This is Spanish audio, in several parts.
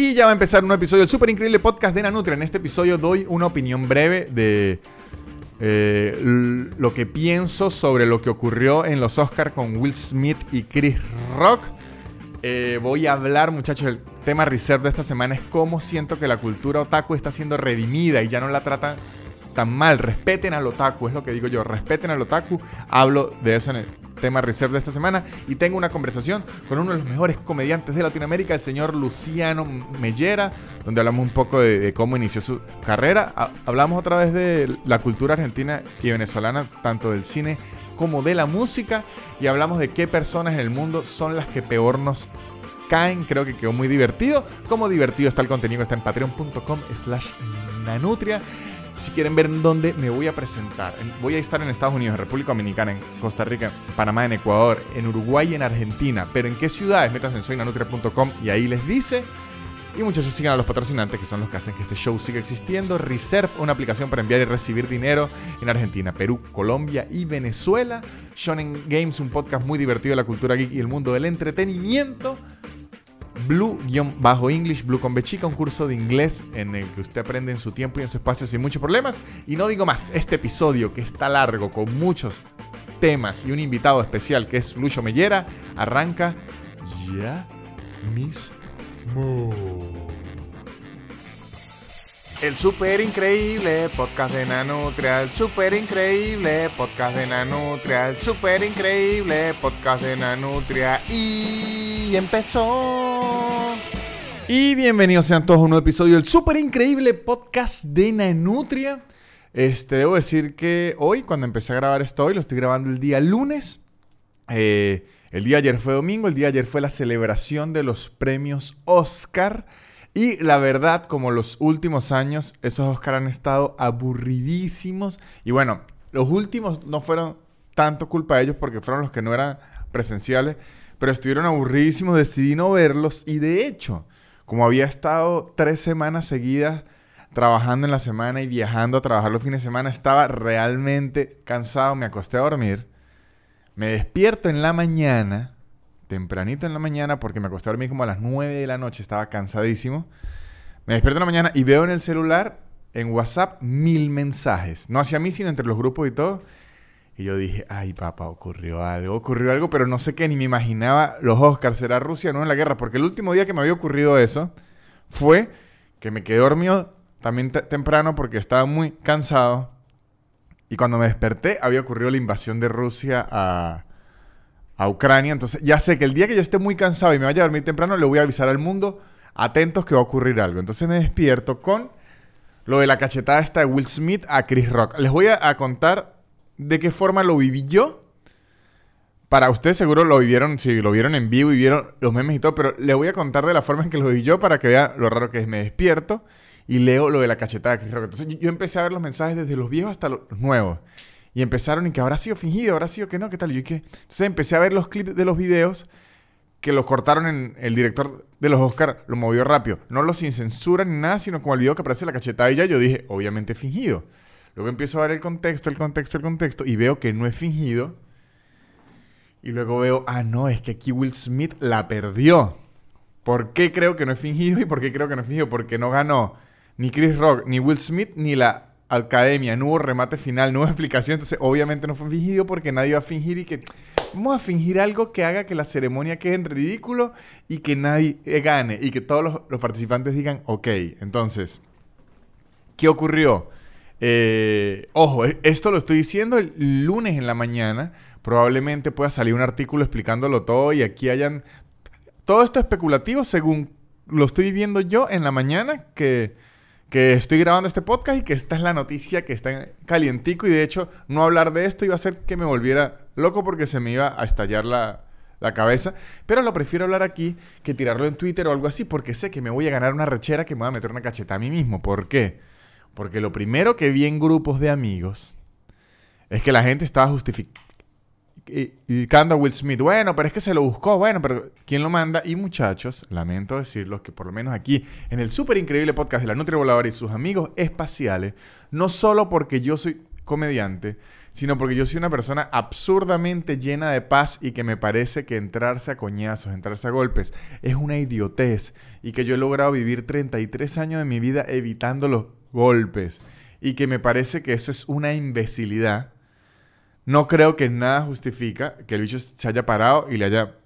Y ya va a empezar un episodio del súper increíble podcast de Nanutria. En este episodio doy una opinión breve de eh, lo que pienso sobre lo que ocurrió en los Oscars con Will Smith y Chris Rock. Eh, voy a hablar, muchachos, el tema reserve de esta semana es cómo siento que la cultura otaku está siendo redimida y ya no la tratan tan mal. Respeten al otaku, es lo que digo yo. Respeten al otaku. Hablo de eso en el tema reserve de esta semana y tengo una conversación con uno de los mejores comediantes de Latinoamérica, el señor Luciano Mellera, donde hablamos un poco de, de cómo inició su carrera. Ha- hablamos otra vez de la cultura argentina y venezolana, tanto del cine como de la música y hablamos de qué personas en el mundo son las que peor nos caen. Creo que quedó muy divertido. Como divertido está el contenido está en patreon.com slash nanutria. Si quieren ver en dónde me voy a presentar, en- voy a estar en Estados Unidos, en República Dominicana, en Costa Rica, en Panamá, en Ecuador, en Uruguay y en Argentina. Pero en qué ciudades, métanse en soynanutria.com y ahí les dice. Y muchachos, sigan a los patrocinantes que son los que hacen que este show siga existiendo. Reserve, una aplicación para enviar y recibir dinero en Argentina, Perú, Colombia y Venezuela. Shonen Games, un podcast muy divertido de la cultura geek y el mundo del entretenimiento. Blue-English, Blue con B chica, un curso de inglés en el que usted aprende en su tiempo y en su espacio sin muchos problemas. Y no digo más, este episodio que está largo con muchos temas y un invitado especial que es Lucho Mellera, arranca ya mismo. El super increíble podcast de Nanutria, el super increíble podcast de Nanutria, el super increíble podcast de Nanutria y empezó. Y bienvenidos sean todos a un nuevo episodio del super increíble podcast de Nanutria. Este, debo decir que hoy, cuando empecé a grabar esto hoy, lo estoy grabando el día lunes. Eh, el día ayer fue domingo, el día ayer fue la celebración de los premios Oscar. Y la verdad, como los últimos años, esos Oscar han estado aburridísimos. Y bueno, los últimos no fueron tanto culpa de ellos porque fueron los que no eran presenciales, pero estuvieron aburridísimos, decidí no verlos. Y de hecho, como había estado tres semanas seguidas trabajando en la semana y viajando a trabajar los fines de semana, estaba realmente cansado, me acosté a dormir. Me despierto en la mañana, tempranito en la mañana, porque me acosté a dormir como a las 9 de la noche, estaba cansadísimo. Me despierto en la mañana y veo en el celular, en WhatsApp, mil mensajes. No hacia mí, sino entre los grupos y todo. Y yo dije, ay papá, ocurrió algo, ocurrió algo, pero no sé qué, ni me imaginaba los Oscars, será Rusia, no en la guerra, porque el último día que me había ocurrido eso fue que me quedé dormido también te- temprano porque estaba muy cansado. Y cuando me desperté, había ocurrido la invasión de Rusia a, a Ucrania. Entonces, ya sé que el día que yo esté muy cansado y me vaya a dormir temprano, le voy a avisar al mundo, atentos que va a ocurrir algo. Entonces me despierto con lo de la cachetada esta de Will Smith a Chris Rock. Les voy a, contar de qué forma lo viví yo. Para ustedes seguro lo vivieron, si lo vieron en vivo y vieron los memes y todo, pero les voy a contar de la forma en que lo viví yo para que vean lo raro que es. Me despierto y leo lo de la cachetada de Chris Rock. Entonces yo empecé a ver los mensajes desde los viejos hasta los nuevos. Y empezaron y que habrá sido fingido, habrá sido que no, qué tal. Y yo, ¿qué? Entonces empecé a ver los clips de los videos que los cortaron en el director de los Oscar lo movió rápido. No lo sin censura ni nada, sino como el video que aparece la cachetada yo dije, obviamente fingido. Luego empiezo a ver el contexto, el contexto, el contexto y veo que no es fingido. Y luego veo, ah, no, es que aquí Will Smith la perdió. ¿Por qué creo que no es fingido y por qué creo que no es fingido? Porque no ganó ni Chris Rock, ni Will Smith, ni la academia. No hubo remate final, no hubo explicación. Entonces, obviamente no fue fingido porque nadie va a fingir y que... Vamos a fingir algo que haga que la ceremonia quede en ridículo y que nadie eh, gane y que todos los, participantes digan, ok, entonces, ¿qué ocurrió? Eh, ojo, e- esto lo estoy diciendo el lunes en la mañana. Probablemente pueda salir un artículo explicándolo todo y aquí hayan... Todo esto especulativo según lo estoy viviendo yo en la mañana que, que estoy grabando este podcast y que esta es la noticia que está calientico y de hecho no hablar de esto iba a hacer que me volviera loco porque se me iba a estallar la, la cabeza. Pero lo prefiero hablar aquí que tirarlo en Twitter o algo así porque sé que me voy a ganar una rechera que me voy a meter una cacheta a mí mismo. ¿Por qué? Porque lo primero que vi en grupos de amigos es que la gente estaba justificando a Will Smith. Bueno, pero es que se lo buscó. Bueno, pero ¿quién lo manda? Y muchachos, lamento decirlos que por lo menos aquí, en el súper increíble podcast de la Nutri Voladora y sus amigos espaciales, no solo porque yo soy comediante, sino porque yo soy una persona absurdamente llena de paz y que me parece que entrarse a coñazos, entrarse a golpes, es una idiotez y que yo he logrado vivir 33 años de mi vida evitando los golpes y que me parece que eso es una imbecilidad. No creo que nada justifica que el bicho se haya parado y le haya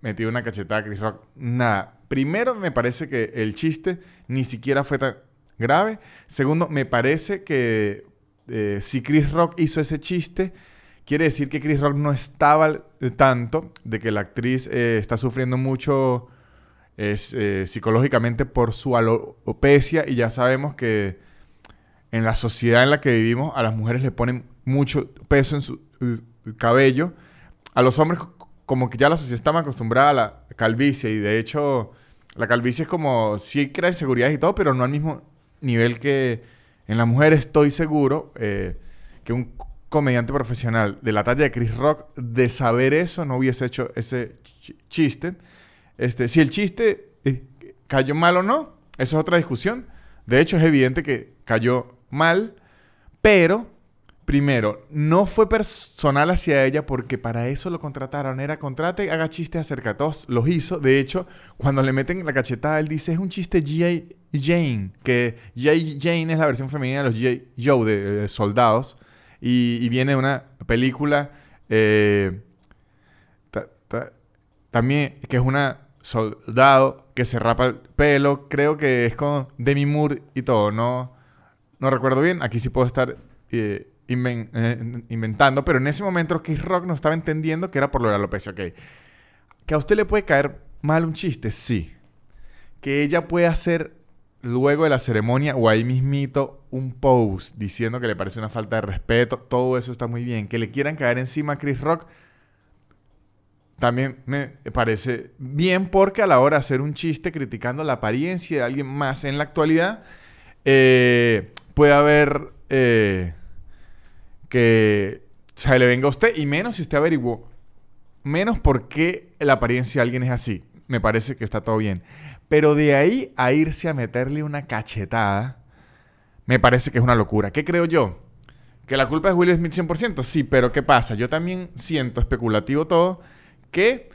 metido una cachetada a Chris Rock. Nada. Primero, me parece que el chiste ni siquiera fue tan grave. Segundo, me parece que eh, si Chris Rock hizo ese chiste, quiere decir que Chris Rock no estaba tanto de que la actriz eh, está sufriendo mucho eh, psicológicamente por su alopecia y ya sabemos que en la sociedad en la que vivimos a las mujeres le ponen mucho peso en su cabello. A los hombres como que ya la sociedad está acostumbrada a la calvicie y de hecho la calvicie es como sí crea inseguridad y todo, pero no al mismo nivel que en la mujer estoy seguro eh, que un comediante profesional de la talla de Chris Rock, de saber eso, no hubiese hecho ese chiste. Este, si el chiste eh, cayó mal o no, eso es otra discusión. De hecho, es evidente que cayó mal, pero Primero, no fue personal hacia ella porque para eso lo contrataron. Era contrate, haga chistes acerca todos. Los hizo. De hecho, cuando le meten la cachetada, él dice, es un chiste G.I. Jane. Que G.I. Jane es la versión femenina de los G.I. Joe, de, soldados. Y, viene de una película eh, también que es una soldado que se rapa el pelo. Creo que es con Demi Moore y todo. No, no recuerdo bien. Aquí sí puedo estar... Eh, eh, inventando, pero en ese momento Chris Rock no estaba entendiendo que era por lo de la alopecia. Ok. ¿Que a usted le puede caer mal un chiste? Sí. Que ella puede hacer luego de la ceremonia o ahí mismito un post diciendo que le parece una falta de respeto, todo eso está muy bien. Que le quieran caer encima a Chris Rock también me parece bien porque a la hora de hacer un chiste criticando la apariencia de alguien más en la actualidad, eh, puede haber... Eh, que se le venga a usted y menos si usted averiguó, menos por qué la apariencia de alguien es así. Me parece que está todo bien. Pero de ahí a irse a meterle una cachetada, me parece que es una locura. ¿Qué creo yo? ¿Que la culpa es Will Smith 100%? Sí, pero ¿qué pasa? Yo también siento especulativo todo que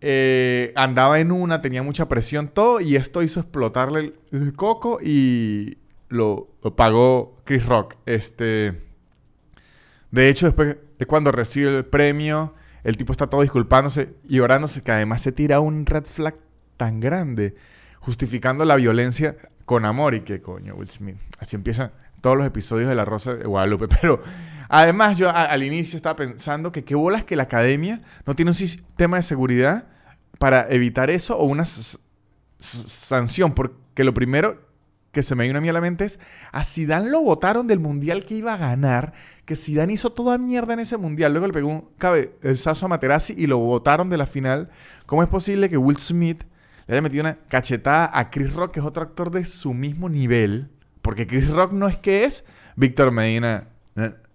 eh, andaba en una, tenía mucha presión, todo, y esto hizo explotarle el, coco y lo, lo, pagó Chris Rock. Este. De hecho, después es cuando recibe el premio, el tipo está todo disculpándose y orándose, que además se tira un red flag tan grande, justificando la violencia con amor y que coño, Will Smith. Así empiezan todos los episodios de La Rosa de Guadalupe. Pero además yo al inicio estaba pensando que qué bolas que la academia no tiene un sistema de seguridad para evitar eso o una sanción. Porque lo primero que se me vino a mí a la mente es, a Zidane lo votaron del mundial que iba a ganar, que Zidane hizo toda mierda en ese mundial, luego le pegó un cabezazo a Materazzi y lo votaron de la final. ¿Cómo es posible que Will Smith le haya metido una cachetada a Chris Rock, que es otro actor de su mismo nivel? Porque Chris Rock no es que es Víctor Medina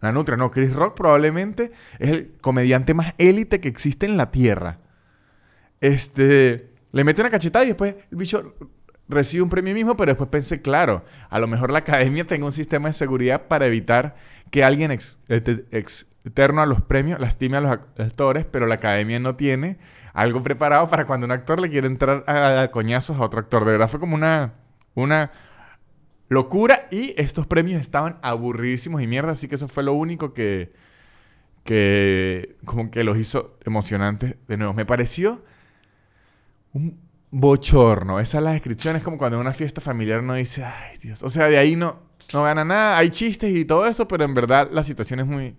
la Nutria, no, Chris Rock probablemente es el comediante más élite que existe en la Tierra. Este, le mete una cachetada y después el bicho recibe un premio mismo, pero después pensé, claro, a lo mejor la academia tenga un sistema de seguridad para evitar que alguien externo a los premios lastime a los actores, pero la academia no tiene algo preparado para cuando un actor le quiere entrar a, coñazos a otro actor. De verdad fue como una, una locura y estos premios estaban aburridísimos y mierda, así que eso fue lo único que, que como que los hizo emocionantes de nuevo. Me pareció un bochorno. Esa es la descripción. Es como cuando en una fiesta familiar uno dice, ay Dios. O sea, de ahí no, no gana nada. Hay chistes y todo eso, pero en verdad la situación es muy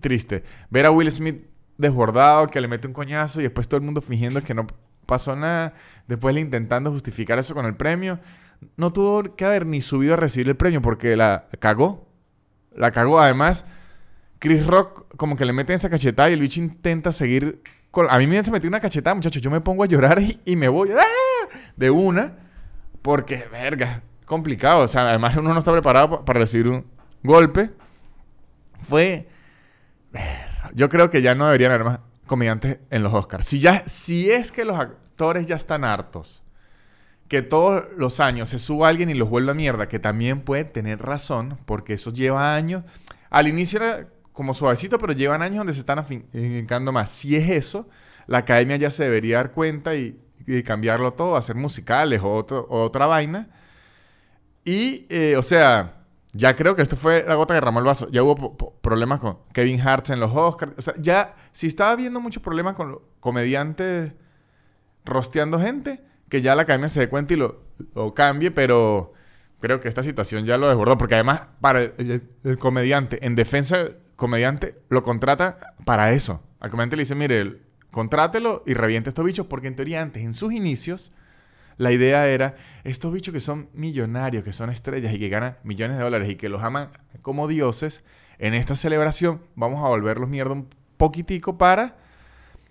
triste. Ver a Will Smith desbordado, que le mete un coñazo y después todo el mundo fingiendo que no pasó nada. Después le intentando justificar eso con el premio. No tuvo que haber ni subido a recibir el premio porque la cagó. La cagó. Además, Chris Rock como que le mete esa cachetada y el bicho intenta seguir a mí me se metió una cachetada, muchachos. Yo me pongo a llorar y, me voy ¡ah! de una. Porque, verga, complicado. O sea, además uno no está preparado para recibir un golpe. Fue... Yo creo que ya no deberían haber más comediantes en los Oscars. Si, ya, si es que los actores ya están hartos que todos los años se suba alguien y los vuelva a mierda, que también puede tener razón, porque eso lleva años. Al inicio era como suavecito, pero llevan años donde se están afincando más. Si es eso, la academia ya se debería dar cuenta y, cambiarlo todo, hacer musicales o, otra vaina. Y, eh, o sea, ya creo que esto fue la gota que derramó el vaso. Ya hubo problemas con Kevin Hart en los Oscars. O sea, ya, si estaba habiendo muchos problemas con comediantes rosteando gente, que ya la academia se dé cuenta y lo, cambie, pero creo que esta situación ya lo desbordó. Porque además, para el, comediante, en defensa comediante, lo contrata para eso. Al comediante le dice, mire, contrátelo y reviente estos bichos, porque en teoría antes, en sus inicios, la idea era, estos bichos que son millonarios, que son estrellas y que ganan millones de dólares y que los aman como dioses, en esta celebración vamos a volverlos mierda un poquitico para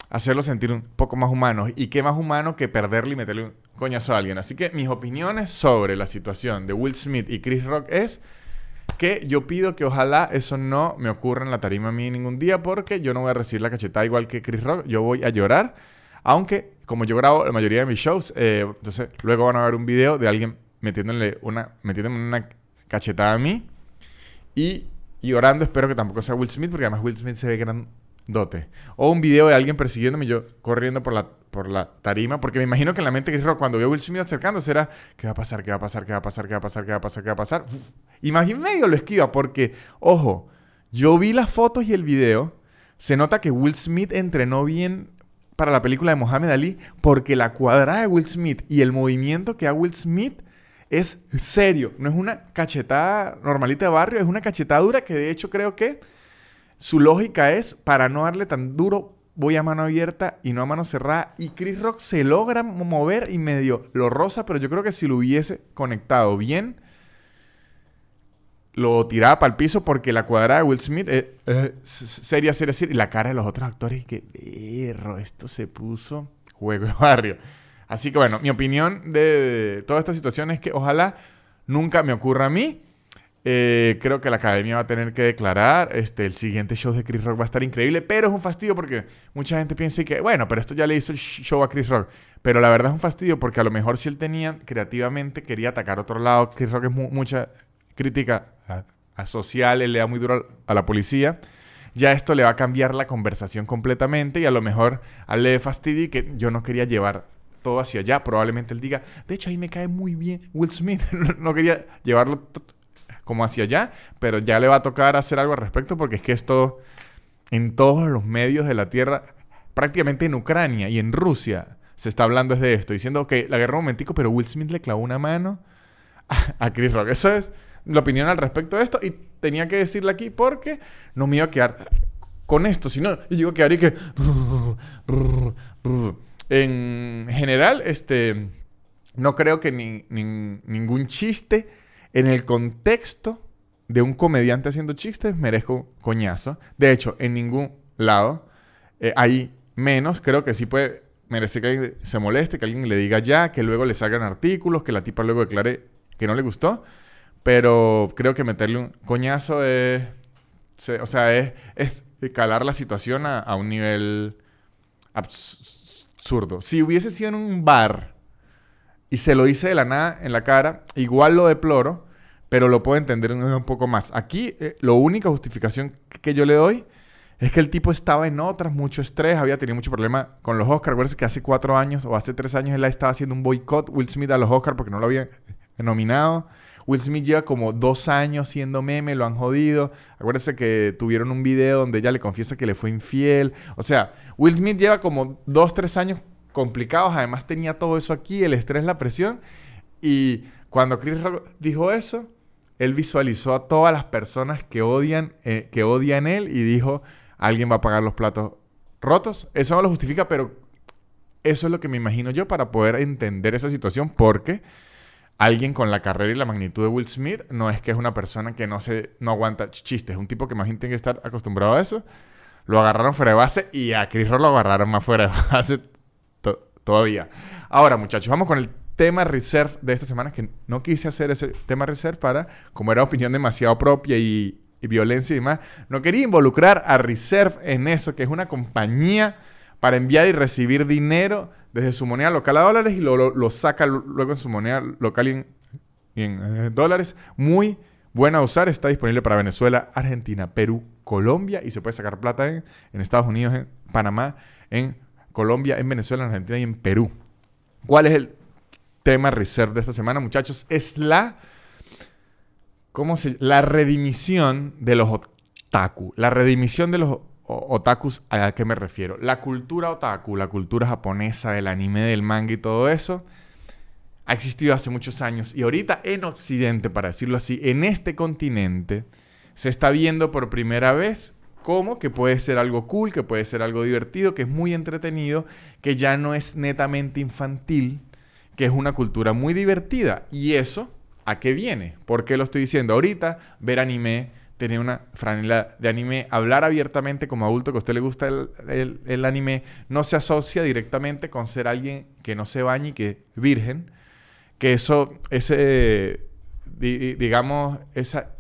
hacerlos sentir un poco más humanos. Y qué más humano que perderle y meterle un coñazo a alguien. Así que mis opiniones sobre la situación de Will Smith y Chris Rock es que yo pido que ojalá eso no me ocurra en la tarima a mí ningún día porque yo no voy a recibir la cachetada igual que Chris Rock. Yo voy a llorar. Aunque, como yo grabo la mayoría de mis shows, eh, entonces luego van a ver un video de alguien metiéndole una, metiéndome una cachetada a mí. Y llorando, espero que tampoco sea Will Smith, porque además Will Smith se ve gran, dote. O un video de alguien persiguiéndome yo corriendo por la, por la tarima, porque me imagino que en la mente Chris Rock cuando vio a Will Smith acercándose era, ¿qué va a pasar? ¿Qué va a pasar? ¿Qué va a pasar? ¿Qué va a pasar? ¿Qué va a pasar? ¿Qué va a pasar? Y más medio lo esquiva porque, ojo, yo vi las fotos y el video, se nota que Will Smith entrenó bien para la película de Mohamed Ali porque la cuadrada de Will Smith y el movimiento que hace Will Smith es serio, no es una cachetada normalita de barrio, es una cachetada dura que de hecho creo que su lógica es, para no darle tan duro, voy a mano abierta y no a mano cerrada. Y Chris Rock se logra mover y medio lo rosa, pero yo creo que si lo hubiese conectado bien, lo tiraba para el piso porque la cuadrada de Will Smith es seria, seria, seria. Y la cara de los otros actores, y que, perro, esto se puso juego de barrio. Así que bueno, mi opinión de toda esta situación es que ojalá nunca me ocurra a mí. Eh, creo que la academia va a tener que declarar. Este, el siguiente show de Chris Rock va a estar increíble, pero es un fastidio porque mucha gente piensa que, bueno, pero esto ya le hizo el show a Chris Rock. Pero la verdad es un fastidio porque a lo mejor si él tenía creativamente, quería atacar otro lado. Chris Rock es mucha crítica social, él le da muy duro a la policía. Ya esto le va a cambiar la conversación completamente y a lo mejor le fastidio que yo no quería llevar todo hacia allá. Probablemente él diga, de hecho ahí me cae muy bien Will Smith. no quería llevarlo como hacia allá, pero ya le va a tocar hacer algo al respecto porque es que esto en todos los medios de la Tierra, prácticamente en Ucrania y en Rusia, se está hablando de esto, diciendo, ok, la guerra un momentico, pero Will Smith le clavó una mano a, Chris Rock. Eso es la opinión al respecto de esto y tenía que decirle aquí porque no me iba a quedar con esto, sino yo iba que... En general, este, no creo que ni, ningún chiste en el contexto de un comediante haciendo chistes, merezco coñazo. De hecho, en ningún lado eh, hay menos. Creo que sí puede merecer que alguien se moleste, que alguien le diga ya, que luego le salgan artículos, que la tipa luego declare que no le gustó. Pero creo que meterle un coñazo es. o sea, es, calar la situación a un nivel absurdo. Si hubiese sido en un bar se lo hice de la nada en la cara, igual lo deploro, pero lo puedo entender un poco más. Aquí, eh, la única justificación que yo le doy es que el tipo estaba en otras, mucho estrés, había tenido mucho problema con los Oscars. Acuérdense que hace cuatro años o hace tres años él estaba haciendo un boicot Will Smith a los Oscars porque no lo había nominado. Will Smith lleva como dos años siendo meme, lo han jodido. Acuérdense que tuvieron un video donde ella le confiesa que le fue infiel. O sea, Will Smith lleva como dos, tres años complicados. Además tenía todo eso aquí, el estrés, la presión. Y cuando Chris Rock dijo eso, él visualizó a todas las personas que odian, eh, que odian él y dijo, alguien va a pagar los platos rotos. Eso no lo justifica, pero eso es lo que me imagino yo para poder entender esa situación, porque alguien con la carrera y la magnitud de Will Smith no es que es una persona que no, se, no aguanta chistes, es un tipo que más tiene que estar acostumbrado a eso. Lo agarraron fuera de base y a Chris Rock lo agarraron más fuera de base todavía. Ahora, muchachos, vamos con el tema reserve de esta semana, que no quise hacer ese tema reserve para, como era opinión demasiado propia y, violencia y demás, no quería involucrar a Reserve en eso, que es una compañía para enviar y recibir dinero desde su moneda local a dólares y lo, saca luego en su moneda local y en, eh, dólares. Muy buena a usar. Está disponible para Venezuela, Argentina, Perú, Colombia y se puede sacar plata en, en Estados Unidos, en Panamá, en Colombia, en Venezuela, en Argentina y en Perú. ¿Cuál es el tema reserve de esta semana, muchachos? Es la... ¿Cómo se La redimisión de los otaku. La redimisión de los otakus, ¿a qué me refiero? La cultura otaku, la cultura japonesa, del anime, del manga y todo eso, ha existido hace muchos años. Y ahorita en Occidente, para decirlo así, en este continente, se está viendo por primera vez cómo que puede ser algo cool, que puede ser algo divertido, que es muy entretenido, que ya no es netamente infantil, que es una cultura muy divertida. Y eso, ¿a qué viene? ¿Por qué lo estoy diciendo? Ahorita ver anime tener una franela de anime, hablar abiertamente como adulto que a usted le gusta el, anime, no se asocia directamente con ser alguien que no se bañe y que virgen, que eso, ese, digamos, esa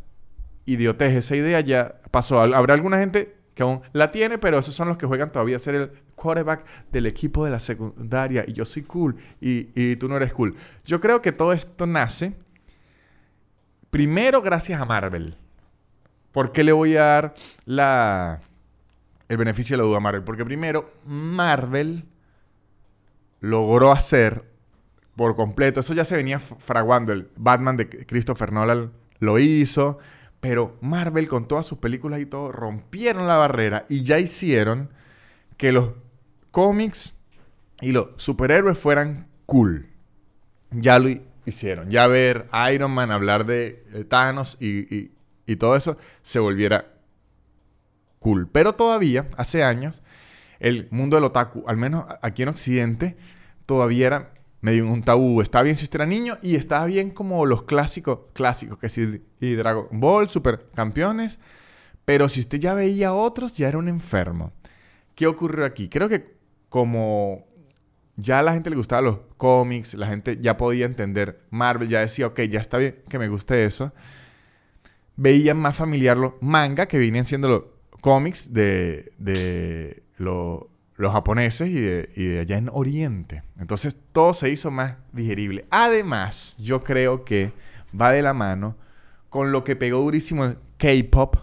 idiotez, esa idea ya pasó. Habrá alguna gente que aún la tiene, pero esos son los que juegan todavía a ser el quarterback del equipo de la secundaria y yo soy cool y, y tú no eres cool. Yo creo que todo esto nace primero gracias a Marvel. ¿Por qué le voy a dar la, el beneficio de la duda a Marvel? Porque primero, Marvel logró hacer por completo, eso ya se venía fraguando, el Batman de Christopher Nolan lo hizo, pero Marvel con todas sus películas y todo rompieron la barrera y ya hicieron que los cómics y los superhéroes fueran cool. Ya lo hicieron. Ya ver Iron Man hablar de Thanos y, y todo eso se volviera cool. Pero todavía, hace años, el mundo del otaku, al menos aquí en Occidente, todavía era medio un tabú. Estaba bien si usted era niño y estaba bien como los clásicos, clásicos, que y Dragon Ball, Super Campeones. Pero si usted ya veía a otros, ya era un enfermo. ¿Qué ocurrió aquí? Creo que como ya a la gente le gustaban los cómics, la gente ya podía entender Marvel, ya decía, ok, ya está bien que me guste eso veían más familiar los manga, que venían siendo los cómics de, de los japoneses y de, allá en Oriente. Entonces todo se hizo más digerible. Además, yo creo que va de la mano con lo que pegó durísimo el K-pop,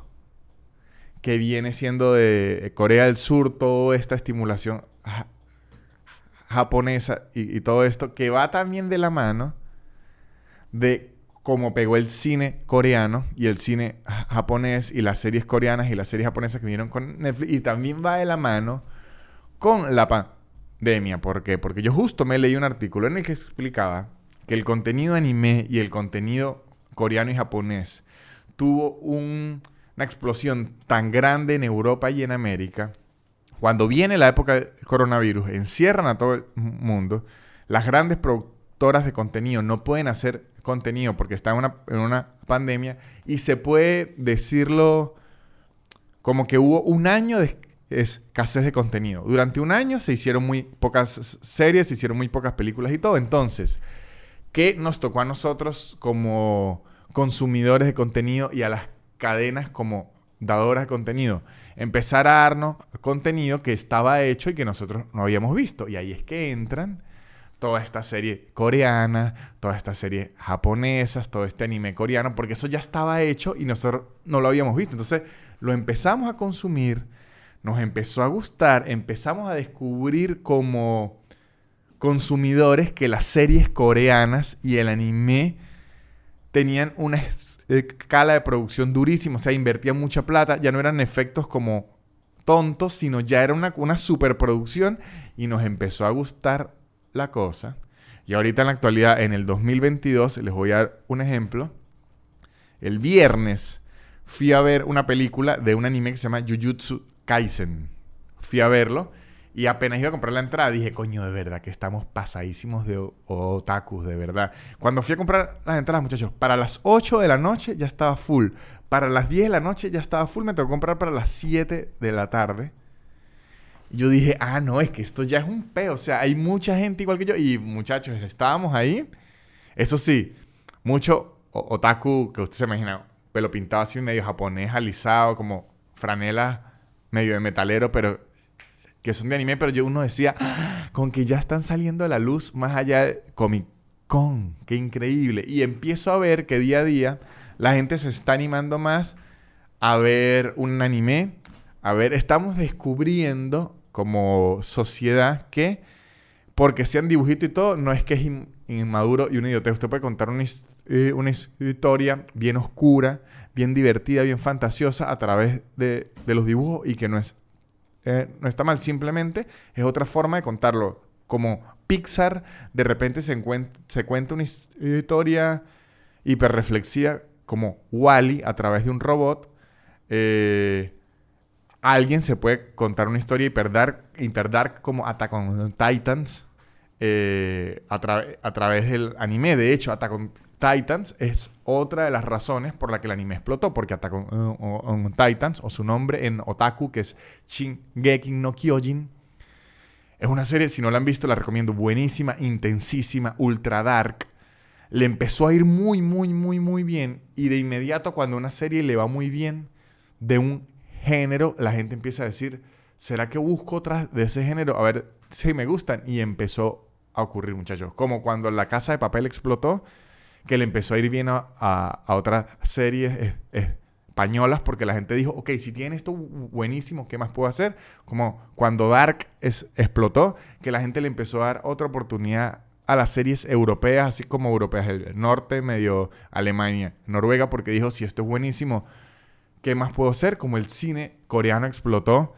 que viene siendo de Corea del Sur, toda esta estimulación japonesa y, y, todo esto, que va también de la mano de como pegó el cine coreano y el cine japonés y las series coreanas y las series japonesas que vinieron con Netflix. Y también va de la mano con la pandemia. ¿Por qué? Porque yo justo me leí un artículo en el que explicaba que el contenido anime y el contenido coreano y japonés tuvo una explosión tan grande en Europa y en América. Cuando viene la época del coronavirus, encierran a todo el mundo. Las grandes productoras de contenido no pueden hacer contenido porque está en una, pandemia y se puede decirlo como que hubo un año de escasez de contenido. Durante un año se hicieron muy pocas series, se hicieron muy pocas películas y todo. Entonces, ¿qué nos tocó a nosotros como consumidores de contenido y a las cadenas como dadoras de contenido? Empezar a darnos contenido que estaba hecho y que nosotros no habíamos visto. Y ahí es que entran toda esta serie coreana, toda esta serie japonesas, todo este anime coreano, porque eso ya estaba hecho y nosotros no lo habíamos visto. Entonces lo empezamos a consumir, nos empezó a gustar, empezamos a descubrir como consumidores que las series coreanas y el anime tenían una escala de producción durísima, o sea, invertían mucha plata, ya no eran efectos como tontos, sino ya era una, una superproducción y nos empezó a gustar la cosa. Y ahorita en la actualidad, en el 2022, les voy a dar un ejemplo. El viernes fui a ver una película de un anime que se llama Jujutsu Kaisen. Fui a verlo y apenas iba a comprar la entrada dije, coño, de verdad que estamos pasadísimos de otakus, de verdad. Cuando fui a comprar las entradas, muchachos, para las 8 de la noche ya estaba full. Para las 10 de la noche ya estaba full. Me tocó comprar para las 7 de la tarde yo dije, ah, no, es que esto ya es un peo. O sea, hay mucha gente igual que yo. Y muchachos, estábamos ahí. Eso sí, mucho otaku, que usted se imagina, pelo pintado así medio japonés, alisado, como franela medio de metalero, pero que son de anime, pero yo uno decía, "Ah, con que ya están saliendo a la luz más allá de Comic Con, qué increíble. Y empiezo a ver que día a día la gente se está animando más a ver un anime, a ver, estamos descubriendo como sociedad que porque sean dibujitos y todo, no es que es in- inmaduro y una idiotez. Usted puede contar una, eh, una his- historia bien oscura, bien divertida, bien fantasiosa a través de, de los dibujos y que no es eh, no está mal, simplemente es otra forma de contarlo. Como Pixar, de repente se, se cuenta una his- historia hiperreflexiva como Wally a través de un robot. Eh, alguien se puede contar una historia hiperdark, hiperdark como Attack on Titans eh, a, a través del anime. De hecho, Attack Titans es otra de las razones por la que el anime explotó, porque Attack on- on Titans, o su nombre en otaku, que es Shingeki no Kyojin, es una serie, si no la han visto, la recomiendo, buenísima, intensísima, ultra dark. Le empezó a ir muy, muy, muy, muy bien. Y de inmediato, cuando una serie le va muy bien, de un género, la gente empieza a decir, ¿será que busco otras de ese género? A ver si me gustan. Y empezó a ocurrir, muchachos. Como cuando La Casa de Papel explotó, que le empezó a ir bien a, a- otras series eh, eh, españolas, porque la gente dijo, ok, si tiene esto bu- buenísimo, ¿qué más puedo hacer? Como cuando Dark es- explotó, que la gente le empezó a dar otra oportunidad a las series europeas, así como europeas del norte, medio Alemania, Noruega, porque dijo, si esto es buenísimo, ¿qué más puedo hacer? Como el cine coreano explotó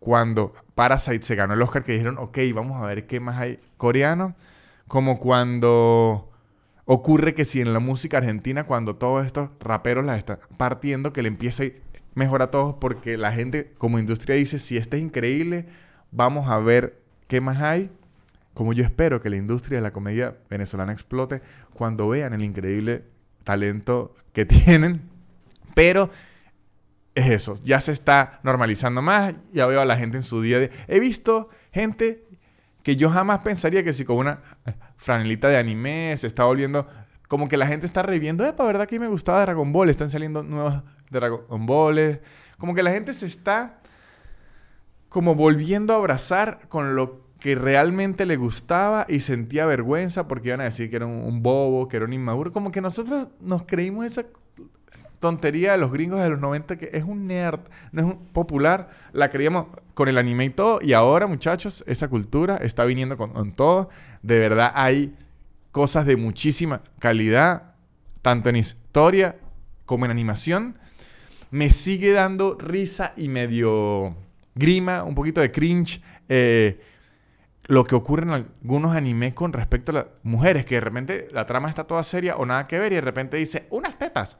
cuando Parasite se ganó el Oscar, que dijeron, ok, vamos a ver qué más hay coreano. Como cuando ocurre que si en la música argentina, cuando todos estos raperos la están partiendo, que le ir mejor a todos, porque la gente como industria dice, si este es increíble, vamos a ver qué más hay. Como yo espero que la industria de la comedia venezolana explote cuando vean el increíble talento que tienen. Pero es eso, ya se está normalizando más, ya veo a la gente en su día de... He visto gente que yo jamás pensaría que si con una franelita de anime se está volviendo... Como que la gente está reviviendo, epa, ¿verdad que me gustaba Dragon Ball? Están saliendo nuevos Dragon Balls. Como que la gente se está como volviendo a abrazar con lo que realmente le gustaba y sentía vergüenza porque iban a decir que era un, un bobo, que era un inmaduro. Como que nosotros nos creímos esa tontería de los gringos de los 90 que es un nerd, no es un popular. La creíamos con el anime y todo. Y ahora, muchachos, esa cultura está viniendo con, todo. De verdad hay cosas de muchísima calidad, tanto en historia como en animación. Me sigue dando risa y medio grima, un poquito de cringe. eh, lo que ocurre en algunos animes con respecto a las mujeres, que de repente la trama está toda seria o nada que ver y de repente dice, unas tetas.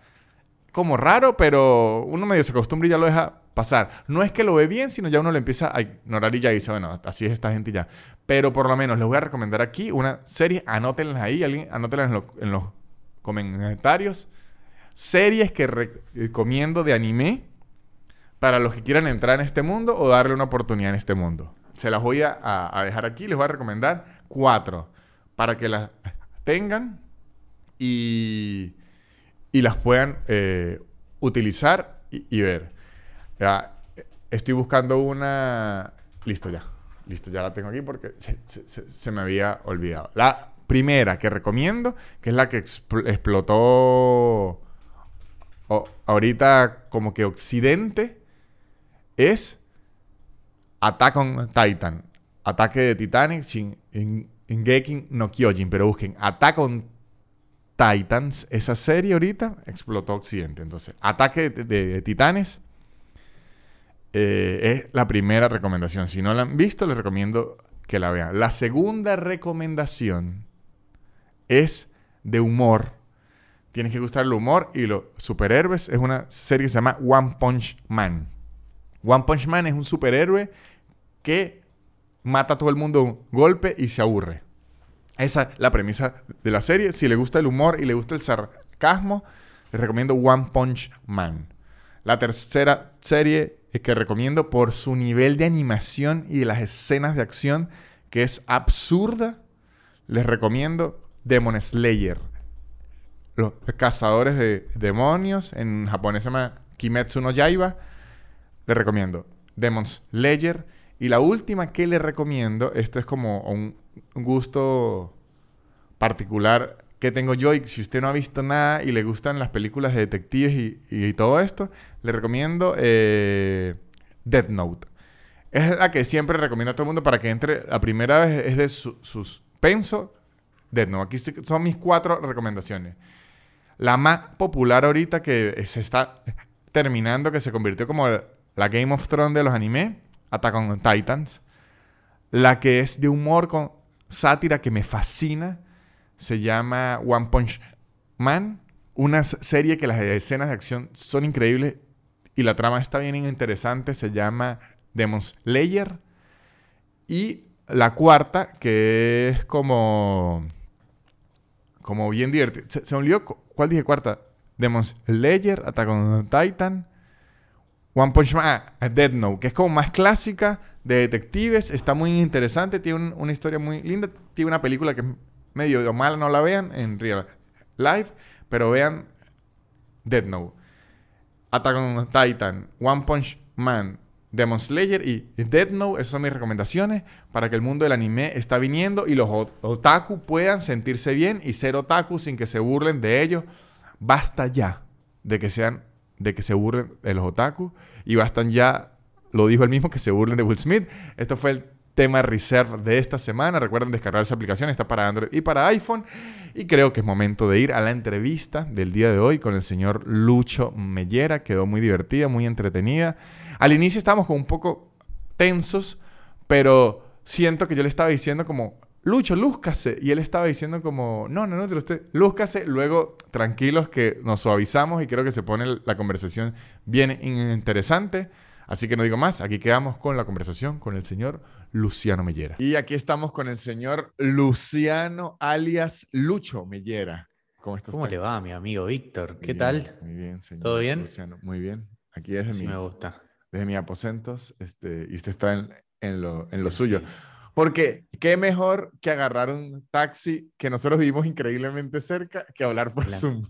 Como raro, pero uno medio se acostumbra y ya lo deja pasar. No es que lo ve bien, sino ya uno lo empieza a ignorar y ya dice, bueno, así es esta gente ya. Pero por lo menos les voy a recomendar aquí una serie, anótenlas ahí, alguien, anótenlas en, en los comentarios. Series que re- recomiendo de anime para los que quieran entrar en este mundo o darle una oportunidad en este mundo. Se las voy a- a dejar aquí, les voy a recomendar cuatro para que las tengan y, y las puedan eh, utilizar y, ver. Ya, estoy buscando una... Listo ya. Listo, ya la tengo aquí porque se, me había olvidado. La primera que recomiendo, que es la que expl- explotó o- ahorita como que Occidente, es Attack on Titan. Ataque de Titanic, Shin- in- Ingeki no Kyojin. Pero busquen Attack on Titans. Esa serie ahorita explotó Occidente. Entonces, Ataque de, Titanes eh, es la primera recomendación. Si no la han visto, les recomiendo que la vean. La segunda recomendación es de humor. Tienes que gustar el humor y los superhéroes. Es una serie que se llama One Punch Man. One Punch Man es un superhéroe que mata a todo el mundo de un golpe y se aburre. Esa es la premisa de la serie. Si le gusta el humor y le gusta el sarcasmo, les recomiendo One Punch Man. La tercera serie que recomiendo por su nivel de animación y de las escenas de acción, que es absurda, les recomiendo Demon Slayer. Los cazadores de demonios, en japonés se llama Kimetsu no Yaiba. Les recomiendo Demon Slayer Y la última que le recomiendo, esto es como un, un gusto particular que tengo yo y si usted no ha visto nada y le gustan las películas de detectives y, y todo esto, le recomiendo eh, Death Note. Es la que siempre recomiendo a todo el mundo para que entre. La primera vez es de su- suspenso. Death Note. Aquí son mis cuatro recomendaciones. La más popular ahorita que se está terminando, que se convirtió como la Game of Thrones de los animes, Attack on Titans. La que es de humor con sátira que me fascina, se llama One Punch Man. Una serie que las escenas de acción son increíbles y la trama está bien interesante, se llama Demon Slayer. Y la cuarta, que es como. Como bien divertida. Se, se me olvidó cu- cuál dije cuarta. Demon Slayer, Attack on Titan. One Punch Man, ah, Dead Note, que es como más clásica de detectives. Está muy interesante, tiene un- una historia muy linda. Tiene una película que es medio mala, no la vean en real life, pero vean Dead Note. Attack on Titan, One Punch Man, Demon Slayer y Death Note. Esas son mis recomendaciones para que el mundo del anime está viniendo y los ot- otaku puedan sentirse bien y ser otaku sin que se burlen de ellos. Basta ya de que sean, de que se burlen de los otaku y bastan ya, lo dijo él mismo, que se burlen de Will Smith. Esto fue el tema reserve de esta semana. Recuerden descargar esa aplicación, está para Android y para iPhone. Y creo que es momento de ir a la entrevista del día de hoy con el señor Lucho Mellera. Quedó muy divertida, muy entretenida. Al inicio estábamos como un poco tensos, pero siento que yo le estaba diciendo como, Lucho, lúzcase. Y él estaba diciendo como, no, no, no, pero usted, lúzcase. Luego, tranquilos que nos suavizamos y creo que se pone la conversación bien interesante. Así que no digo más, aquí quedamos con la conversación con el señor Luciano Mellera. Y aquí estamos con el señor Luciano alias Lucho Mellera. ¿Cómo está ¿Cómo le va, mi amigo Víctor? Muy ¿Qué bien, tal? Muy bien, señor. ¿Todo bien? Luciano, muy bien. Aquí desde, Sí mis, me gusta. desde mis aposentos este, y usted está en, en lo, en lo suyo. Porque qué mejor que agarrar un taxi que nosotros vivimos increíblemente cerca que hablar por Claro. Zoom.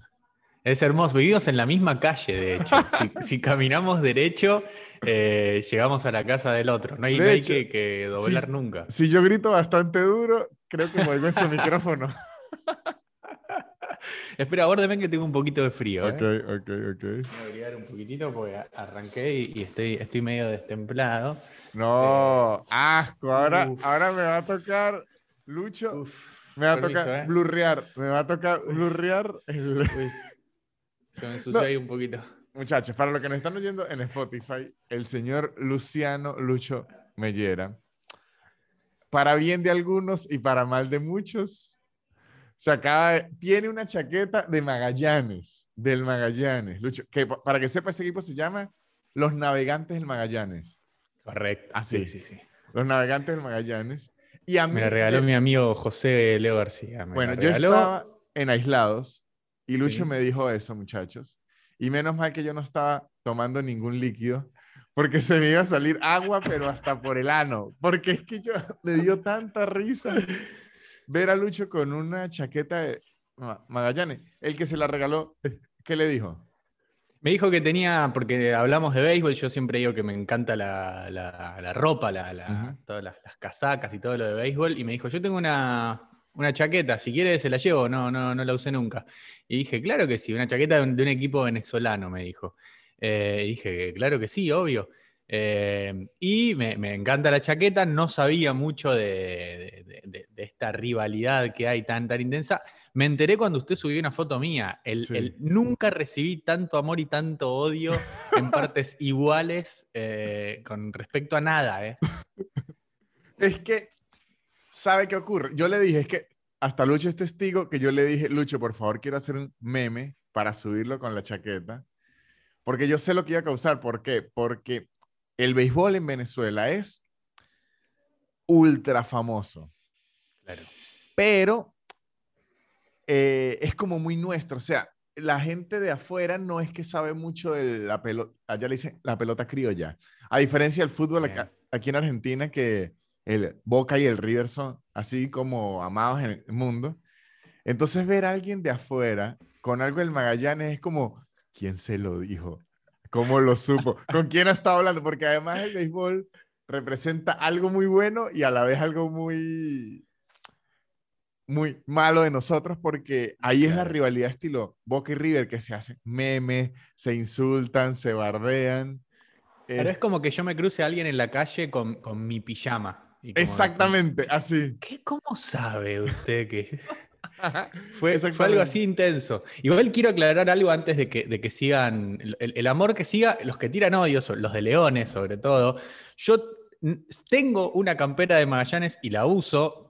Es hermoso. Vivimos en la misma calle, de hecho. Si, si caminamos derecho, eh, llegamos a la casa del otro. No hay, De no hay hecho, que, que doblar nunca. Si yo grito bastante duro, creo que oigo en su micrófono. Espera, aguárdame que tengo un poquito de frío. ok, ¿eh? ok, ok. Voy a abrigar un poquitito porque arranqué y, y estoy, estoy medio destemplado. No, asco. Ahora, Uf. ahora me va a tocar, Lucho, Uf, me va a permiso, tocar ¿eh? blurrear. Me va a tocar blurrear. el- Uy, se me ensució No. ahí un poquito. Muchachos, para los que nos están oyendo en Spotify, el señor Luciano Lucho Mellera, para bien de algunos y para mal de muchos, se acaba de- tiene una chaqueta de Magallanes, del Magallanes, Lucho, que pa- para que sepa ese equipo se llama Los Navegantes del Magallanes, Correcto. Así. Sí, sí, sí. Los Navegantes del Magallanes. Y a mí, Me la regaló mi amigo José Leo García. me bueno, yo estaba en aislados y Lucho Sí. me dijo eso, muchachos. Y menos mal que yo no estaba tomando ningún líquido porque se me iba a salir agua, pero hasta por el ano. Porque es que yo me dio tanta risa ver a Lucho con una chaqueta de Ma- Magallanes. El que se la regaló, ¿qué le dijo? Me dijo que tenía, porque hablamos de béisbol, yo siempre digo que me encanta la, la- la ropa, la, todas las, las casacas y todo lo de béisbol, y me dijo, yo tengo una, una chaqueta, si quieres se la llevo, no, no, no la usé nunca. Y dije, claro que sí, una chaqueta de un, de un equipo venezolano, me dijo. Eh, y dije, claro que sí, obvio. Eh, y me, me encanta la chaqueta, no sabía mucho de, de- de- de esta rivalidad que hay tan, tan intensa. Me enteré cuando usted subió una foto mía. El, Sí. el- nunca recibí tanto amor y tanto odio en partes iguales eh, con respecto a nada. ¿eh? Es que, ¿sabe qué ocurre? Yo le dije, es que hasta Lucho es testigo que yo le dije, Lucho, por favor, quiero hacer un meme para subirlo con la chaqueta. Porque yo sé lo que iba a causar. ¿Por qué? Porque el béisbol en Venezuela es ultra famoso. Claro. Pero eh, es como muy nuestro. O sea, la gente de afuera no es que sabe mucho de la pelota, allá le dicen la pelota criolla. A diferencia del fútbol acá- aquí en Argentina, que el Boca y el River son así como amados en el mundo. Entonces ver a alguien de afuera con algo del Magallanes es como, ¿quién se lo dijo? ¿Cómo lo supo? ¿Con quién ha estado hablando? Porque además el béisbol representa algo muy bueno y a la vez algo muy muy malo de nosotros porque ahí es la rivalidad estilo Boca y River que se hacen memes, se insultan, se bardean. Pero Es- es como que yo me cruce a alguien en la calle con, con mi pijama. y exactamente, así. ¿Qué, ¿Cómo sabe usted que fue, fue algo así intenso? Igual quiero aclarar algo antes de que, de que sigan, el, el amor que siga, los que tiran odio, los de Leones sobre todo. Yo tengo una campera de Magallanes y la uso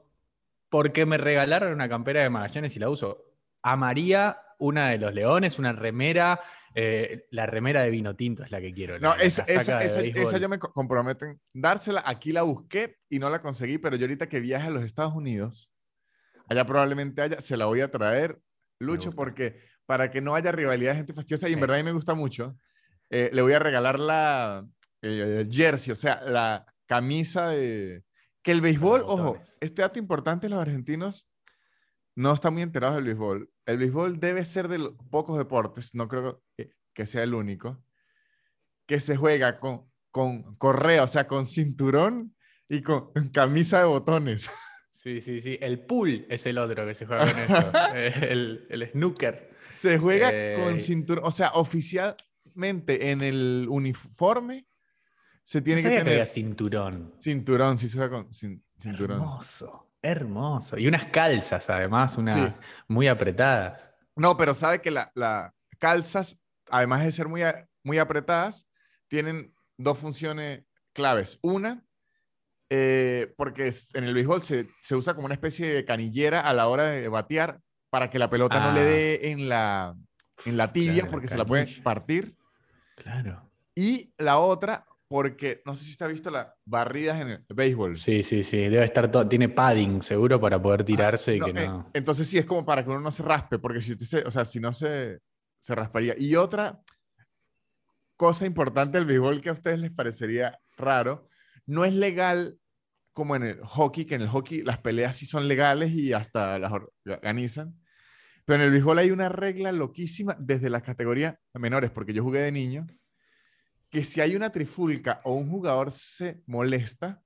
porque me regalaron una campera de Magallanes y la uso. Amaría una de los Leones, una remera, eh, la remera de vino tinto es la que quiero. la- No, esa, esa, esa- esa yo me co- comprometo en dársela. Aquí la busqué y no la conseguí, pero yo ahorita que viaje a los Estados Unidos, allá probablemente haya, se la voy a traer, Lucho, porque para que no haya rivalidad de gente fastidiosa, y en verdad a mí me gusta mucho, eh, le voy a regalar la eh, jersey, o sea, la camisa de... Que el béisbol, ojo, este dato importante, los argentinos no están muy enterados del béisbol. El béisbol debe ser de los pocos deportes, no creo que, que sea el único, que se juega con, con correa, o sea, con cinturón y con camisa de botones. Sí, sí, sí. El pool es el otro que se juega con eso. Eh, el, el snooker. Se juega Eh, con cinturón, o sea, oficialmente en el uniforme se tiene No que sabía que tener había cinturón. cinturón, sí se juega con cin- cinturón. Hermoso, hermoso. Y unas calzas, además, unas Sí. muy apretadas. No, pero sabe que las la calzas, además de ser muy, muy apretadas, tienen dos funciones claves. Una, eh, porque en el béisbol se, se usa como una especie de canillera a la hora de batear para que la pelota no le Ah. dé en la, en la tibia Claro, porque se la puede partir. Claro. Y la otra, porque no sé si ha visto las barridas en el béisbol. Sí, sí, sí. Debe estar todo. Tiene padding seguro para poder tirarse y No, que eh, no. entonces sí es como para que uno no se raspe, porque si se, o sea, si no se, se rasparía. Y otra cosa importante del béisbol que a ustedes les parecería raro, no es legal como en el hockey, que en el hockey las peleas sí son legales y hasta las organizan. Pero en el béisbol hay una regla loquísima desde las categorías menores, porque yo jugué de niño, que si hay una trifulca o un jugador se molesta,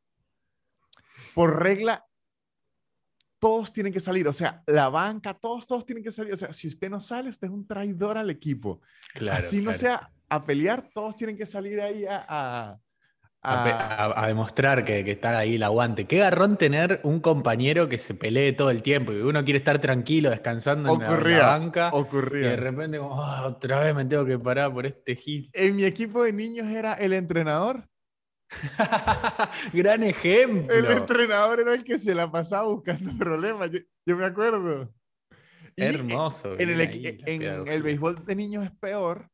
por regla todos tienen que salir, o sea, la banca, todos, todos tienen que salir, o sea, si usted no sale, usted es un traidor al equipo. Claro, Así no sea a pelear, todos tienen que salir ahí a... a- A, demostrar que, que está ahí el aguante. Qué garrón tener un compañero que se pelee todo el tiempo y uno quiere estar tranquilo, descansando en la- la, ocurría, banca. Y de repente, como, "Ah, otra vez me tengo que parar por este hit. En mi equipo de niños era el entrenador. Gran ejemplo. El entrenador era el que se la pasaba buscando problemas, yo, yo me acuerdo. Y Hermoso. En el, ahí en el béisbol de niños es peor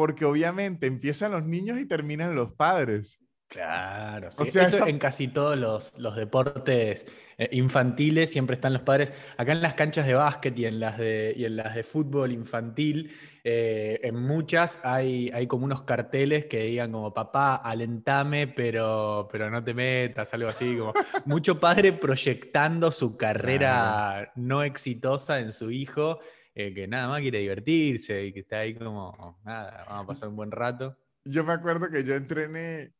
porque obviamente empiezan los niños y terminan los padres. Claro, O sí. sea, Eso esa- en casi todos los, los deportes eh, infantiles siempre están los padres. Acá en las canchas de básquet y en las de, y en las de fútbol infantil, eh, en muchas hay, hay como unos carteles que digan como papá, alentame, pero, pero no te metas, algo así, como mucho padre proyectando su carrera no exitosa en su hijo, eh, que nada más quiere divertirse y que está ahí como, nada, vamos a pasar un buen rato. Yo me acuerdo que yo entrené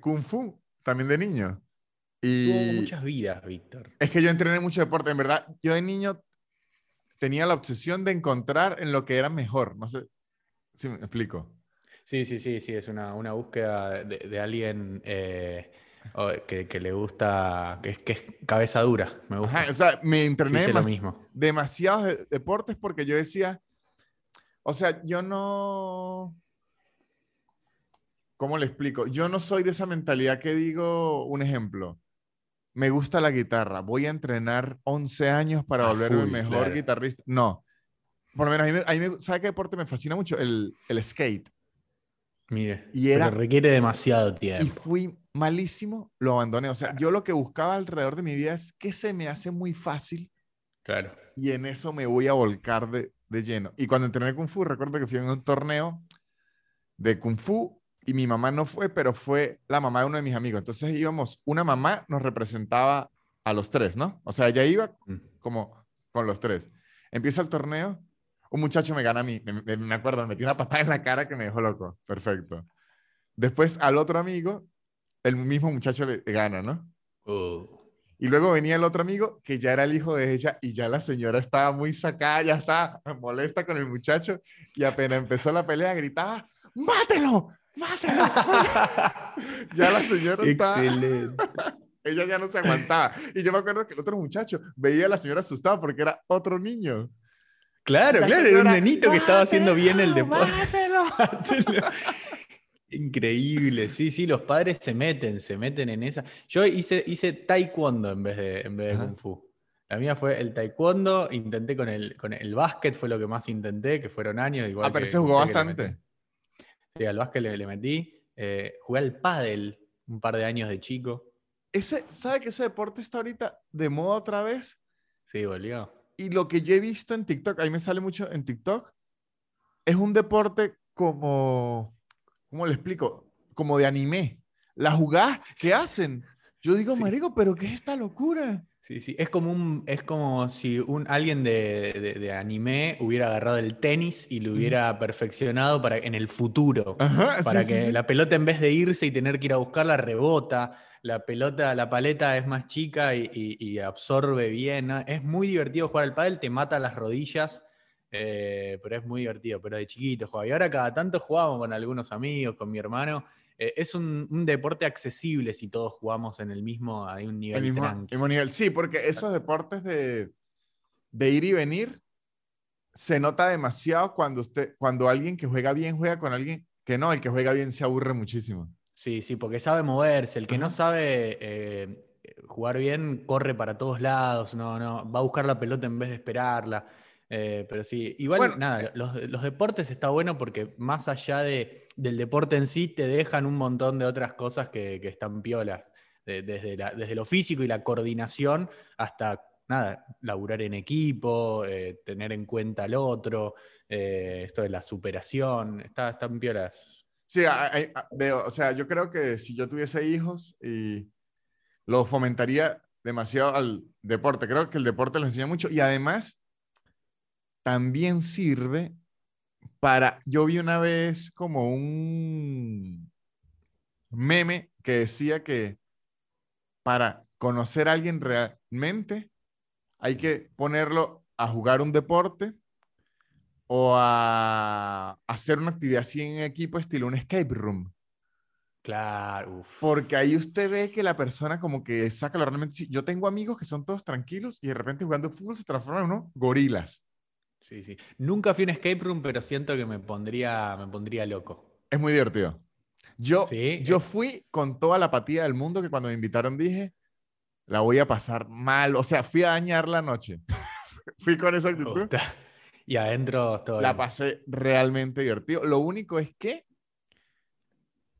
Kung Fu también de niño. Tuvo Y muchas vidas, Víctor. es que yo entrené mucho deporte. En verdad, yo de niño tenía la obsesión de encontrar en lo que era mejor. No sé si me explico. Sí, sí, sí, sí, es una, una búsqueda de, de alguien eh, o- que, que le gusta, que es, que es cabeza dura, me gusta. Ajá, o sea, me entrené lo mismo. demasiados de- deportes porque yo decía, o sea, yo no, ¿cómo le explico? Yo no soy de esa mentalidad que digo, un ejemplo, me gusta la guitarra, voy a entrenar 11 años para A volverme el mejor claro. guitarrista. No, por lo menos a mí, a mí me- ¿sabe qué deporte me fascina mucho? El, el skate. Mire, Y era- requiere demasiado Y tiempo. fui malísimo, lo abandoné. O sea, yo lo que buscaba alrededor de mi vida es que se me hace muy fácil Claro. y en eso me voy a volcar de, de lleno. Y cuando entrené Kung Fu, recuerdo que fui en un torneo de Kung Fu y mi mamá no fue, pero fue la mamá de uno de mis amigos. Entonces íbamos, una mamá nos representaba a los tres, ¿no? O sea, ella iba Mm. como con los tres. Empieza el torneo, un muchacho me gana a mí, me, me- me acuerdo, me metió una patada en la cara que me dejó loco. Perfecto. Después al otro amigo el mismo muchacho le gana, ¿no? Uh. Y luego venía el otro amigo que ya era el hijo de ella y ya la señora estaba muy sacada, ya estaba molesta con el muchacho y apenas empezó la pelea gritaba, ¡mátelo! ¡Mátelo! ya la señora estaba... Excelente. Ella ya no se aguantaba. Y yo me acuerdo que el otro muchacho veía a la señora asustada porque era otro niño. Claro, La claro, era un señora, nenito que estaba haciendo bien el "Mátelo, deporte. mátelo". Increíble, sí, sí, los padres se meten, se meten en esa. Yo hice, hice taekwondo en vez de, en vez de kung fu. La mía fue el taekwondo, intenté con el, con el básquet, fue lo que más intenté, que fueron años. Igual Ah, pero se jugó bastante. Sí, al básquet le, le metí. Eh, jugué al pádel un par de años de chico. Ese, ¿Sabe que ese deporte está ahorita de moda otra vez? Sí, volvió. Y lo que yo he visto en TikTok, ahí me sale mucho en TikTok, es un deporte como, ¿cómo le explico? Como de anime. Las jugadas que hacen. Yo digo, Sí. marico, pero ¿qué es esta locura? Sí, sí, es como, un, es como si un, alguien de, de- de anime hubiera agarrado el tenis y lo hubiera perfeccionado para, en el futuro. Ajá, para sí, que sí. la pelota en vez de irse y tener que ir a buscarla, rebota. La pelota, la paleta es más chica y, y- y absorbe bien. Es muy divertido jugar al pádel, te mata las rodillas, eh, pero es muy divertido. Pero de chiquito jugaba. Y ahora cada tanto jugamos con algunos amigos, con mi hermano. Eh, es un, un deporte accesible si todos jugamos en el mismo, hay un El nivel mismo, tranqui. mismo nivel. Sí, porque esos deportes de, de ir y venir se nota demasiado cuando usted, cuando alguien que juega bien juega con alguien que no, el que juega bien se aburre muchísimo. Sí, sí, porque sabe moverse. El que no sabe eh, jugar bien corre para todos lados, no, no, va a buscar la pelota en vez de esperarla. Eh, pero sí, igual Bueno, nada, los, los deportes está bueno porque más allá de, del deporte en sí, te dejan un montón de otras cosas que, que están piolas. De- desde, la- desde lo físico y la coordinación hasta nada, laburar en equipo, eh, tener en cuenta al otro, eh, esto de la superación, está, están piolas. Sí, hay- hay- veo, o sea, yo creo que si yo tuviese hijos y lo fomentaría demasiado al deporte. Creo que el deporte lo enseña mucho y además también sirve para, yo vi una vez como un meme que decía que para conocer a alguien realmente hay que ponerlo a jugar un deporte o a hacer una actividad así en equipo estilo un escape room. Claro, uf. Porque ahí usted ve que la persona como que saca lo realmente... sí, Yo tengo amigos que son todos tranquilos y de repente jugando fútbol se transforman en unos gorilas. Sí, sí. Nunca fui a un escape room, pero siento que me pondría, me pondría loco. Es muy divertido. Yo, Sí, yo fui con toda la apatía del mundo que cuando me invitaron dije, la voy a pasar mal. O sea, fui a dañar la noche. fui con esa actitud. Y adentro todo. La bien. pasé realmente divertido. Lo único es que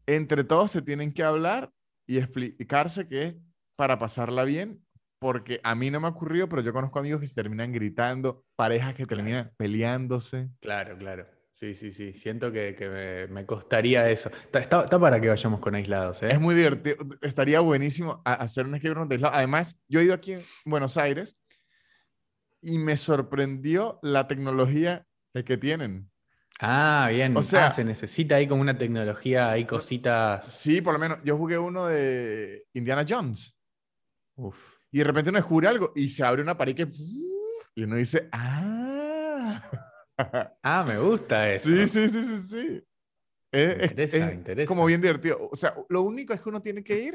entre todos se tienen que hablar y explicarse que es para pasarla bien, porque a mí no me ha ocurrido, pero yo conozco amigos que se terminan gritando, parejas que terminan peleándose. Claro, claro. Sí, sí, sí. Siento que, que me, me costaría eso. Está, está- está para que vayamos con aislados, ¿eh? Es muy divertido. Estaría buenísimo hacer un escape room de aislado. Además, yo he ido aquí en Buenos Aires y me sorprendió la tecnología que tienen. Ah, bien. O sea- ah, se necesita ahí como una tecnología, hay cositas. Sí, por lo menos. Yo jugué uno de Indiana Jones. Uf. Y de repente uno descubre algo y se abre una pared que... Y uno dice, ah. Ah, me gusta eso. Sí, sí, sí, sí, sí. Es, es- Interesa, es interesa. como bien divertido. O sea, lo único es que uno tiene que ir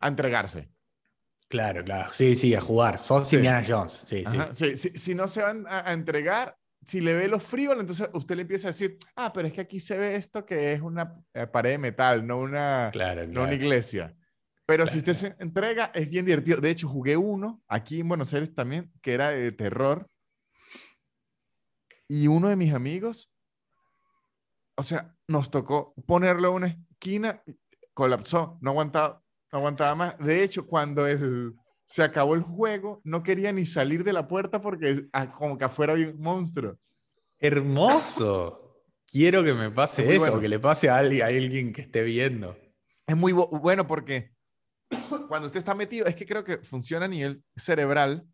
a entregarse. Claro, claro. Sí, sí, a jugar. Sos Sí. Indiana Jones. Sí, sí. Si no se van a, a entregar, si le ve los frívolos, entonces usted le empieza a decir, ah, pero es que aquí se ve esto que es una eh, pared de metal, no una, Claro, no claro. una iglesia. Pero si usted se entrega, es bien divertido. De hecho, jugué uno aquí en Buenos Aires también, que era de terror. Y uno de mis amigos, o sea, nos tocó ponerlo en una esquina, colapsó, no aguantaba, no aguantaba más. De hecho, cuando el- se acabó el juego, no quería ni salir de la puerta porque ah, como que afuera había un monstruo. Hermoso. Quiero que me pase Es eso, bueno. que le pase a alguien, a alguien que esté viendo. Es muy bueno porque cuando usted está metido, es que creo que funciona a nivel cerebral.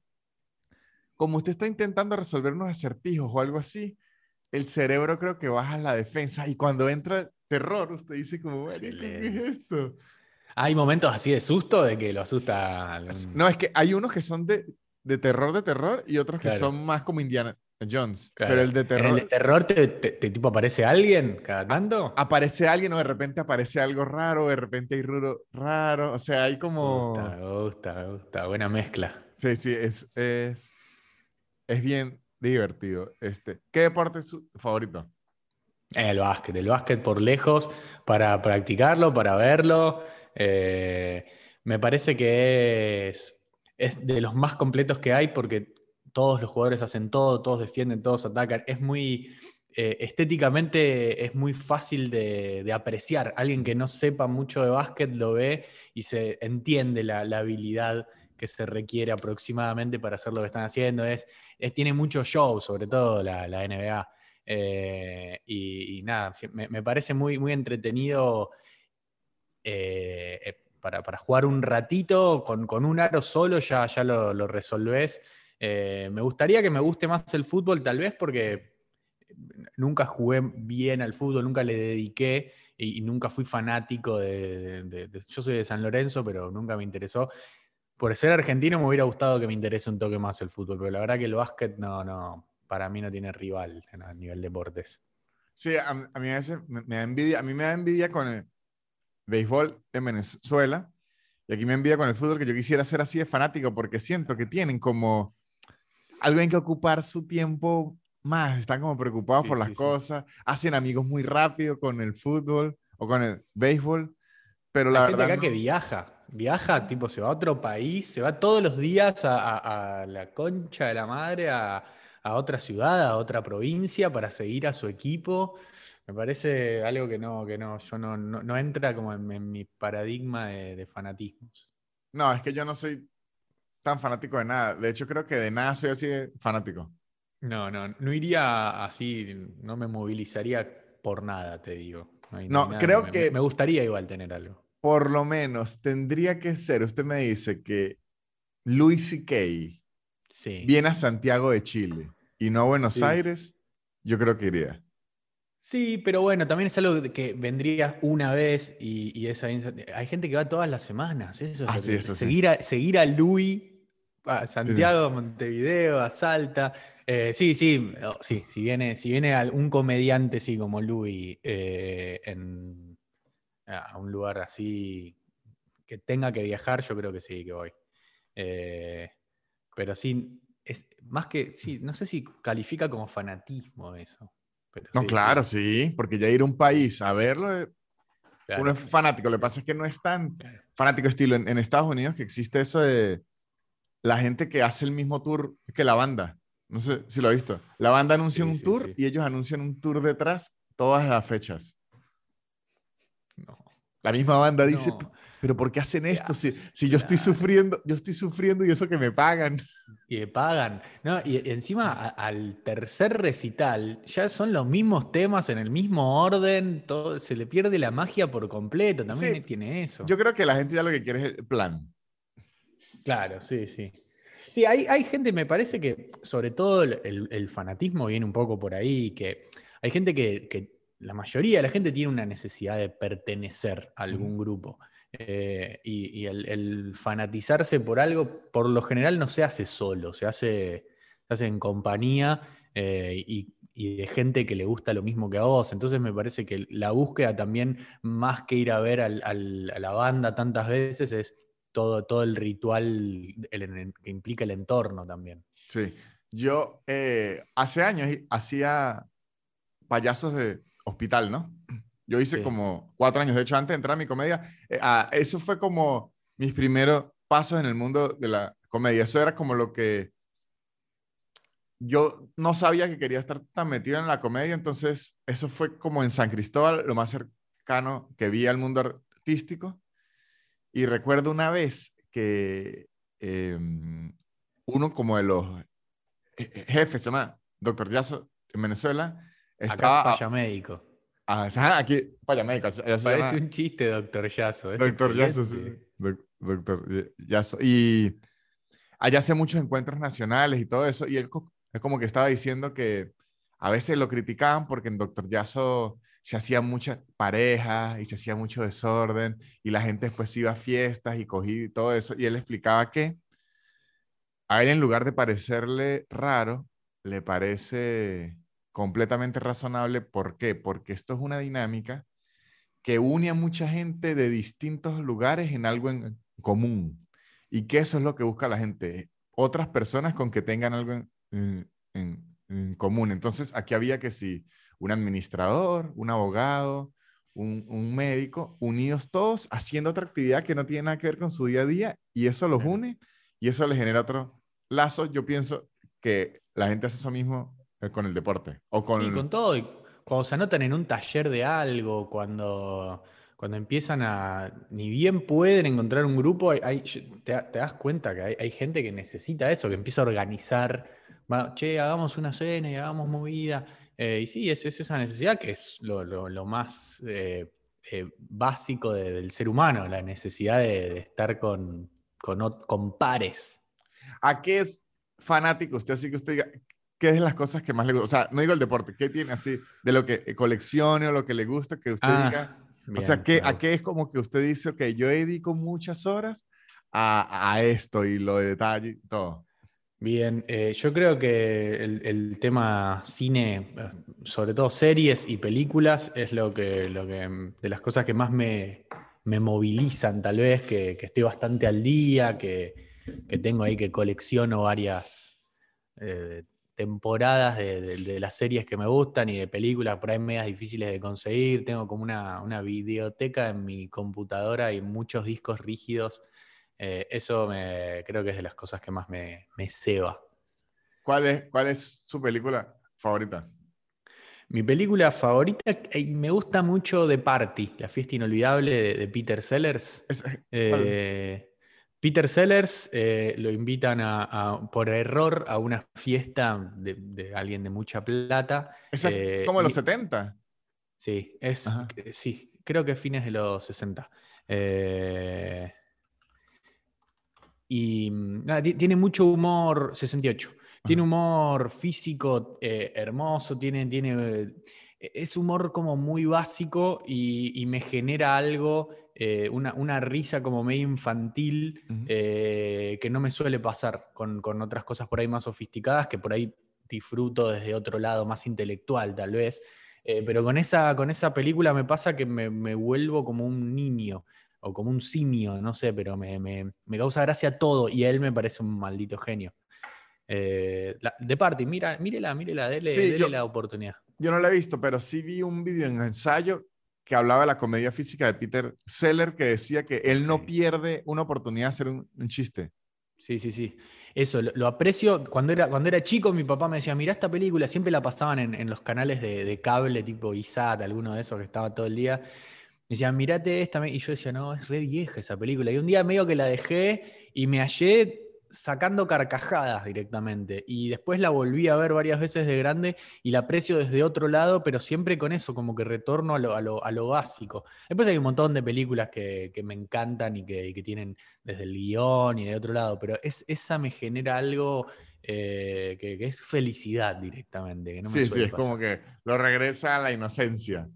Como usted está intentando resolver unos acertijos o algo así, el cerebro creo que baja la defensa y cuando entra el terror, usted dice como, "Marico, ¿qué es esto? Hay momentos así de susto de que lo asusta. No, es que hay unos que son de, de terror, de terror, y otros que son más como Indiana Jones. Pero el de terror. ¿En el de terror te, tipo aparece alguien cada tanto? Aparece alguien o de repente aparece algo raro, de repente hay ruro raro. O sea, hay como. Me gusta, me gusta, me gusta. Buena mezcla. Sí, sí, es, es, es bien divertido. Este, ¿Qué deporte es su favorito? El básquet, el básquet por lejos, para practicarlo, para verlo. Eh, me parece que es, es de los más completos que hay porque todos los jugadores hacen todo, todos defienden, todos atacan. Es muy, eh, estéticamente es muy fácil de, apreciar. Alguien que no sepa mucho de básquet lo ve y se entiende la, habilidad que se requiere aproximadamente para hacer lo que están haciendo. Es, tiene mucho show, sobre todo la, NBA. Eh, y, nada, me, parece muy, muy entretenido eh, para, jugar un ratito, con, un aro solo ya, ya lo, lo resolvés. Me gustaría que me guste más el fútbol, tal vez porque nunca jugué bien al fútbol, nunca le dediqué y, nunca fui fanático de, Yo soy de San Lorenzo, pero nunca me interesó. Por ser argentino me hubiera gustado que me interese un toque más el fútbol, pero la verdad que el básquet no, no, para mí no tiene rival a nivel deportes. Sí, a, mí a veces me, da envidia, a mí me da envidia con el béisbol en Venezuela y aquí me envidia con el fútbol que yo quisiera ser así de fanático porque siento que tienen como algo en que ocupar su tiempo más, están como preocupados por las cosas, hacen amigos muy rápido con el fútbol o con el béisbol, pero la, gente acá que viaja, viaja, tipo se va a otro país, se va todos los días a la concha de la madre a, a otra ciudad, a otra provincia para seguir a su equipo. Me parece algo que no, que no, yo no, no, entra como en, mi paradigma de, fanatismos. No, es que yo no soy tan fanático de nada. De hecho, creo que de nada soy así de fanático. No, no, no iría así, no me movilizaría por nada, te digo. No, creo que... Me gustaría igual tener algo. Por lo menos tendría que ser, usted me dice que Luis C.K. Sí. viene a Santiago de Chile y no a Buenos Aires, yo creo que iría. Sí, pero bueno, también es algo que vendría una vez y, esa, hay gente que va todas las semanas. Eso, ah, seguir, a, seguir a Luis, a Santiago, a Montevideo, a Salta. Eh, sí, sí, oh, sí, si viene, si viene un comediante sí, como Luis eh, a un lugar así que tenga que viajar, yo creo que sí, que voy. Eh, pero sí, es más que, sí, no sé si califica como fanatismo eso. no, claro, sí. porque ya ir a un país a verlo, uno es fanático. Lo que pasa es que no es tan fanático estilo en, Estados Unidos que existe eso de la gente que hace el mismo tour que la banda. No sé si lo ha visto. La banda anuncia un tour y ellos anuncian un tour detrás todas las fechas. No. La misma banda dice, pero ¿por qué hacen esto? Si, si yo estoy sufriendo, yo estoy sufriendo y eso que me pagan. Y me pagan. No, y encima al tercer recital ya son los mismos temas en el mismo orden, todo, se le pierde la magia por completo, también tiene eso. Yo creo que la gente ya lo que quiere es el plan. Claro, sí, sí. Sí, hay, hay gente, me parece que sobre todo el, el, fanatismo viene un poco por ahí, que hay gente que, que, la mayoría de la gente tiene una necesidad de pertenecer a algún grupo. Eh, y, el, fanatizarse por algo, por lo general no se hace solo, se hace, hace en compañía eh, y, de gente que le gusta lo mismo que a vos. Entonces me parece que la búsqueda también, más que ir a ver a la banda tantas veces, es todo, todo el ritual que implica el entorno también. Sí, yo eh, hace años hacía payasos de hospital, ¿no? Yo hice como cuatro años, de hecho, antes de entrar a mi comedia, eh, ah, eso fue como mis primeros pasos en el mundo de la comedia. Eso era como lo que yo no sabía que quería estar tan metido en la comedia, entonces eso fue como en San Cristóbal, lo más cercano que vi al mundo artístico. Y recuerdo una vez que em, uno como de los jefes, se llama Doctor Yaso en Venezuela, estaba... Acá es médico. Ah, aquí, médico. Parece un chiste, doctor Yaso. Doctor Yaso, sí. Doctor Yaso. Y allá hace muchos encuentros nacionales y todo eso. Y él es como que estaba diciendo que a veces lo criticaban porque en Doctor Yaso se hacían muchas parejas y se hacía mucho desorden y la gente después iba a fiestas y cogía todo eso. Y él explicaba que a él en lugar de parecerle raro, le parece completamente razonable. ¿Por qué? Porque esto es una dinámica que une a mucha gente de distintos lugares en algo en común. Y que eso es lo que busca la gente, otras personas con que tengan algo en, común. Entonces, aquí había que si un administrador, un abogado, un, médico, unidos todos haciendo otra actividad que no tiene nada que ver con su día a día y eso los une y eso les genera otro lazo. Yo pienso que la gente hace eso mismo eh, con el deporte. O con... Sí, con todo. Cuando se anotan en un taller de algo, cuando, cuando empiezan a. Ni bien pueden encontrar un grupo, hay, te, das cuenta que hay, gente que necesita eso, que empieza a organizar. che, hagamos una cena y hagamos movida. Eh, y sí, es, esa necesidad que es lo, más eh, básico del ser humano, la necesidad de, estar con, con, con pares. ¿A qué es fanático usted? Así que usted diga, ¿qué es las cosas que más le gusta? O sea, no digo el deporte, ¿qué tiene así de lo que coleccione o lo que le gusta que usted ah, diga? o sea, ¿qué, ¿a qué es como que usted dice, ok, yo dedico muchas horas a, a esto y lo de detalle y todo? Bien, eh, yo creo que el, tema cine, eh, sobre todo series y películas, es lo que, que de las cosas que más me, me movilizan, tal vez, que, que estoy bastante al día, que, que tengo ahí que colecciono varias eh, temporadas de, las series que me gustan y de películas por ahí medias difíciles de conseguir. Tengo como una, videoteca en mi computadora y muchos discos rígidos. Eh, eso me, creo que es de las cosas que más me, me ceba. ¿Cuál es, ¿Cuál es su película favorita? Mi película favorita, y me gusta mucho The Party, La fiesta inolvidable de, Peter Sellers. Eh, Peter Sellers eh, lo invitan a, por error a una fiesta de, alguien de mucha plata. ¿Es eh, como los 70? Sí, es, sí, creo que fines de los 60. Eh, y tiene mucho humor, 68. Tiene humor físico hermoso, tiene, tiene, es humor como muy básico y, y me genera algo eh, una, risa como medio infantil eh, que no me suele pasar con, otras cosas por ahí más sofisticadas que por ahí disfruto desde otro lado más intelectual tal vez. Eh, pero con esa, con esa película me pasa que me, vuelvo como un niño o como un simio, no sé, pero me, causa gracia todo y él me parece un maldito genio. de parte, mira, mírela, mírela, dele, la oportunidad. Yo no la he visto, pero sí vi un video en ensayo que hablaba de la comedia física de Peter Seller, que decía que él no pierde una oportunidad de hacer un, chiste. Sí, sí, sí. Eso, lo, aprecio. Cuando era, cuando era chico, mi papá me decía, mira esta película, siempre la pasaban en, los canales de, cable, tipo ISAT, alguno de esos que estaba todo el día. Me decían, mirate esta. Y yo decía, no, es re vieja esa película. Y un día medio que la dejé y me hallé sacando carcajadas directamente. Y después la volví a ver varias veces de grande y la aprecio desde otro lado, pero siempre con eso, como que retorno a lo, básico. Después hay un montón de películas que, me encantan y que, tienen desde el guion y de otro lado, pero es, esa me genera algo eh, que, es felicidad directamente. sí, sí, es como que lo regresa a la inocencia.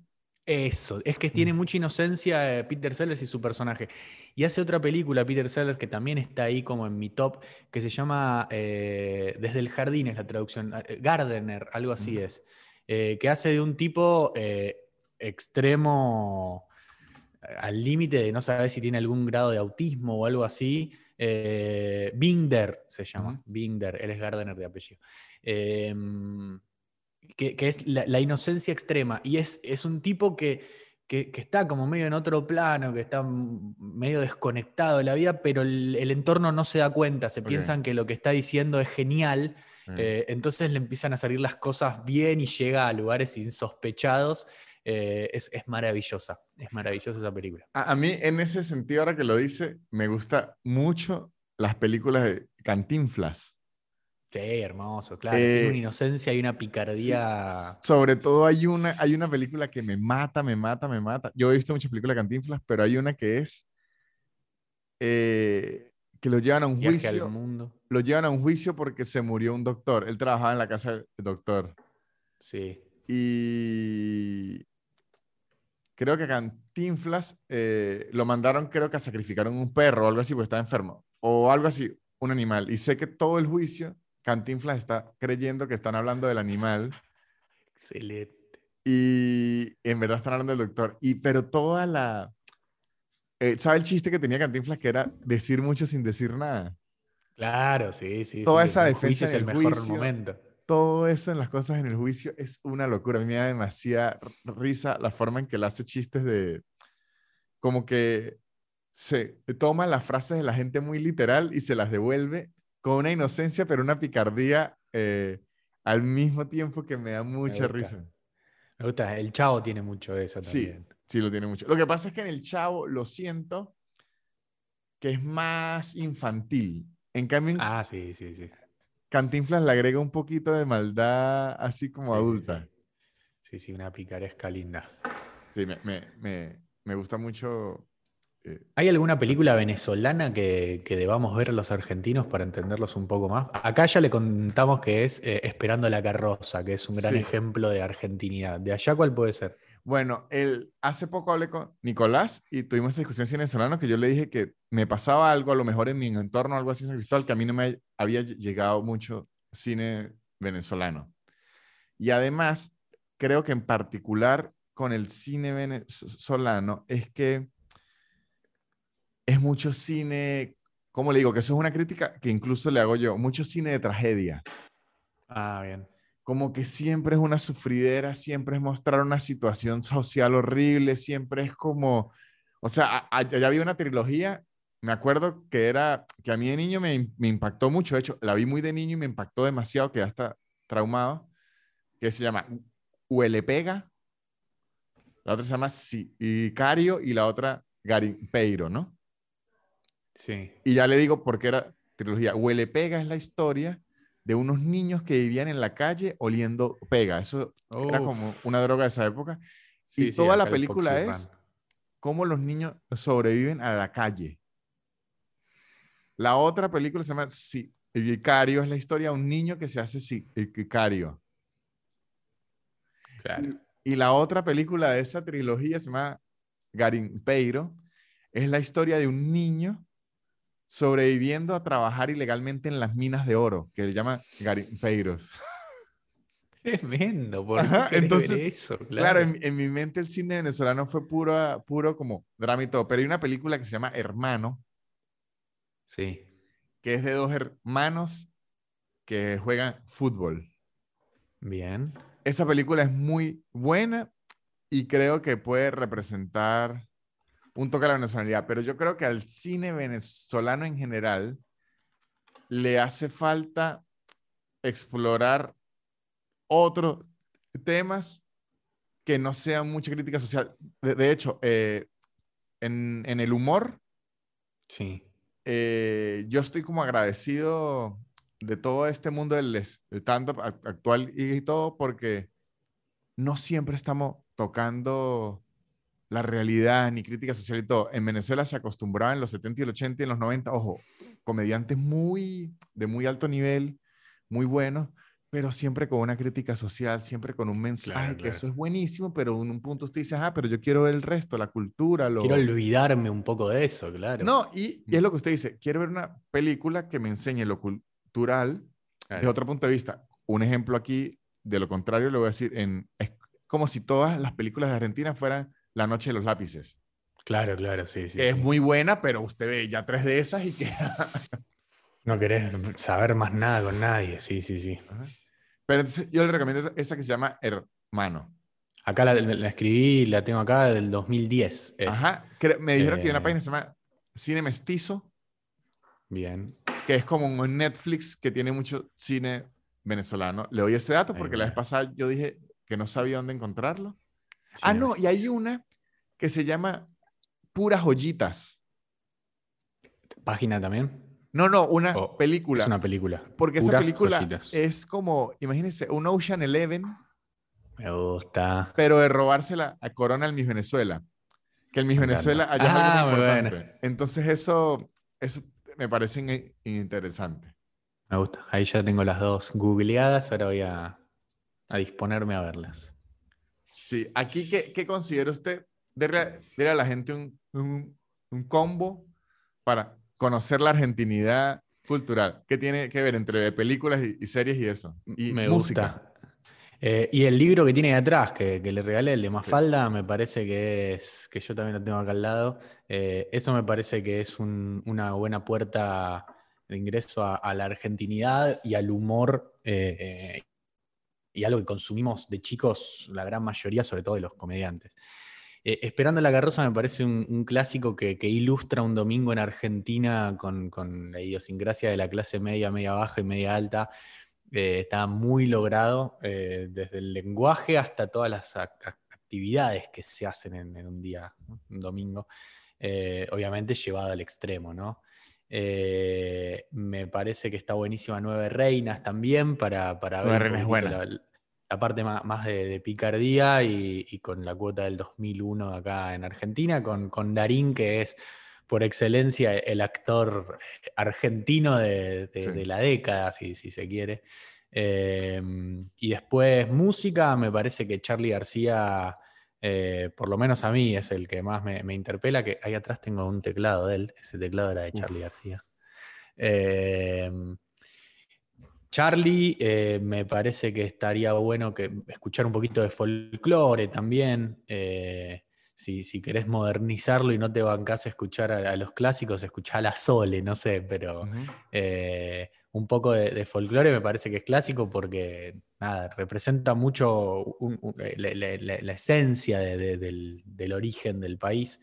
Eso, es que tiene mm. mucha inocencia eh, Peter Sellers y su personaje. Y hace otra película, Peter Sellers, que también está ahí como en mi top, que se llama eh, Desde el Jardín, es la traducción, eh, Gardener, algo así es, que hace de un tipo extremo al límite de no saber si tiene algún grado de autismo o algo así. Binder se llama, Binder, él es Gardener de apellido. Que, es la, inocencia extrema. Y es, es un tipo que, que, está como medio en otro plano, que está medio desconectado de la vida, pero el, entorno no se da cuenta, se piensan que lo que está diciendo es genial, mm. eh, entonces le empiezan a salir las cosas bien y llega a lugares insospechados. Eh, es, es, maravillosa, es maravillosa esa película. A, a, mí, en ese sentido, ahora que lo dice, me gusta mucho las películas de Cantinflas. Sí, hermoso, claro. Tiene una eh, inocencia y una picardía. Sobre todo hay una, hay una película que me mata, me mata, me mata. Yo he visto muchas películas de Cantinflas, pero hay una que es eh, que lo llevan a un juicio. mundo. Lo llevan a un juicio porque se murió un doctor. Él trabajaba en la casa del doctor. Sí. Y creo que Cantinflas eh, lo mandaron, creo que a sacrificar un perro o algo así, porque estaba enfermo, o algo así, un animal. Y sé que todo el juicio, Cantinflas está creyendo que están hablando del animal. Excelente. Y en verdad están hablando del doctor. Y, pero toda la... Eh, ¿Sabe el chiste que tenía Cantinflas que era decir mucho sin decir nada? Claro, sí, sí. Toda sí, esa el defensa es el el mejor juicio. momento. todo eso en las cosas en el juicio es una locura. A mí me da demasiada risa la forma en que él hace chistes de como que se toma las frases de la gente muy literal y se las devuelve con una inocencia, pero una picardía eh, al mismo tiempo que me da mucha risa. Me gusta, el chavo tiene mucho de eso Sí, también. sí lo tiene mucho. Lo que pasa es que en el Chavo lo siento que es más infantil. En cambio, Ah, sí, sí, sí. Cantinflas le agrega un poquito de maldad así como Sí, sí, adulta. Sí, sí, sí, una picaresca linda. Sí, me, me, me, me gusta mucho. Eh, ¿Hay alguna película venezolana que, que debamos ver los argentinos para entenderlos un poco más? Acá ya le contamos que es eh, Esperando la carroza, que es un gran Sí. ejemplo de argentinidad. ¿De allá cuál puede ser? Bueno, el, hace poco hablé con Nicolás y tuvimos esa discusión venezolano que yo le dije que me pasaba algo, a lo mejor en mi entorno, algo así en San Cristóbal, que a mí no me había ll- llegado mucho cine venezolano. Y además, creo que en particular con el cine venezolano es que es mucho cine, ¿cómo le digo? Que eso es una crítica que incluso le hago yo, mucho cine de tragedia. Ah, bien. como que siempre es una sufridera, siempre es mostrar una situación social horrible, siempre es como, o sea, ya había una trilogía, me acuerdo que era, que a mí de niño me impactó mucho, de hecho, la vi muy de niño y me impactó demasiado, que ya está traumado, que se llama Huele Pega, la otra se llama Sicario y la otra Garimpeiro, ¿no? Sí. Y ya le digo por qué era trilogía. Huele Pega es la historia de unos niños que vivían en la calle oliendo pega. Eso era como una droga de esa época. Sí, y sí, toda la película es cómo los niños sobreviven a la calle. La otra película se llama Sicario, es la historia de un niño que se hace sicario. Claro. Y la otra película de esa trilogía se llama Garimpeiro. Es la historia de un niño sobreviviendo a trabajar ilegalmente en las minas de oro, que le llaman garimpeiros. Tremendo, ¿por entonces, eso? Claro, en, en mi mente el cine venezolano fue puro, puro como drama y todo, pero hay una película que se llama Hermano, Sí. que es de dos hermanos que juegan fútbol. Bien. Esa película es muy buena y creo que puede representar un toque a la venezolaridad, pero yo creo que al cine venezolano en general le hace falta explorar otros temas que no sean mucha crítica social. De, de hecho, eh, en, en el humor, Sí. eh, yo estoy como agradecido de todo este mundo del stand-up ac- actual y todo, porque no siempre estamos tocando la realidad ni crítica social y todo. En Venezuela se acostumbraba en los 70 y el 80 y en los 90, ojo, comediantes muy, de muy alto nivel, muy buenos, pero siempre con una crítica social, siempre con un mensaje, Claro, que claro. eso es buenísimo, pero en un punto usted dice, ah, pero yo quiero ver el resto, la cultura, lo... Quiero olvidarme un poco de eso, claro. No, y, y es lo que usted dice, quiero ver una película que me enseñe lo cultural Claro. de otro punto de vista. Un ejemplo aquí, de lo contrario, le voy a decir, en, es como si todas las películas de Argentina fueran La Noche de los Lápices, Claro, claro, sí, sí. que es sí. muy buena, pero usted ve ya tres de esas y que... No querés saber más nada con nadie, sí, sí, sí. Ajá. Pero entonces yo le recomiendo esa, que se llama Hermano. Acá la, la escribí, la tengo acá del 2010. es. Ajá. Me dijeron que hay una Eh. página que se llama Cine Mestizo, Bien. que es como un Netflix que tiene mucho cine venezolano. Le doy ese dato porque la vez pasada yo dije que no sabía dónde encontrarlo. Ah, no, y hay una que se llama Puras Joyitas. ¿Página también? No, no, una Oh, película. Es una película. Porque esa película joyitas. es como, imagínense, un Ocean Eleven, Me gusta. pero de robársela a Corona al Miss Venezuela. Que el Miss Venezuela haya Ah, algo muy importante. Entonces eso, eso me parece in- interesante. Me gusta. Ahí ya tengo las dos googleadas, ahora voy a, a disponerme a verlas. Sí, aquí, ¿qué, qué considera usted dile, a la gente un, un, un, combo para conocer la argentinidad cultural. ¿Qué tiene que ver entre películas y, series y eso? Y Me música. Gusta. Eh, y el libro que tiene ahí atrás, que, le regalé, el de Mafalda, me parece que es, que yo también lo tengo acá al lado, eh, eso me parece que es una buena puerta de ingreso a, la argentinidad y al humor eh, y algo que consumimos de chicos, la gran mayoría, sobre todo de los comediantes. Esperando la carroza me parece un, clásico que, ilustra un domingo en Argentina con, con, la idiosincrasia de la clase media, media baja y media alta, eh, está muy logrado, eh, desde el lenguaje hasta todas las actividades que se hacen en, un día, un domingo, eh, obviamente llevado al extremo, ¿no? me parece que está buenísima Nueve Reinas también para, para ver La, parte más, de, picardía y, con la cuota del 2001 acá en Argentina, con, con Darín, que es por excelencia el actor argentino de, la década, si, si se quiere. Em, y después música, me parece que Charlie García, eh, por lo menos a mí, es el que más me, interpela, que ahí atrás tengo un teclado de él, ese teclado era de Charlie García. Em, Charlie, eh, me parece que estaría bueno que escuchar un poquito de folclore también. Eh, si, querés modernizarlo y no te bancás a escuchar a, los clásicos, escuchá a la Sole, no sé, pero eh, un poco de, folclore me parece que es clásico porque nada, representa mucho la, esencia del, origen del país.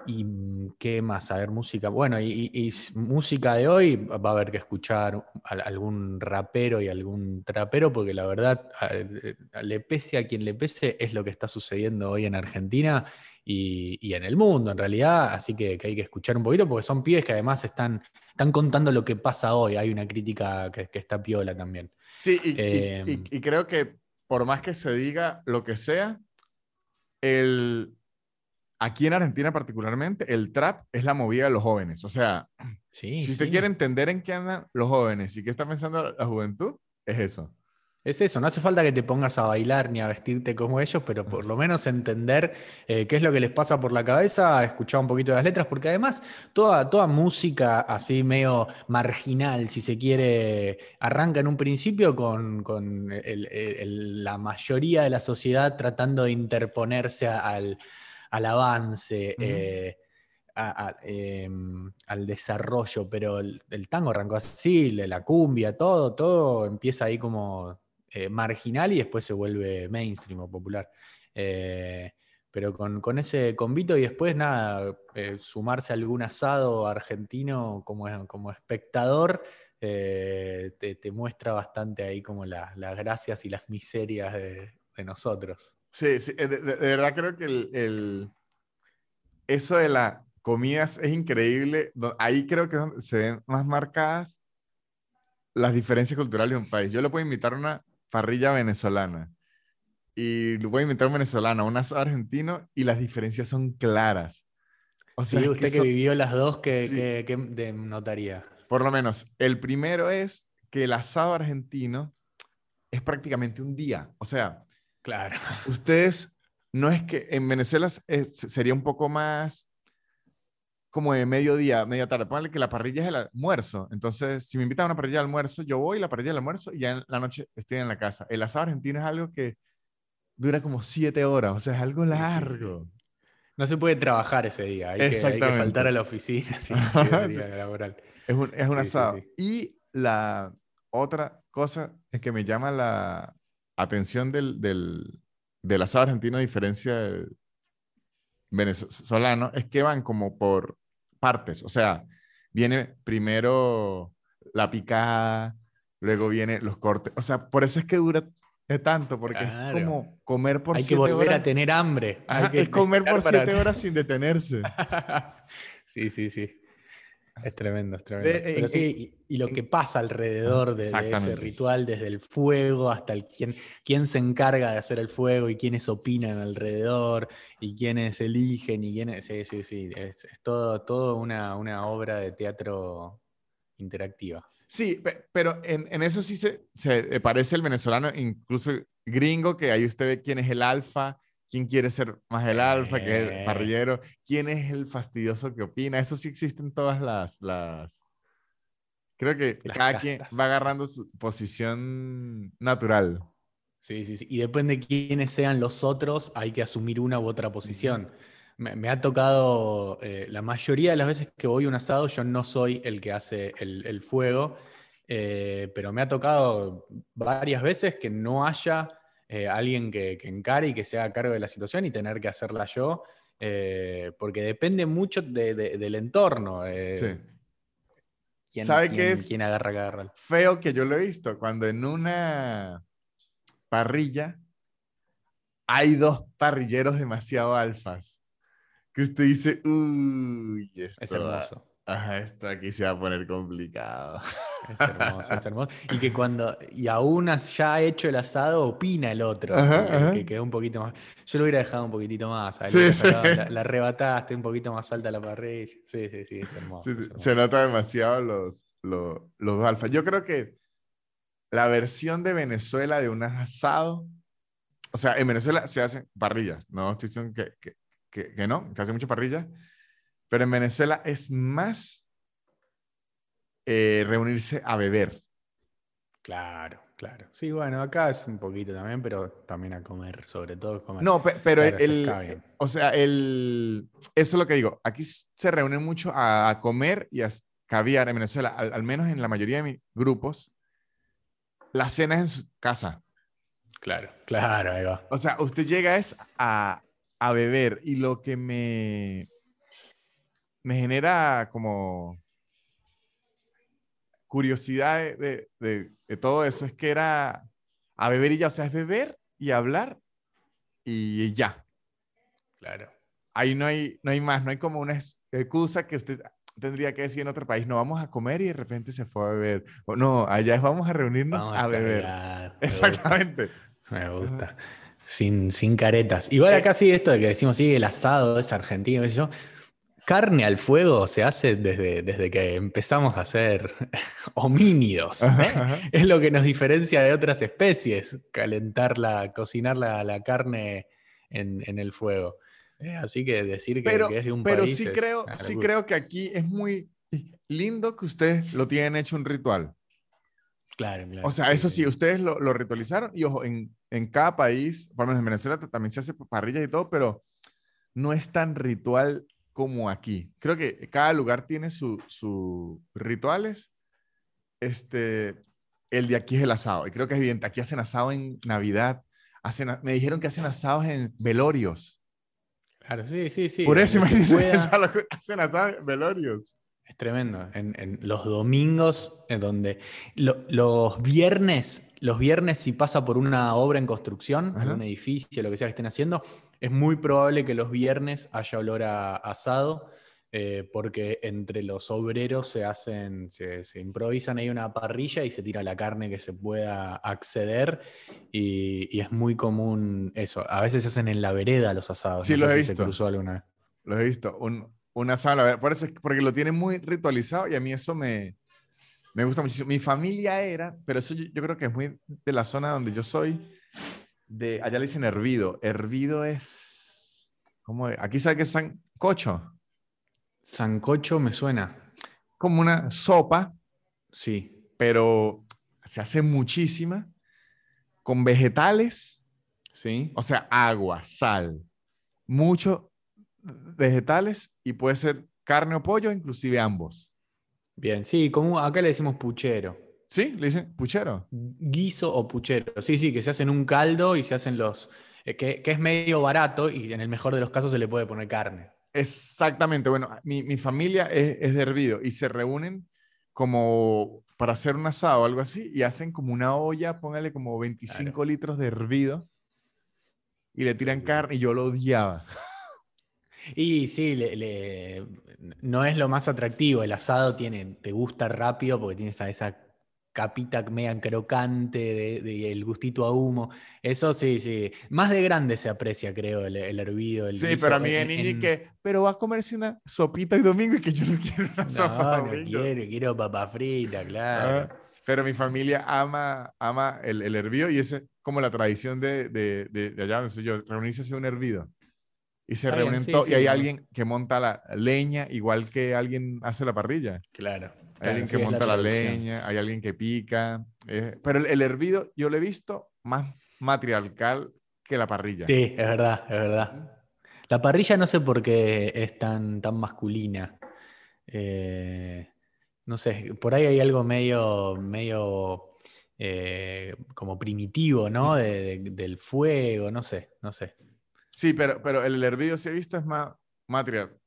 Eh, ¿Y mm, qué más? A ver, música. Bueno, y, música de hoy va a haber que escuchar algún rapero y algún trapero, porque la verdad, le pese a quien le pese, es lo que está sucediendo hoy en Argentina y, en el mundo, en realidad. Así que, hay que escuchar un poquito, porque son pibes que además están, están contando lo que pasa hoy. Hay una crítica que, está piola también. Sí, y em, creo que por más que se diga lo que sea, el aquí en Argentina particularmente, el trap es la movida de los jóvenes. O sea, si usted quiere entender en qué andan los jóvenes y qué está pensando la juventud, es eso. Es eso, no hace falta que te pongas a bailar ni a vestirte como ellos, pero por lo menos entender eh, qué es lo que les pasa por la cabeza, escuchar un poquito de las letras, porque además toda, toda música así medio marginal, si se quiere, arranca en un principio con, la mayoría de la sociedad tratando de interponerse al, al avance, eh, em, al desarrollo, pero el, tango arrancó así, la cumbia, todo, todo empieza ahí como eh, marginal y después se vuelve mainstream o popular. Eh, pero con, ese convito y después nada, sumarse a algún asado argentino como, como espectador, te, muestra bastante ahí como las gracias y las miserias de, nosotros. Sí, sí de, verdad creo que el, eso de la comida es increíble. Ahí creo que se ven más marcadas las diferencias culturales de un país. Yo le puedo invitar a una parrilla venezolana y le a invitar a un venezolano, un argentino y las diferencias son claras. O sea, sí, usted que, vivió las dos, ¿qué, notaría? Por lo menos, el primero es que el asado argentino es prácticamente un día. O sea, claro. ustedes no es que en Venezuela sería un poco más como de mediodía, media tarde. Póngale que la parrilla es el almuerzo. Entonces, si me invitan a una parrilla de almuerzo, yo voy a la parrilla del almuerzo y ya en la noche estoy en la casa. El asado argentino es algo que dura como siete horas, o sea, es algo largo. No se puede trabajar ese día, hay, que, faltar a la oficina. laboral. Es un, es un asado. Y la otra cosa es que me llama la atención del, del asado argentino, a diferencia del venezolano, es que van como por partes. O sea, viene primero la picada, luego viene los cortes. O sea, por eso es que dura tanto, porque es como comer por siete horas. Hay que volver a tener hambre. es comer por siete horas sin detenerse. sí, sí, sí. Es tremendo, es tremendo. Pero sí, y, lo que pasa alrededor de, ese ritual, desde el fuego hasta el quién, quién se encarga de hacer el fuego y quiénes opinan alrededor y quiénes eligen y quiénes. Sí, sí, sí. Es, todo, todo una, una, obra de teatro interactiva. Sí, pero en, en eso sí se, se, parece el venezolano, incluso gringo, que ahí usted ve quién es el alfa, quién quiere ser más el alfa, que el Eh. parrillero, quién es el fastidioso que opina. Eso sí existe en todas las... las... Creo que Las cada quien va agarrando su posición natural. Sí, sí, sí. Y depende de quiénes sean los otros, hay que asumir una u otra posición. Me, me ha tocado, eh, la mayoría de las veces que voy a un asado, yo no soy el que hace el, el fuego, eh, pero me ha tocado varias veces que no haya eh, alguien que, que encare y que se haga cargo de la situación y tener que hacerla yo, eh, porque depende mucho de- de- del entorno. eh, Sí. quién, ¿Sabe qué quién- es? quién agarra, agarra. Feo que yo lo he visto, cuando en una parrilla hay dos parrilleros demasiado alfas. Que usted dice, uy, esto, Es va- hermoso. ajá, esto aquí se va a poner complicado. Es hermoso, es hermoso. Y que cuando, y aún ya ha hecho el asado, opina el otro. Ajá, que, ajá. que quedó un poquito más. Yo lo hubiera dejado un poquitito más. Sí, sí. La, la arrebataste un poquito más alta la parrilla. Sí, sí, sí, es hermoso. Es hermoso. se nota demasiado los, los, los dos alfas. Yo creo que la versión de Venezuela de un asado, o sea, en Venezuela se hacen parrillas, no estoy diciendo que, que, que, que no, que hacen muchas parrillas, pero en Venezuela es más eh, reunirse a beber. Claro, claro. Sí, bueno, acá es un poquito también, pero también a comer, sobre todo comer. No, pe- pero Claro, se el, o sea, el, eso es lo que digo. Aquí se reúnen mucho a, a comer y a caviar en Venezuela, al, al menos en la mayoría de mis grupos. La cena es en su casa. Claro, claro, ahí va. O sea, usted llega es a, a beber y lo que me, me genera como curiosidad de, de- de- de todo eso es que era a beber y ya, o sea, es beber y hablar y ya. Claro. ahí no hay, no hay más, no hay como una ex- excusa que usted tendría que decir en otro país, no vamos a comer y de repente se fue a beber. O no, allá es vamos a reunirnos Vamos a, beber. gusta. Exactamente. Me gusta. Sin, sin caretas. Igual Eh. acá sí esto de que decimos, sí, el asado es argentino, sé yo. Carne al fuego se hace desde, desde que empezamos a ser homínidos. Ajá, ajá. Es lo que nos diferencia de otras especies, calentar la, cocinar la, la carne en, en el fuego. Eh, así que decir que, Pero, que es de un pero país sí es creo, sí creo que aquí es muy lindo que ustedes lo tienen hecho un ritual. Claro, claro. O sea, eso sí, ustedes lo, lo ritualizaron y ojo, en, en cada país, por lo menos en Venezuela también se hace parrillas y todo, pero no es tan ritual como aquí. Creo que cada lugar tiene sus su rituales. Este, el de aquí es el asado, y creo que es evidente. Aquí hacen asado en Navidad. Hacen, me dijeron que hacen asados en velorios. Claro, sí, sí, sí. Por eso se imagínense, hacen asado en velorios. Es tremendo. En, en los domingos, en donde lo- los viernes, los viernes si pasa por una obra en construcción, Ajá. algún edificio, lo que sea que estén haciendo, es muy probable que los viernes haya olor a asado, eh, porque entre los obreros se hacen, se, se improvisan ahí una parrilla y se tira la carne que se pueda acceder, y, y es muy común eso. A veces se hacen en la vereda los asados. Sí, no los sé he si se visto. cruzó alguna vez. Lo he visto. Un, un asado, la por eso es que- porque lo tienen muy ritualizado y a mí eso me, me gusta muchísimo. Mi familia era, pero eso yo, yo creo que es muy de la zona donde yo soy, de allá le dicen hervido. Hervido es, ¿cómo es? Aquí sabe que es sancocho, Sancocho me suena. como una sopa, Sí, pero se hace muchísima, con vegetales, sí. o sea, agua, sal, mucho vegetales y puede ser carne o pollo, inclusive ambos. Bien, sí, como acá le decimos puchero. ¿Sí? Le dicen puchero. Guiso o puchero. Sí, sí, que se hacen un caldo y se hacen los. eh, que, que es medio barato y en el mejor de los casos se le puede poner carne. Exactamente. Bueno, mi, mi familia es, es de hervido y se reúnen como para hacer un asado o algo así y hacen como una olla, póngale como 25 Claro. litros de hervido y le tiran carne y yo lo odiaba. Y sí, le- le- no es lo más atractivo. El asado tiene, te gusta rápido porque tiene esa, esa capita media crocante, de, de- el gustito a humo. Eso sí, sí. Más de grande se aprecia, creo, el, el hervido. El Sí, guiso. pero a mí de y en- que, pero va a comerse una sopita hoy domingo y que yo no quiero una sopa No, no domingo. quiero, quiero papa frita, claro. Ah, Pero mi familia ama, ama el, el hervido y es como la tradición de, de, de, allá donde soy yo, reunirse a hacer un hervido. Y se reúnen todos, y hay alguien que monta la leña, igual que alguien hace la parrilla. Claro. Hay alguien que monta la, leña, hay alguien que pica. Eh, pero el, el, hervido yo lo he visto más matriarcal que la parrilla. Sí, es verdad, es verdad. La parrilla no sé por qué es tan, tan masculina. Eh, no sé, por ahí hay algo medio, medio eh, como primitivo, ¿no? del fuego, no sé, no sé. Sí, pero, pero el hervido, si he visto, es más matriarcal.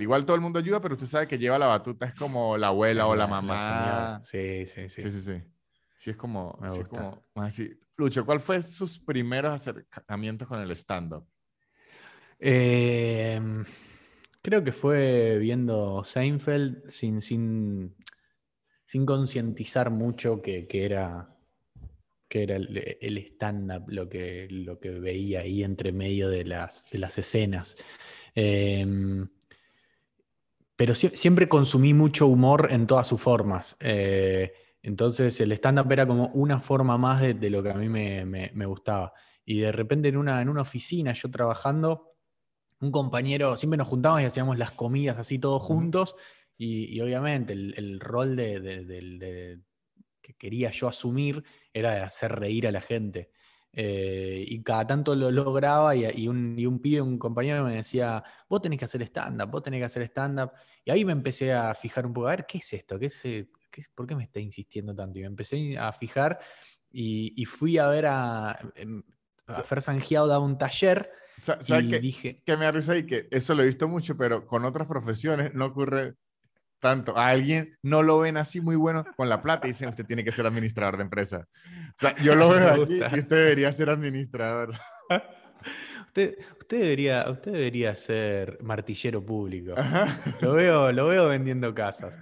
Igual todo el mundo ayuda, pero usted sabe que lleva la batuta, es como la abuela o la mamá. sí, sí, sí. Sí, sí, sí. Sí, es como, sí es como más así. Lucho, ¿cuál fue sus primeros acercamientos con el stand-up? Em, creo que fue viendo Seinfeld sin, sin, sin concientizar mucho que, era, que era el, stand-up lo que, lo que veía ahí entre medio de las, de las escenas. Em, pero siempre consumí mucho humor en todas sus formas. Eh, entonces el stand-up era como una forma más de, lo que a mí me, gustaba. Y de repente en una, en una oficina, yo trabajando, un compañero, siempre nos juntábamos y hacíamos las comidas así todos juntos. Y, obviamente el, rol de, que quería yo asumir era de hacer reír a la gente. Eh, y cada tanto lo lograba y, un, y un pibe, un compañero me decía, vos tenés que hacer stand-up, vos tenés que hacer stand-up. Y ahí me empecé a fijar un poco, a ver, ¿qué es esto? ¿Qué es, ¿por qué me está insistiendo tanto? Y me empecé a fijar y, fui a ver a, em, a Fer Sangiao daba un taller y que, dije... Que me arriesga y que eso lo he visto mucho, pero con otras profesiones no ocurre tanto. A alguien no lo ven así muy bueno con la plata y dicen, usted tiene que ser administrador de empresa. O sea, yo lo veo aquí y usted debería ser administrador. Usted, usted, debería, usted debería ser martillero público. Lo veo, lo veo vendiendo casas.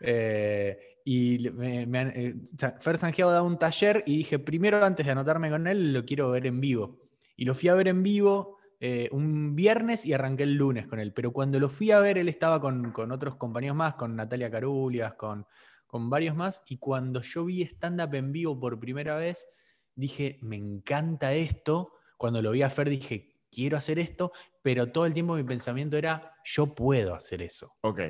Eh, y me, me, eh, Fer Sangiao da un taller y dije, primero antes de anotarme con él, lo quiero ver en vivo. Y lo fui a ver en vivo eh, un viernes y arranqué el lunes con él. Pero cuando lo fui a ver, él estaba con, con otros compañeros más, con Natalia Carulias, con, con varios más. Y cuando yo vi stand-up en vivo por primera vez, dije, me encanta esto cuando lo vi a Fer dije, quiero hacer esto, pero todo el tiempo mi pensamiento era, yo puedo hacer eso. Ok.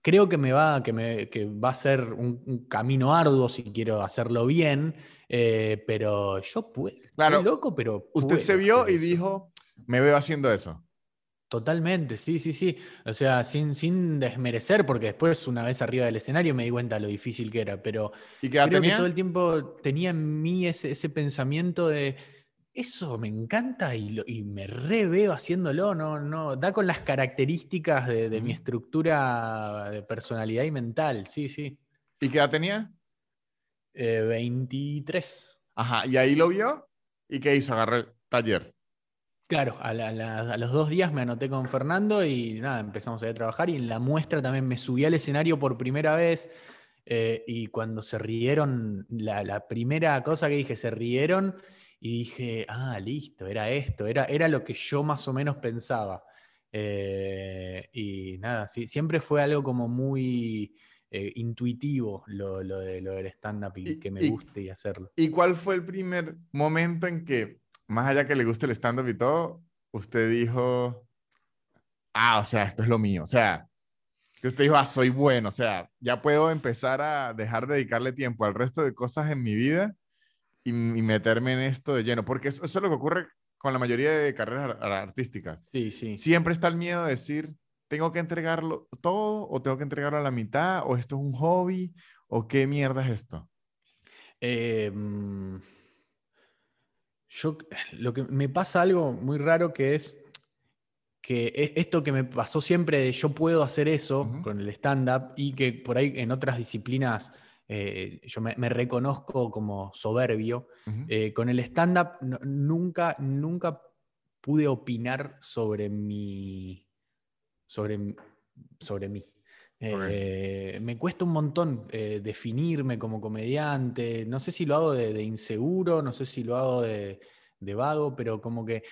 Creo que me va, que me, que va a ser un, camino arduo si quiero hacerlo bien, eh, pero yo puedo. Claro. loco, pero. Usted se vio y dijo, me veo haciendo eso. Totalmente, sí, sí, sí. O sea, sin, sin desmerecer, porque después, una vez arriba del escenario, me di cuenta de lo difícil que era. Pero ¿Y creo que todo el tiempo tenía en mí ese, ese pensamiento de eso me encanta y, me re veo haciéndolo, no, no, da con las características de, mi estructura de personalidad y mental, sí, sí. ¿Y qué edad tenía? 23. Eh, Ajá, ¿y ahí lo vio? ¿Y qué hizo? Agarré el taller. Claro, a, los dos días me anoté con Fernando y nada, empezamos a, a trabajar y en la muestra también me subí al escenario por primera vez eh, y cuando se rieron, la, la primera cosa que dije, se rieron y dije, ah, listo, era esto, era, era lo que yo más o menos pensaba. Eh, y nada, sí, siempre fue algo como muy eh, intuitivo lo, lo, de, lo del stand-up y, que me guste y hacerlo. ¿Y cuál fue el primer momento en que, más allá que le guste el stand-up y todo, usted dijo, ah, o sea, esto es lo mío? O sea, que usted dijo, ah, soy bueno, o sea, ya puedo empezar a dejar de dedicarle tiempo al resto de cosas en mi vida y, meterme en esto de lleno, porque eso, es lo que ocurre con la mayoría de carreras artísticas. Sí, sí. Siempre está el miedo de decir, tengo que entregarlo todo o tengo que entregarlo a la mitad o esto es un hobby o qué mierda es esto. Em, yo, lo que me pasa algo muy raro que es que e, esto que me pasó siempre de yo puedo hacer eso con el stand-up y que por ahí en otras disciplinas eh, yo me, reconozco como soberbio, eh, con el stand-up nunca, nunca pude opinar sobre mi, sobre, sobre mí. Eh, me cuesta un montón definirme como comediante, no sé si lo hago de, inseguro, no sé si lo hago de, vago, pero como que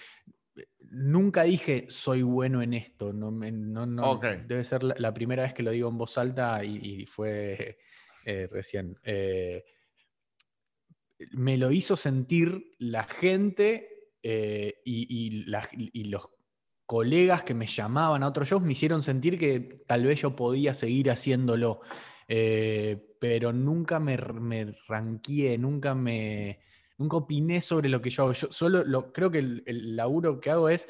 nunca dije soy bueno en esto. No, no, Debe ser la, primera vez que lo digo en voz alta y, fue eh, recién. Eh, me lo hizo sentir la gente eh, y, los colegas que me llamaban a otros shows me hicieron sentir que tal vez yo podía seguir haciéndolo. pero nunca me, me ranqué, nunca me. Nunca opiné sobre lo que yo hago. Yo solo lo, creo que el, laburo que hago es.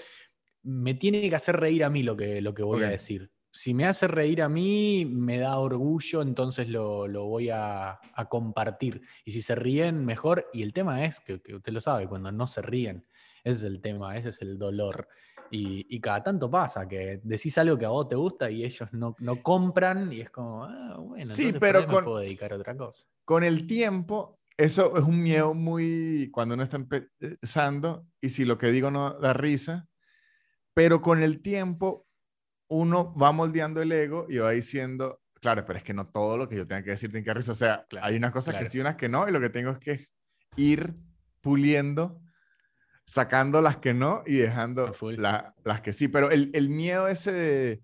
Me tiene que hacer reír a mí lo que, lo que voy a decir si me hace reír a mí, me da orgullo, entonces lo, voy a, compartir. Y si se ríen, mejor. Y el tema es, que, usted lo sabe, cuando no se ríen, ese es el tema, ese es el dolor. Y, cada tanto pasa que decís algo que a vos te gusta y ellos no, compran y es como, ah, bueno, sí, pero me puedo dedicar a otra cosa. Con el tiempo, eso es un miedo muy cuando uno está empezando y si lo que digo no da risa, pero con el tiempo uno va moldeando el ego y va diciendo, claro, pero es que no todo lo que yo tenga que decir tiene que risa. O sea, hay unas cosas que sí, unas que no, y lo que tengo es que ir puliendo, sacando las que no y dejando las que sí. Pero el, el, miedo ese de,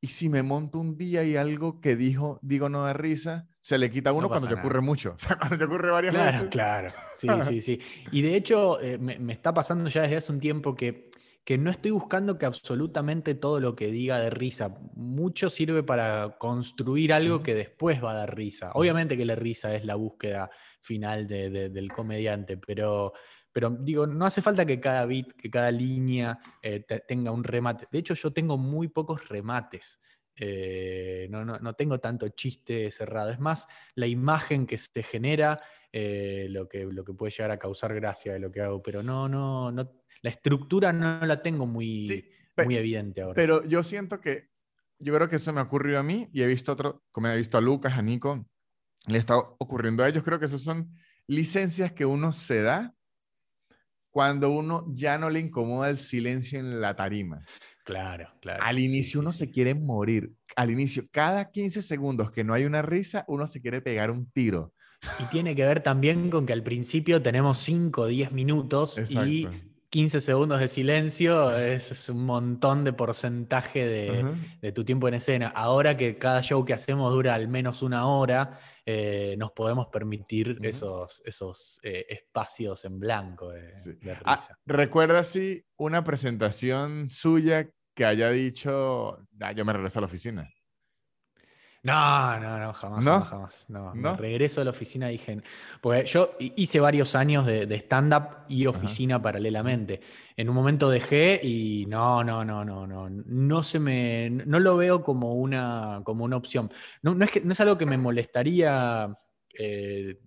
y si me monto un día y algo que dijo, digo no da risa, se le quita a uno cuando te ocurre mucho. O sea, cuando te ocurre varias veces. Claro, claro. Sí, sí, sí. Y de hecho, eh, me, me, está pasando ya desde hace un tiempo que que no estoy buscando que absolutamente todo lo que diga de risa. Mucho sirve para construir algo que después va a dar risa. Obviamente que la risa es la búsqueda final del comediante, pero, pero digo, no hace falta que cada beat, que cada línea eh, tenga un remate. De hecho, yo tengo muy pocos remates. Eh, no, no, no, tengo tanto chiste cerrado. Es más, la imagen que se genera, eh, lo, que, lo que puede llegar a causar gracia de lo que hago. Pero no, no, no la estructura no la tengo muy, muy evidente ahora. Pero yo siento que, yo creo que eso me ha ocurrido a mí y he visto otro, como he visto a Lucas, a Nico, le está ocurriendo a ellos. Creo que esas son licencias que uno se da cuando uno ya no le incomoda el silencio en la tarima. Claro, claro. Al inicio uno se quiere morir. Al inicio, cada 15 segundos que no hay una risa, uno se quiere pegar un tiro. Y tiene que ver también con que al principio tenemos 5 o 10 minutos y 15 segundos de silencio es, un montón de porcentaje de, tu tiempo en escena. Ahora que cada show que hacemos dura al menos una hora, eh, nos podemos permitir esos, esos eh, espacios en blanco de, ah, risa. ¿Recuerda si una presentación suya que haya dicho, ah, yo me regreso a la oficina? No, no, no, jamás, jamás, No, regreso a la oficina dije, porque yo hice varios años de, stand-up y oficina paralelamente. En un momento dejé y no, no, no, no, no, no se me, no lo veo como una, como una opción. No, es que, no es algo que me molestaría, eh,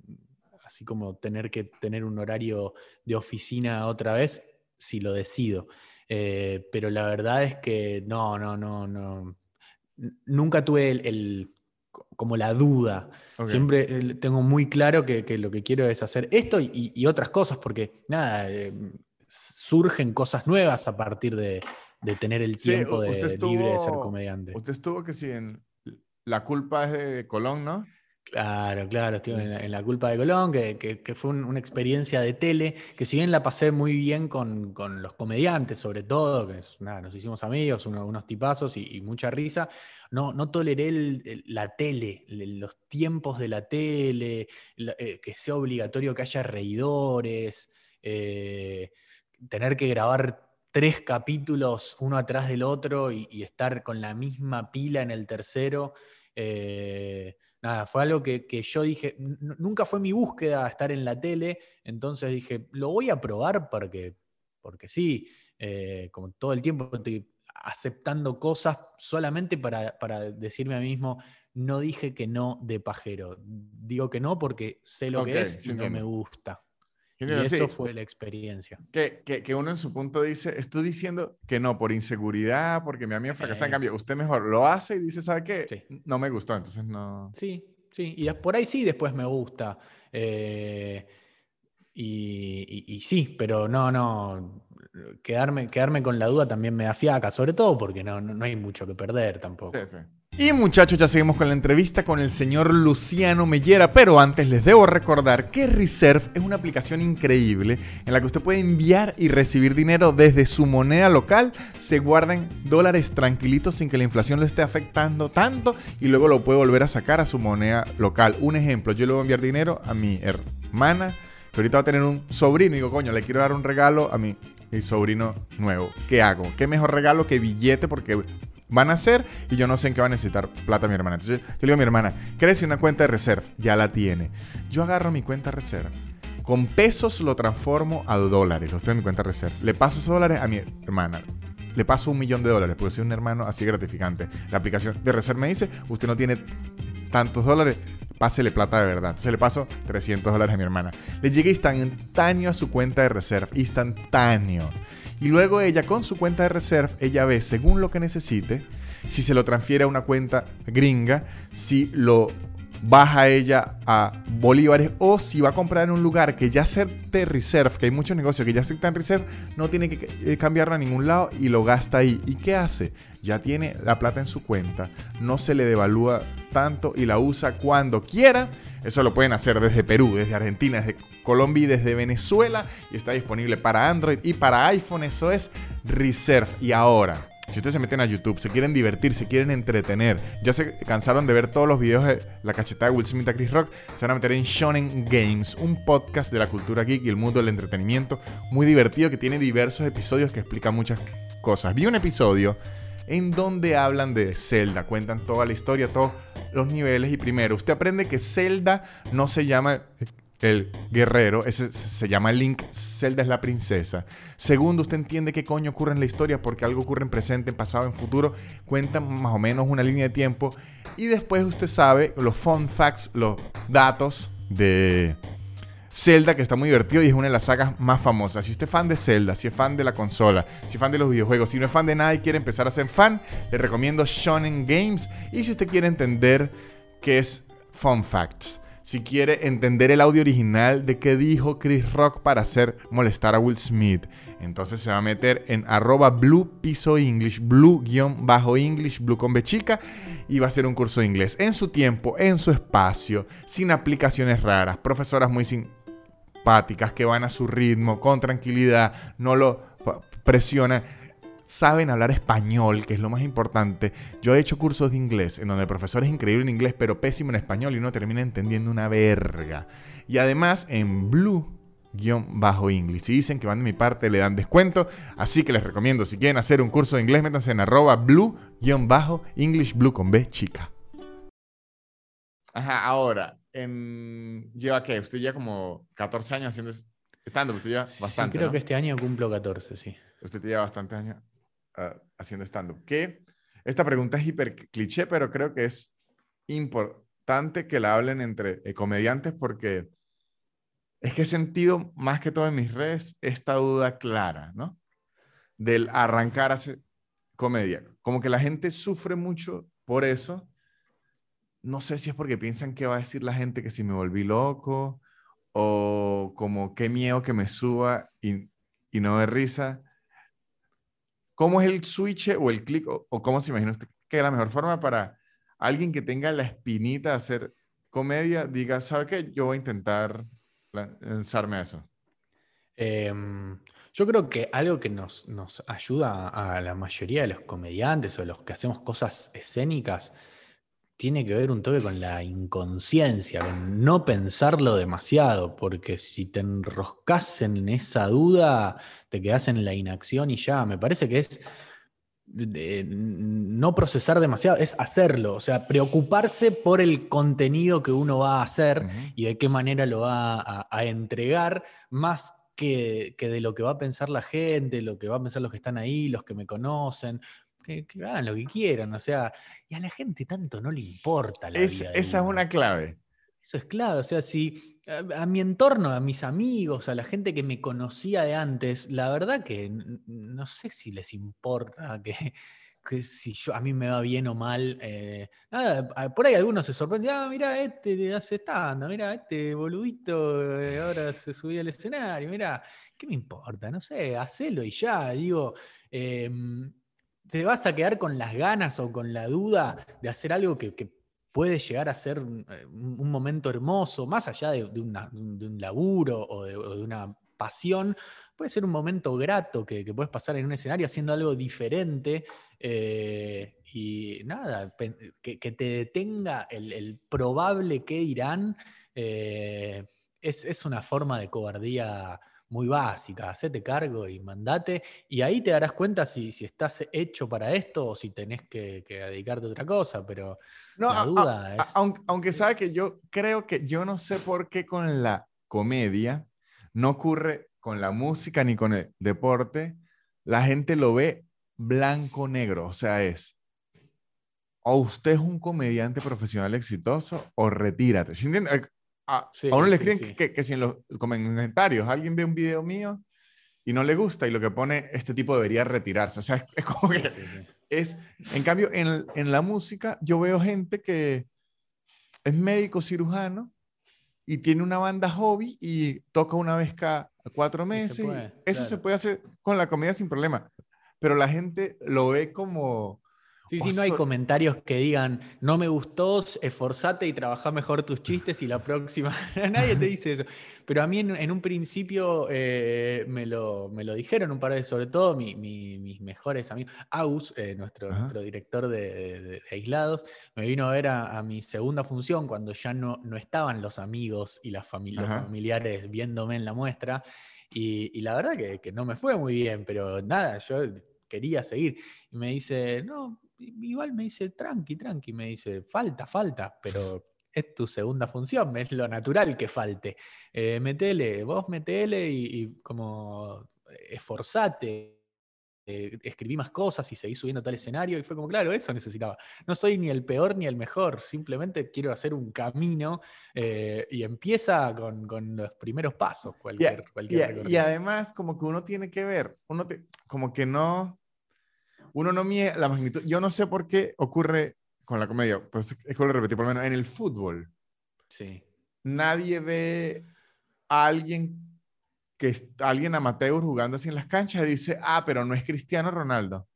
así como tener que tener un horario de oficina otra vez, si lo decido. Eh, pero la verdad es que no, no, no, no nunca tuve el, como la duda. Siempre eh, tengo muy claro que, lo que quiero es hacer esto y, otras cosas, porque nada, eh, surgen cosas nuevas a partir de, tener el tiempo de, libre de ser comediante. Usted estuvo que sí en La culpa es de Colón, ¿no? Claro, claro, estuve en la, culpa de Colón, que, fue una experiencia de tele, que si bien la pasé muy bien con, los comediantes, sobre todo, que nada, nos hicimos amigos, unos tipazos y, mucha risa, no, no toleré la tele, los tiempos de la tele, eh, que sea obligatorio que haya reidores, eh, tener que grabar tres capítulos uno atrás del otro y, y estar con la misma pila en el tercero. Eh, nada, fue algo que, yo dije, nunca fue mi búsqueda estar en la tele, entonces dije, lo voy a probar porque, porque sí, eh, como todo el tiempo estoy aceptando cosas solamente para, decirme a mí mismo, no dije que no de pajero, digo que no porque sé lo que es y no me gusta. Y eso fue la experiencia. Que, que, uno en su punto dice, estoy diciendo que no, por inseguridad, porque mi amigo fracasa. En cambio, usted mejor lo hace y dice, ¿sabe qué? No me gustó, entonces no. Sí, sí. Y por ahí sí, después me gusta. Eh, y, y, sí, pero no, no. Quedarme, quedarme con la duda también me da fiaca, sobre todo porque no, no, hay mucho que perder tampoco. Sí, sí. Y muchachos, ya seguimos con la entrevista con el señor Luciano Mellera, pero antes les debo recordar que Reserve es una aplicación increíble en la que usted puede enviar y recibir dinero desde su moneda local, se guardan dólares tranquilitos sin que la inflación lo esté afectando tanto y luego lo puede volver a sacar a su moneda local. Un ejemplo, yo le voy a enviar dinero a mi hermana, que ahorita va a tener un sobrino y digo, coño, le quiero dar un regalo a mi, mi sobrino nuevo. ¿Qué hago? ¿Qué mejor regalo que billete? Porque van a hacer y yo no sé en qué va a necesitar plata mi hermana. Entonces yo le digo a mi hermana, crece una cuenta de reserva, ya la tiene. Yo agarro mi cuenta de reserva, con pesos lo transformo a dólares, lo estoy en mi cuenta de reserva. Le paso esos dólares a mi hermana. Le paso un millón de dólares, porque soy un hermano así gratificante. La aplicación de reserva me dice, usted no tiene tantos dólares, pásele plata de verdad. Entonces le paso 300 dólares a mi hermana. Le llega instantáneo a su cuenta de reserva, instantáneo. Y luego ella con su cuenta de reserva, ella ve según lo que necesite, si se lo transfiere a una cuenta gringa, si lo baja ella a bolívares o si va a comprar en un lugar que ya acepte reserve, que hay muchos negocios que ya aceptan reserve, no tiene que eh, cambiarlo a ningún lado y lo gasta ahí. ¿Y qué hace? Ya tiene la plata en su cuenta, no se le devalúa tanto y la usa cuando quiera. Eso lo pueden hacer desde Perú, desde Argentina, desde Colombia y desde Venezuela y está disponible para Android y para iPhone. Eso es Reserve. Y ahora, si ustedes se meten a YouTube, se quieren divertir, se quieren entretener, ya se cansaron de ver todos los videos de la cachetada de Will Smith a Chris Rock, se van a meter en Shonen Games, un podcast de la cultura geek y el mundo del entretenimiento muy divertido que tiene diversos episodios que explican muchas cosas. Vi un episodio en donde hablan de Zelda, cuentan toda la historia, todos los niveles. Y primero, usted aprende que Zelda no se llama el guerrero, ese se llama Link, Zelda es la princesa. Segundo, usted entiende qué coño ocurre en la historia porque algo ocurre en presente, en pasado, en futuro, cuentan más o menos una línea de tiempo. Y después usted sabe los fun facts, los datos de Zelda que está muy divertido y es una de las sagas más famosas. Si usted es fan de Zelda, si es fan de la consola, si es fan de los videojuegos, si no es fan de nada y quiere empezar a ser fan, le recomiendo Shonen Games y si usted quiere entender qué es fun facts si quiere entender el audio original de qué dijo Chris Rock para hacer molestar a Will Smith. Entonces se va a meter en arroba blue piso English, blue guion bajo English, blue con B chica, y va a hacer un curso de inglés en su tiempo, en su espacio, sin aplicaciones raras, profesoras muy que van a su ritmo, con tranquilidad, no lo presionan saben hablar español, que es lo más importante. Yo he hecho cursos de inglés en donde el profesor es increíble en inglés, pero pésimo en español y uno termina entendiendo una verga. Y además en Blue bajo English. Si dicen que van de mi parte, le dan descuento. Así que les recomiendo, si quieren hacer un curso de inglés, métanse en arroba blue bajo English Blue con B chica. Ajá, ahora, ¿lleva qué? Usted ya como 14 años haciendo stand Usted lleva bastante. creo que este año cumplo 14, sí. Usted lleva bastante años. Ah, haciendo stand-up. Que esta pregunta es hiper cliché, pero creo que es importante que la hablen entre eh, comediantes porque es que he sentido más que todo en mis redes esta duda clara, ¿no? Del arrancar a hacer comedia. Como que la gente sufre mucho por eso. No sé si es porque piensan que va a decir la gente que si me volví loco o como qué miedo que me suba y, no de risa. ¿Cómo es el switch o el clic o, cómo se imagina usted que es la mejor forma para alguien que tenga la espinita de hacer comedia, diga, ¿sabe qué? Yo voy a intentar lanzarme a eso. Em, yo creo que algo que nos, nos ayuda a la mayoría de los comediantes o los que hacemos cosas escénicas tiene que ver un toque con la inconsciencia, con no pensarlo demasiado, porque si te enroscas en esa duda, te quedas en la inacción y ya, me parece que es no procesar demasiado, es hacerlo, o sea, preocuparse por el contenido que uno va a hacer y de qué manera lo va a, entregar, más que, que, de lo que va a pensar la gente, lo que va a pensar los que están ahí, los que me conocen, que, hagan lo que quieran, o sea, y a la gente tanto no le importa la Esa es una clave. Eso es clave, o sea, si a, mi entorno, a mis amigos, a la gente que me conocía de antes, la verdad que no sé si les importa que, si yo, a mí me va bien o mal. Eh, nada, por ahí algunos se sorprenden, ah, mira, este hace stand, mira, este boludito eh, ahora se subió al escenario, mira, ¿qué me importa? No sé, hacelo y ya, digo, em, te vas a quedar con las ganas o con la duda de hacer algo que, puede llegar a ser eh, un, momento hermoso, más allá de, un laburo o de, una pasión, puede ser un momento grato que, puedes pasar en un escenario haciendo algo diferente eh, y nada, que, te detenga el, probable que dirán, eh, es, es, una forma de cobardía muy básica, hacete cargo y mandate, y ahí te darás cuenta si, si estás hecho para esto o si tenés que, dedicarte a otra cosa, pero no, la duda es... Aunque, aunque sabe que yo creo que yo no sé por qué con la comedia no ocurre con la música ni con el deporte, la gente lo ve blanco-negro, o sea, es o usted es un comediante profesional exitoso o retírate. ¿Sí a, uno le escriben Que, que, si en los comentarios alguien ve un video mío y no le gusta y lo que pone, este tipo debería retirarse. O sea, es, como que es, en cambio, en, en, la música yo veo gente que es médico cirujano y tiene una banda hobby y toca una vez cada cuatro meses. eso se puede hacer con la comedia sin problema. Pero la gente lo ve como, Sí, sí, no hay comentarios que digan, no me gustó, esforzate y trabaja mejor tus chistes y la próxima. Nadie te dice eso. Pero a mí en, un principio eh, me, lo, me, lo, dijeron un par de, sobre todo mis mejores amigos. Aus, eh, nuestro, nuestro, director de, Aislados, me vino a ver a, mi segunda función cuando ya no, no estaban los amigos y las los familiares viéndome en la muestra. Y, la verdad que, que no me fue muy bien, pero nada, yo quería seguir. Y me dice, no, igual me dice, tranqui, tranqui, me dice, falta, falta, pero es tu segunda función, es lo natural que falte. Eh, metele, vos metele y, y como esforzate. Eh, escribí más cosas y seguí subiendo tal escenario y fue como, claro, eso necesitaba. No soy ni el peor ni el mejor, simplemente quiero hacer un camino eh, y empieza con, con, los primeros pasos. Cualquier, y, y, además como que uno tiene que ver, uno como que no, uno no mide la magnitud. Yo no sé por qué ocurre con la comedia, pero es que lo repetí por lo menos en el fútbol. Sí. Nadie ve a alguien que alguien amateur jugando así en las canchas y dice, ah, pero no es Cristiano Ronaldo.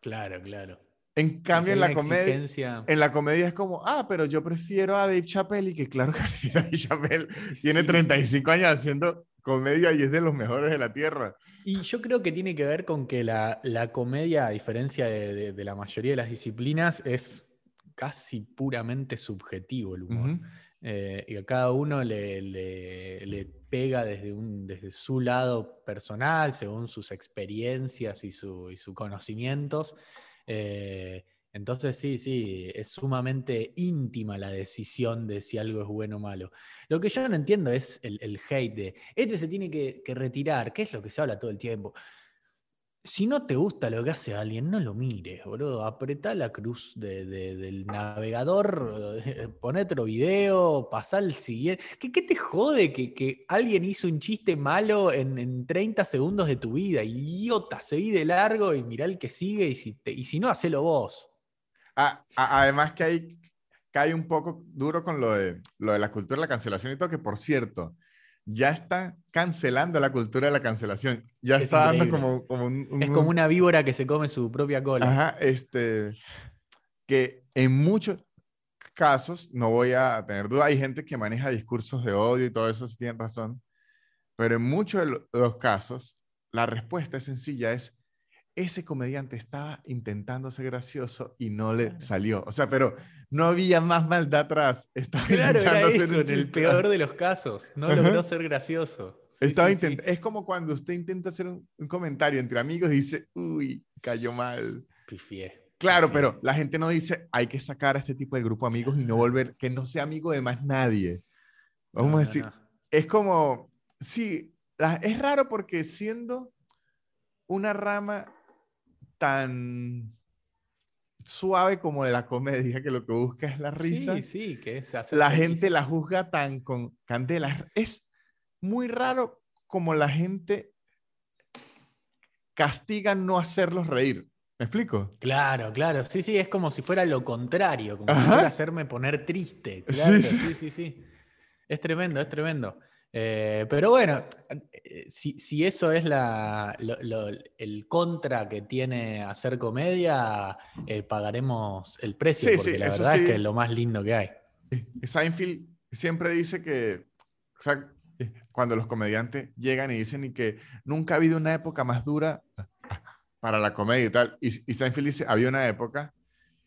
Claro, claro. En cambio, en la, comedia, en la comedia es como, ah, pero yo prefiero a Dave Chappelle y que claro que Dave Chappelle tiene 35 años haciendo comedia y es de los mejores de la Tierra. Y yo creo que tiene que ver con que la, comedia, a diferencia de, la mayoría de las disciplinas, es casi puramente subjetivo el humor. Eh, y a cada uno le, pega desde, un, desde su lado personal, según sus experiencias y, su, y sus conocimientos. Eh, entonces sí, sí, es sumamente íntima la decisión de si algo es bueno o malo. Lo que yo no entiendo es el, hate de, este se tiene que, retirar, que es lo que se habla todo el tiempo. Si no te gusta lo que hace alguien, no lo mires, boludo. Apretá la cruz del navegador, pon otro video, pasá al siguiente. ¿Qué, te jode que, alguien hizo un chiste malo en, 30 segundos de tu vida? Idiota, seguí de largo y mirá el que sigue y si, y si no, hacelo vos además que hay, cae un poco duro con lo de, lo de la cultura de la cancelación y todo, que por cierto, ya está cancelando la cultura de la cancelación. Ya está dando como, como un, Es como una víbora que se come su propia cola. Ajá, este, que en muchos casos, no voy a tener duda, hay gente que maneja discursos de odio y todo eso, si tienen razón, pero en muchos de los casos, la respuesta es sencilla, es ese comediante estaba intentando ser gracioso y no le salió. O sea, pero no había más maldad atrás. Estaba claro, era eso, en el peor de los casos. No logró ser gracioso. estaba Es como cuando usted intenta hacer un, comentario entre amigos y dice, uy, cayó mal. Pifié. Claro, pero la gente no dice, hay que sacar a este tipo de grupo de amigos y no volver, que no sea amigo de más nadie. Vamos a decir, es como, sí, es raro porque siendo una rama tan suave como de la comedia, que lo que busca es la risa. Sí, sí, que es La gente la juzga tan con candela. Es muy raro como la gente castiga no hacerlos reír. ¿Me explico? Claro, claro. Sí, sí, es como si fuera lo contrario, como si fuera hacerme poner triste. Claro, sí, sí, sí. Es tremendo, es tremendo. Eh, pero bueno, eh, si, si eso es la, lo- lo- el contra que tiene hacer comedia, eh, pagaremos el precio, Sí, porque sí, la verdad sí. es que es lo más lindo que hay. Seinfeld siempre dice que, o sea, eh, cuando los comediantes llegan y dicen y que nunca ha habido una época más dura para la comedia y tal, y, y Seinfeld dice, había una época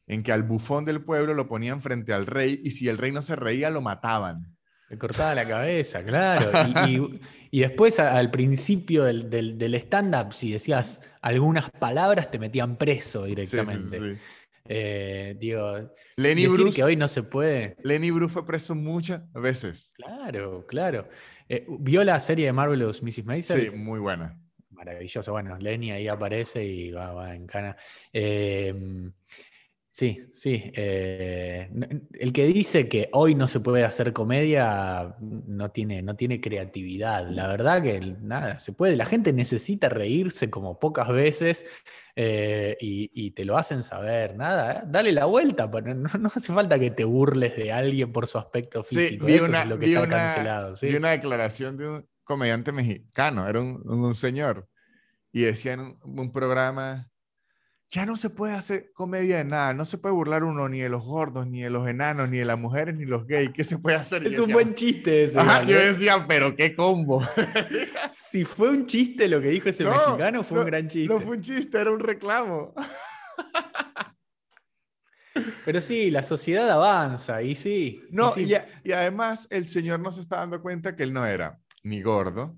en que al bufón del pueblo lo ponían frente al rey y si el rey no se reía lo mataban. Cortaba la cabeza, claro. Y, y- y después al principio del, del- del stand-up, si decías algunas palabras, te metían preso sí, directamente. sí, sí. Eh, digo, Lenny decir Bruce, que hoy no se puede. Lenny Bruce fue preso muchas veces. Claro, claro. Eh, ¿Vio la serie de Marvelous Mrs. Maisel? Sí, muy buena. Maravilloso. Bueno, Lenny ahí aparece y va, va en cana. Eh, sí, sí. eh, el que dice que hoy no se puede hacer comedia no tiene, no tiene creatividad. La verdad que nada, se puede. La gente necesita reírse como pocas veces eh, y, y te lo hacen saber. Nada, eh, dale la vuelta. pero No, no hace falta que te burles de alguien por su aspecto Sí, físico. Eso una, es lo que está una- cancelado. ¿sí? vi una declaración de un comediante mexicano, era un, un- un señor, y decía en un, un programa, ya no se puede hacer comedia de nada, no se puede burlar uno ni de los gordos, ni de los enanos, ni de las mujeres, ni los gays, ¿qué se puede hacer? Es un buen chiste ese. Ajá, yo decía, pero qué combo. Si fue un chiste lo que dijo ese No, mexicano, fue no, un gran chiste. No fue un chiste, era un reclamo. Pero sí, la sociedad avanza y sí. y No, sí. y, a- y además el señor no se está dando cuenta que él no era ni gordo,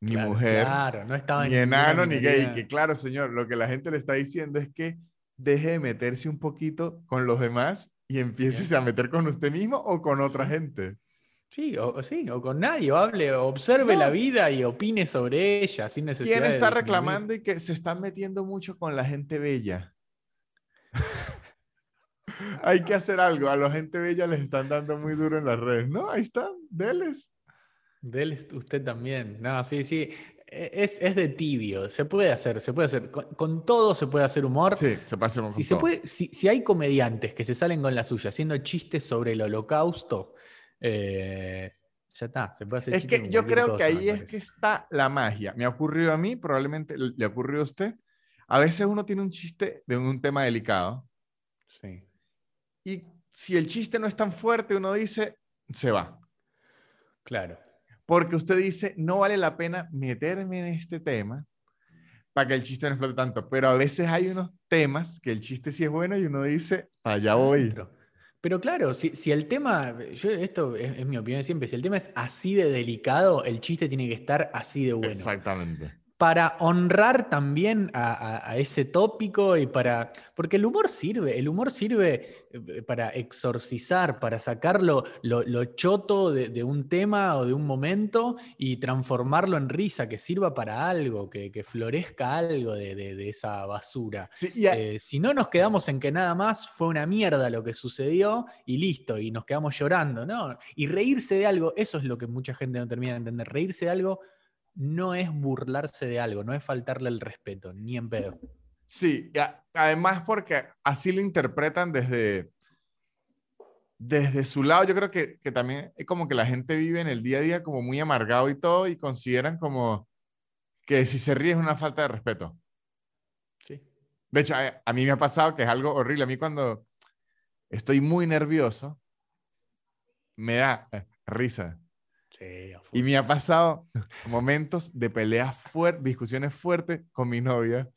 ni Claro, mujer, Claro, no estaba ni enano, ni gay. Que claro, señor, lo que la gente le está diciendo es que deje de meterse un poquito con los demás y empiece a meter con usted mismo o con otra Sí. gente. Sí, o, sí, o con nadie, o hable, observe No. la vida y opine sobre ella sin necesidad ¿Quién está reclamando y que se están metiendo mucho con la gente bella? Hay que hacer algo. A la gente bella les están dando muy duro en las redes. No, ahí están, deles. Dele usted también. No, sí, sí. E- Es, es de tibio. Se puede hacer, se puede hacer. Con, con todo se puede hacer humor. Sí, se pasa con Si, se puede, si, si hay comediantes que se salen con la suya haciendo chistes sobre el holocausto, eh, ya está, se puede hacer Es que yo creo que cosa, ahí es que está la magia. Me ha ocurrido a mí, probablemente le le ha ocurrido a usted. A veces uno tiene un chiste de un tema delicado Sí. y si el chiste no es tan fuerte, uno dice, se va. Claro. Porque usted dice, no vale la pena meterme en este tema para que el chiste no explote tanto. Pero a veces hay unos temas que el chiste sí es bueno y uno dice, allá voy. Adentro. Pero claro, si, si el tema, yo, esto es, es mi opinión siempre, si el tema es así de delicado, el chiste tiene que estar así de bueno. Exactamente. Para honrar también a, a- a ese tópico y para. Porque el humor sirve, el humor sirve eh, para exorcizar, para sacar lo, lo- lo choto de, de un tema o de un momento y transformarlo en risa, que sirva para algo, que, que florezca algo de, de- de esa basura. Sí, Eh, si no nos quedamos en que nada más fue una mierda lo que sucedió y listo, y nos quedamos llorando, ¿no? Y reírse de algo, eso es lo que mucha gente no termina de entender. Reírse de algo no es burlarse de algo, no es faltarle el respeto, ni en pedo. Sí, a- además porque así lo interpretan desde, desde su lado. Yo creo que, que también es como que la gente vive en el día a día como muy amargado y todo y consideran como que si se ríe es una falta de respeto. Sí. De hecho, a, a mí me ha pasado que es algo horrible. A mí cuando estoy muy nervioso, me da eh, risa. Sí. Y me ha pasado momentos de peleas fuertes, discusiones fuertes con mi novia,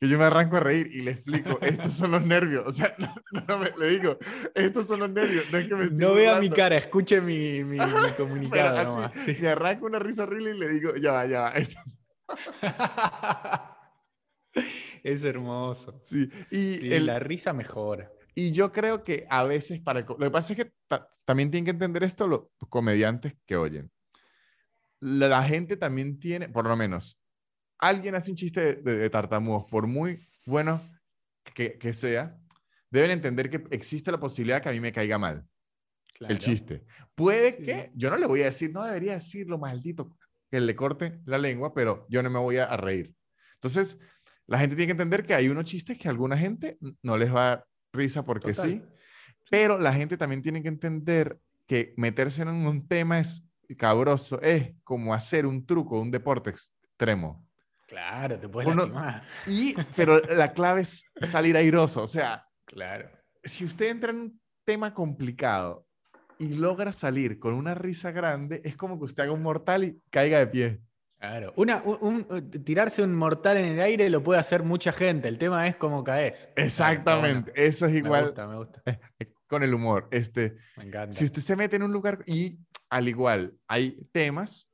que yo me arranco a reír y le explico, estos son los nervios. O sea, no, no, me- le digo, estos son los nervios. No, es que me No vea mi burlando". cara, escuche mi, mi- mi Pero comunicado así, nomás, sí. Me arranco una risa horrible y le digo, ya va, ya va. esto- es hermoso. Sí. Y, Sí, el- la risa mejora. Y yo creo que a veces para... el Lo que pasa es que ta- también tienen que entender esto los comediantes que oyen. La, la gente también tiene, por lo menos, alguien hace un chiste de, de- de tartamudos, por muy bueno que, que sea, deben entender que existe la posibilidad que a mí me caiga mal Claro. el chiste. Puede Sí, que, yo no le voy a decir, no debería decirlo, maldito, que le corte la lengua, pero yo no me voy a, a reír. Entonces, la gente tiene que entender que hay unos chistes que a alguna gente no les va a risa porque Total. sí, pero la gente también tiene que entender que meterse en un tema es cabroso es como hacer un truco, un deporte extremo. Claro, te puedes Uno-. Y, pero la clave es salir airoso. O sea, Claro. si usted entra en un tema complicado y logra salir con una risa grande, es como que usted haga un mortal y caiga de pie. Claro. Una, un- un- tirarse un mortal en el aire lo puede hacer mucha gente. El tema es cómo caes. Exactamente. Eso es Me igual gusta, me gusta. con el humor. Este, Me encanta. si usted se mete en un lugar y al igual hay temas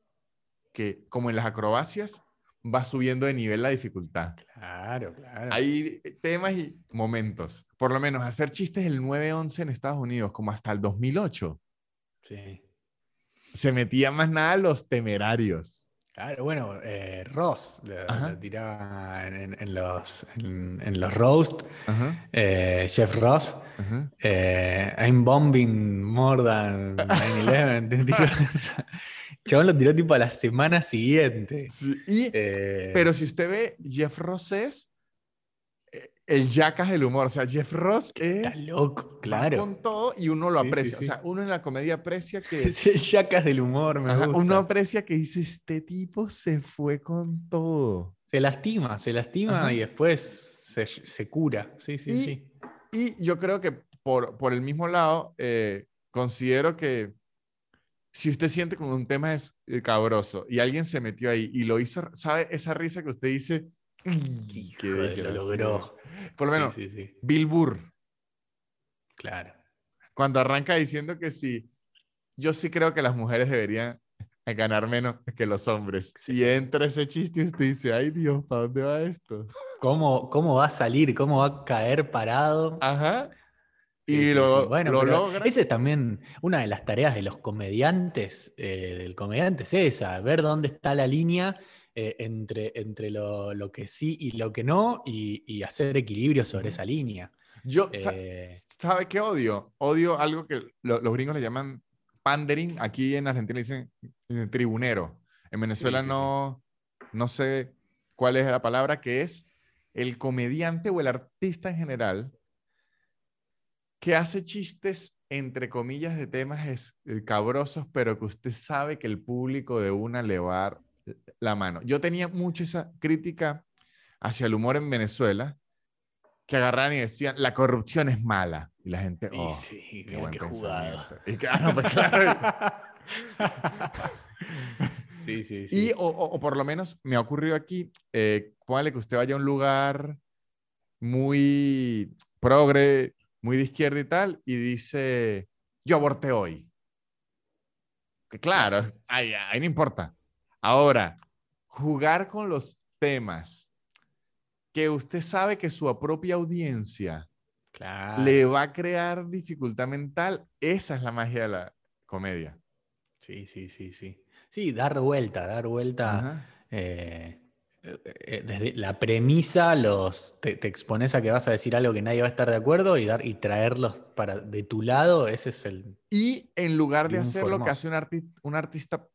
que, como en las acrobacias, va subiendo de nivel la dificultad. Claro, claro. Hay temas y momentos. Por lo menos hacer chistes el 9-11 en Estados Unidos, como hasta el 2008, Sí. se metía más nada los temerarios. Claro, bueno, eh, Ross lo, tiraba en, los, en, en los roast, eh, Jeff Ross. eh, I'm bombing more than 9-11. tiró eso. Chabón lo tiró tipo a la semana siguiente. Sí, y- Eh, pero si usted ve, Jeff Ross es el jackass del humor. O sea, Jeff Ross está es loco, va claro. con todo y uno lo Sí, sí, aprecia. sí. O sea, uno en la comedia aprecia que Es el yacas del humor, me ajá, gusta. uno aprecia que dice este tipo se fue con todo. Se lastima, se lastima Ajá. y después se, se cura. Sí, sí, Y- sí. Y yo creo que por, por el mismo lado, eh, considero que si usted siente como un tema es eh, cabroso y alguien se metió ahí y lo hizo, ¿sabe? Esa risa que usted dice, "Mm, Hijo qué de, lo desgraciado". logró. Por lo menos, sí, sí. Bill Burr, Claro. cuando arranca diciendo que sí, yo sí creo que las mujeres deberían ganar menos que los hombres. Sí. Y entra ese chiste y usted dice, ay Dios, ¿para dónde va esto? ¿Cómo, ¿Cómo va a salir? ¿Cómo va a caer parado? Ajá. Y sí, lo, sí. Bueno, lo pero logra. esa es también una de las tareas de los comediantes, eh, del comediante es esa, ver dónde está la línea eh, entre, entre lo, lo que sí y lo que no y, y hacer equilibrio sobre esa línea. Yo, Eh, ¿Sabe qué odio? Odio algo que lo- los gringos le llaman pandering. Aquí en Argentina le dicen eh, tribunero. En Venezuela sí, sí. no, no sé cuál es la palabra, que es el comediante o el artista en general que hace chistes, entre comillas, de temas es- eh, cabrosos, pero que usted sabe que el público de una le va a la mano. Yo tenía mucho esa crítica hacia el humor en Venezuela, que agarraban y decían, la corrupción es mala. Y la gente, y oh, sí, qué buen qué jugado. pensamiento". Y claro, pues claro. sí, sí, Y, sí. o, o- o por lo menos me ha ocurrido aquí, eh, póngale que usted vaya a un lugar muy progre, muy de izquierda y tal, y dice, yo aborté hoy. Que claro, ahí, ahí no importa. Ahora, jugar con los temas que usted sabe que su propia audiencia Claro. le va a crear dificultad mental, esa es la magia de la comedia. Sí, sí, sí, sí. Sí, dar vuelta, dar vuelta. Eh, eh, desde la premisa los, te, te expones a que vas a decir algo que nadie va a estar de acuerdo y, dar, y traerlos para, de tu lado, ese es el... Y en lugar de hacer lo que hace un, arti- un artista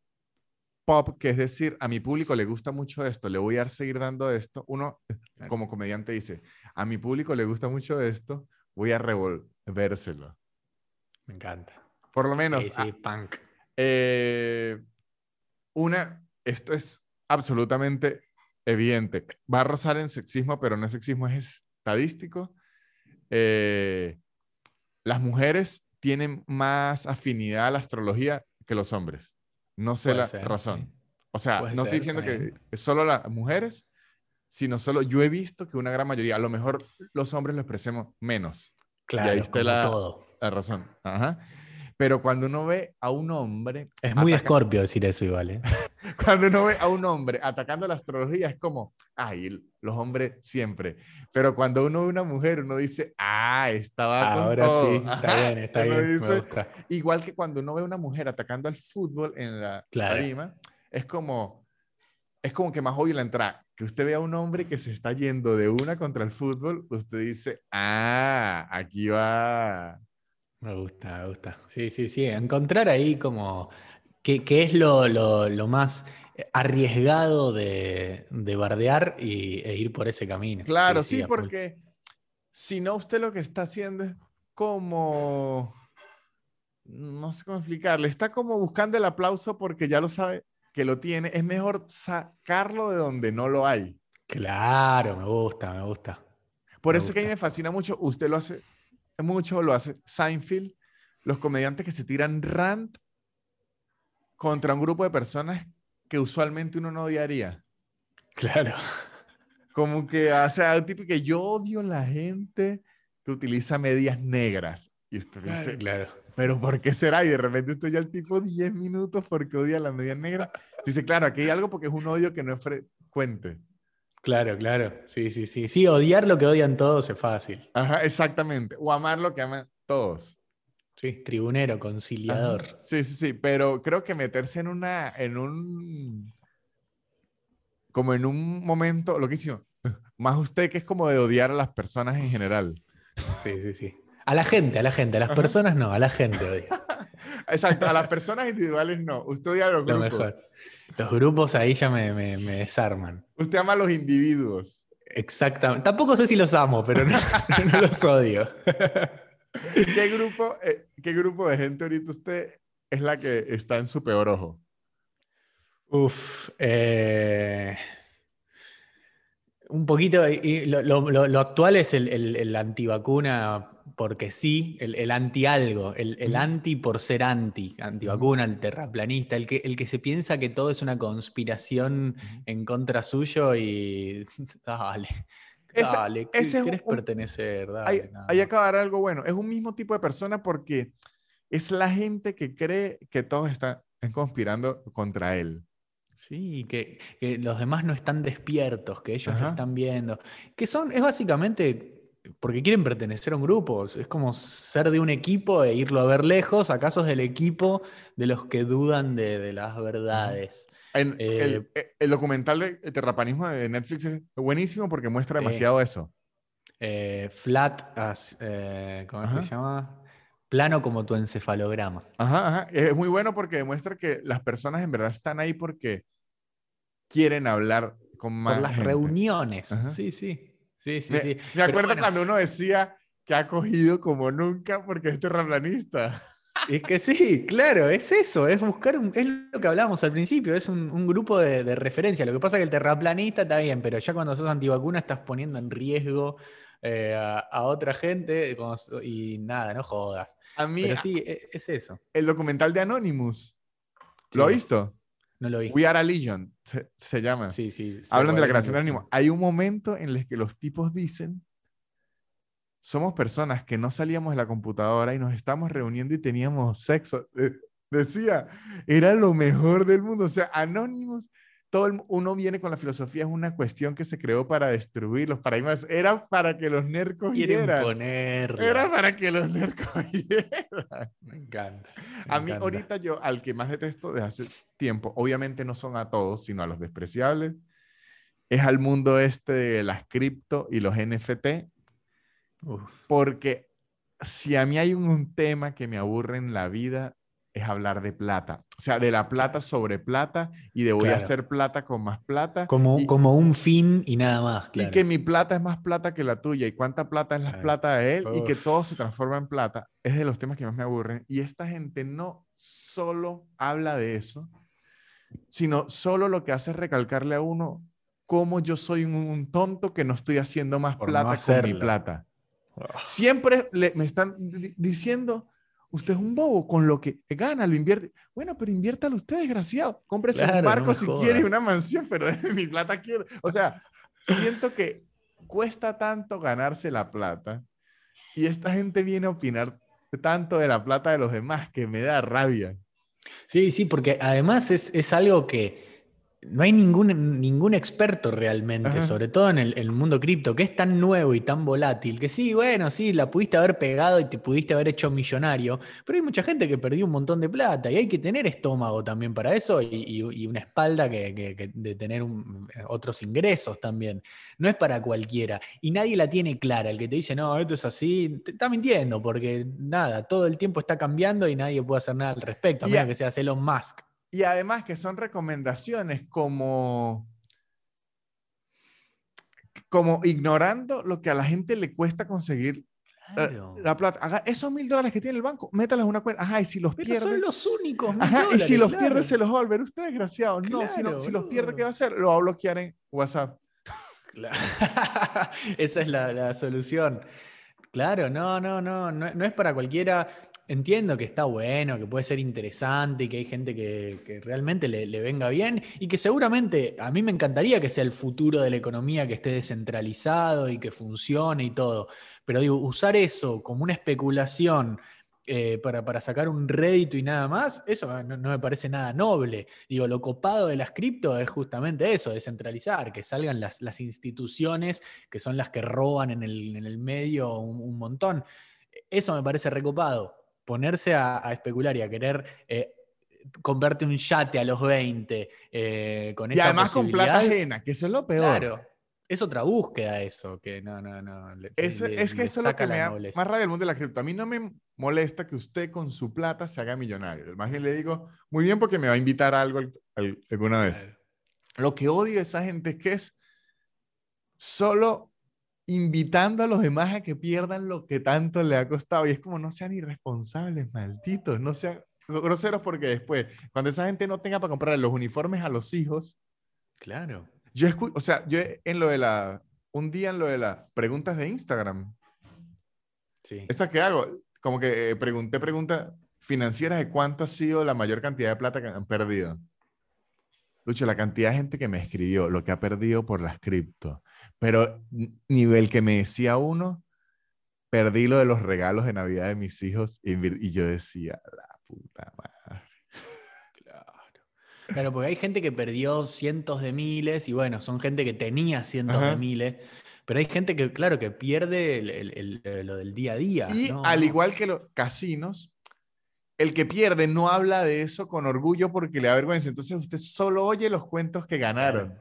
pop, que es decir, a mi público le gusta mucho esto, le voy a seguir dando esto, uno Claro. como comediante dice, a mi público le gusta mucho esto, voy a revolvérselo. Me encanta. Por lo menos, Sí, sí, punk. eh, una, esto es absolutamente evidente. Va a rozar en sexismo, pero no es sexismo, es estadístico. Eh, las mujeres tienen más afinidad a la astrología que los hombres. No sé Puede la ser, razón. sí. O sea, Puede no estoy diciendo que solo las mujeres, sino solo yo he visto que una gran mayoría, a lo mejor los hombres lo expresemos menos. Claro, está como la- todo. La razón. Ajá. Pero cuando uno ve a un hombre Es muy de ataca- Scorpio decir eso igual, ¿eh? cuando uno ve a un hombre atacando la astrología, es como, ay, los hombres siempre. Pero cuando uno ve a una mujer, uno dice, ah, estaba con Ahora todo". sí, está bien, está Uno bien, dice-. Igual que cuando uno ve a una mujer atacando al fútbol en la Claro. tarima, es como, es como que más obvio la entrada. Que usted vea a un hombre que se está yendo de una contra el fútbol, usted dice, ah, aquí va. Me gusta, me gusta. Sí, sí, sí. Encontrar ahí como qué, qué es lo, lo- lo más arriesgado de, de bardear y, e ir por ese camino. Claro, sí, full. porque si no, usted lo que está haciendo es como no sé cómo explicarle, está como buscando el aplauso porque ya lo sabe que lo tiene. Es mejor sacarlo de donde no lo hay. Claro, me gusta, me gusta. Por Me eso que a mí me fascina mucho, usted lo hace mucho, lo hace Seinfeld, los comediantes que se tiran rant contra un grupo de personas que usualmente uno no odiaría. Claro. Como que hace algo tipo que yo odio la gente que utiliza medias negras. Y usted dice, Claro. pero ¿por qué será? Y de repente estoy ya el tipo 10 minutos porque odia las medias negras. Dice, claro, aquí hay algo porque es un odio que no es frecuente. Claro, claro. Sí, sí, sí. Sí, odiar lo que odian todos es fácil. Ajá, exactamente. O amar lo que aman todos. Sí, tribunero, Ajá. conciliador. Sí, sí, sí, pero creo que meterse en una, en un, como en un momento, lo que hicimos, más usted que es como de odiar a las personas en general. Sí, sí, sí. A la gente, a la gente. A las Ajá. personas no, a la gente odia. Exacto, a las personas individuales no, usted odia a los Lo grupos. mejor. Los grupos ahí ya me, me- me desarman. Usted ama a los individuos. Exactamente. Tampoco sé si los amo, pero no, no los odio. ¿Qué grupo, eh, ¿Qué grupo de gente ahorita usted es la que está en su peor ojo? Uf. eh, un poquito. y- lo, lo- lo- lo actual es el, el- el antivacuna porque sí, el, el anti algo, el, anti por ser anti, antivacuna, el terraplanista, el que, el que se piensa que todo es una conspiración en contra suyo y dale, Ese- dale, ¿qué- ese es ¿querés un- pertenecer? Dale, más. acabará algo bueno. Es un mismo tipo de persona porque es la gente que cree que todos están conspirando contra él. Sí, que, que los demás no están despiertos, que ellos lo están viendo. Que son, es básicamente porque quieren pertenecer a un grupo. Es como ser de un equipo e irlo a ver lejos. ¿Acaso es del equipo de los que dudan de, de las verdades? En- Eh, el, eh, el documental de el terraplanismo de Netflix es buenísimo porque muestra Sí. demasiado eso. Eh, flat, as- eh, ¿cómo Ajá. se llama? Plano como tu encefalograma. Ajá, ajá. Es muy bueno porque demuestra que las personas en verdad están ahí porque quieren hablar con más Por las gente. reuniones. Ajá. Sí, sí. Sí, sí, Me, sí. me Pero acuerdo bueno, cuando uno decía que ha cogido como nunca porque es terraplanista. Es que sí, claro, es eso, es buscar, un- es lo que hablábamos al principio, es un, un grupo de, de referencia. Lo que pasa es que el terraplanista está bien, pero ya cuando sos antivacuna estás poniendo en riesgo eh, a, a otra gente como y nada, no jodas. A mí, Pero sí, e- es, eso. el documental de Anonymous, ¿lo ha Sí, visto? No lo vi. We Are a Legion, se, se llama. Sí, sí. Hablan de la creación de Anonymous. Hay un momento en el que los tipos dicen, somos personas que no salíamos de la computadora y nos estamos reuniendo y teníamos sexo. Decía, era lo mejor del mundo. O sea, Anonymous, todo el, uno viene con la filosofía, es una cuestión que se creó para destruir los paradigmas. Era para que los cogieran. ponerla. Era para que los nerds cogieran. Me encanta. me A mí encanta. ahorita yo, al que más detesto desde hace tiempo, obviamente no son a todos, sino a los despreciables, es al mundo este de las cripto y los NFT, Uf, porque si a mí hay un, un tema que me aburre en la vida, es hablar de plata. O sea, de la plata sobre plata y de voy a hacer plata con más plata. Como, y, como un fin y nada más, y que mi plata es más plata que la tuya y cuánta plata es la Claro. plata de él y que todo se transforma en plata, es de los temas que más me aburren. Y esta gente no solo habla de eso, sino solo lo que hace es recalcarle a uno cómo yo soy un, un tonto que no estoy haciendo más Por no plata con mi plata. Siempre le- me están di- diciendo, usted es un bobo, con lo que gana lo invierte. Bueno, pero inviértalo usted, desgraciado. Cómprese Claro, un barco si jodas. quiere una mansión, pero de mi plata quiero. O sea, siento que cuesta tanto ganarse la plata y esta gente viene a opinar tanto de la plata de los demás que me da rabia. Sí, sí, porque además es, es algo que no hay ningún, ningún experto realmente, Ajá. sobre todo en el, el mundo cripto, que es tan nuevo y tan volátil, que sí, bueno, sí, la pudiste haber pegado y te pudiste haber hecho millonario, pero hay mucha gente que perdió un montón de plata y hay que tener estómago también para eso y, y- y una espalda que, que- que de tener un- otros ingresos también. No es para cualquiera y nadie la tiene clara. El que te dice, no, esto es así, te está mintiendo porque nada, todo el tiempo está cambiando y nadie puede hacer nada al respecto, a menos a- que seas Elon Musk. Y además que son recomendaciones como como ignorando lo que a la gente le cuesta conseguir Eh, la plata, haga esos mil dólares que tiene el banco, métalos en una cuenta. Ajá, y si los pierde. Son los únicos. Ajá, y si los pierde, se los va a volver usted, desgraciado. no, si, si los pierde, ¿qué va a hacer? Lo va a bloquear en WhatsApp. Esa es la, la, solución. Claro, no, no, no, no, no es para cualquiera entiendo que está bueno, que puede ser interesante y que hay gente que, realmente le, venga bien y que seguramente a mí me encantaría que sea el futuro de la economía, que esté descentralizado y que funcione y todo. Pero digo, usar eso como una especulación eh, para, sacar un rédito y nada más, eso no, me parece nada noble. Digo, lo copado de las cripto es justamente eso, descentralizar, que salgan las, instituciones que son las que roban en el, medio un, un montón. Eso me parece recopado ponerse a, especular y a querer eh, comprarte un yate a los 20 eh, con y además con plata ajena, que eso es lo peor. Claro. Es otra búsqueda eso, que no, no, no. es, es que eso es lo que me da más rabia del mundo de la cripto. A mí no me molesta que usted con su plata se haga millonario. Más bien le digo, muy bien porque me va a invitar a algo alguna vez. Lo que odio de esa gente es que es solo invitando a los demás a que pierdan lo que tanto le ha costado. Y es como, no sean irresponsables, malditos, no sean groseros porque después, cuando esa gente no tenga para comprar los uniformes a los hijos. Claro. Yo o sea, yo en lo de la, un día en lo de las preguntas de Instagram. Sí. ¿Esta que hago? Como que eh, pregunté preguntas financieras de cuánto ha sido la mayor cantidad de plata que han perdido. Lucho, la cantidad de gente que me escribió, lo que ha perdido por las cripto pero nivel que me decía uno, perdí lo de los regalos de Navidad de mis hijos y, yo decía, la puta madre. Claro. Claro, porque hay gente que perdió cientos de miles y bueno, son gente que tenía cientos de miles. Pero hay gente que, claro, que pierde lo del día a día. Y al igual que los casinos, el que pierde no habla de eso con orgullo porque le da vergüenza. Entonces usted solo oye los cuentos que ganaron.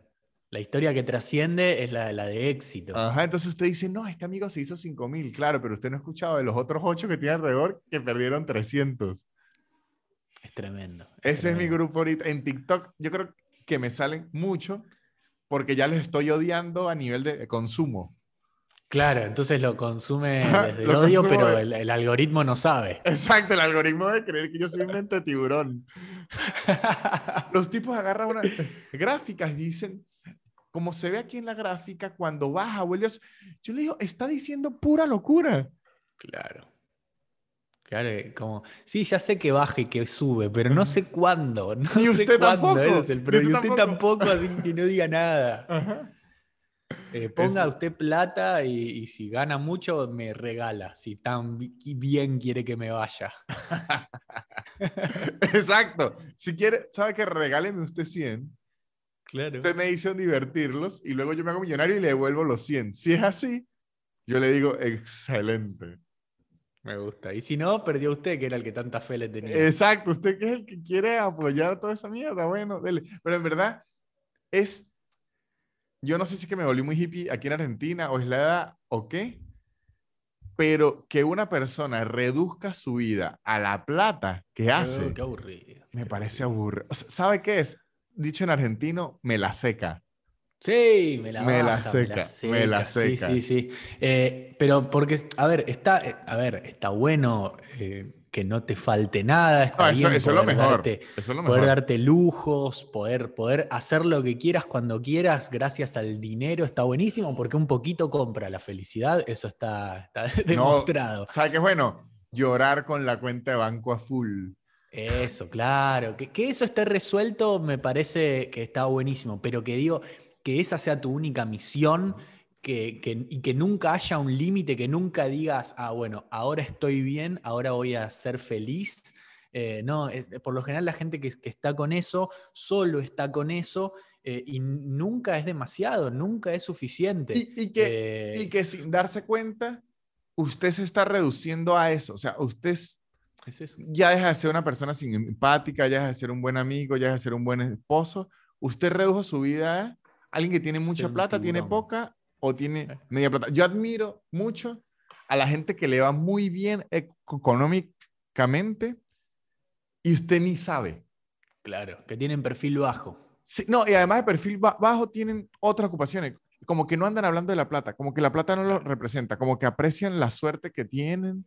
La historia que trasciende es la, la, de éxito. Ajá, entonces usted dice, no, este amigo se hizo 5 mil, claro, pero usted no ha escuchado de los otros 8 que tiene alrededor que perdieron 300. Es tremendo. Ese es mi grupo ahorita. En TikTok yo creo que me salen mucho porque ya les estoy odiando a nivel de consumo. Claro, entonces lo consume desde el odio, pero el, el, algoritmo no sabe. Exacto, el algoritmo de creer que yo soy un mente tiburón. Los tipos agarran unas gráficas y dicen, como se ve aquí en la gráfica, cuando baja, vuelve Yo le digo, está diciendo pura locura. Claro. Claro, como, sí, ya sé que baja y que sube, pero no sé cuándo. No sé usted cuándo tampoco. es el pero y usted tampoco, así que no diga nada. Eh, ponga usted plata y, y, si gana mucho, me regala. Si tan bien quiere que me vaya. Exacto. Si quiere, ¿sabe que regáleme usted 100? Claro. Usted me hizo divertirlos y luego yo me hago millonario y le devuelvo los 100. Si es así, yo le digo, excelente. Me gusta. Y si no, perdió usted, que era el que tanta fe le tenía. Exacto, usted que es el que quiere apoyar toda esa mierda, bueno, dele. Pero en verdad, es. Yo no sé si es que me volví muy hippie aquí en Argentina o es la edad o qué, pero que una persona reduzca su vida a la plata que hace. qué aburrido. Me parece aburrido. ¿Sabe qué es? Dicho en argentino, me la seca. Sí, me la, me la seca, me la seca. Sí, sí, sí. Eh, pero porque, a ver, está, eh, a ver, está bueno eh, que no te falte nada. Está eso, bien eso, es lo mejor. eso es lo mejor. Poder darte lujos, poder, poder hacer lo que quieras cuando quieras, gracias al dinero, está buenísimo porque un poquito compra la felicidad, eso está, está demostrado. ¿Sabes qué es bueno? Llorar con la cuenta de banco a full. Eso, claro. Que, que, eso esté resuelto me parece que está buenísimo, pero que digo, que esa sea tu única misión que, que, y que nunca haya un límite, que nunca digas, ah, bueno, ahora estoy bien, ahora voy a ser feliz. Eh, no, por lo general la gente que, que, está con eso, solo está con eso eh, y nunca es demasiado, nunca es suficiente. Y, y que, y eh, que sin darse cuenta, usted se está reduciendo a eso. O sea, usted ya deja de ser una persona simpática, ya deja de ser un buen amigo, ya deja de ser un buen esposo. Usted redujo su vida a alguien que tiene mucha plata, tiene poca o tiene eh. media plata. Yo admiro mucho a la gente que le va muy bien económicamente y usted ni sabe. Claro, que tienen perfil bajo. Sí, no, y además de perfil bajo tienen otras ocupaciones. como que no andan hablando de la plata, como que la plata no lo representa, como que aprecian la suerte que tienen,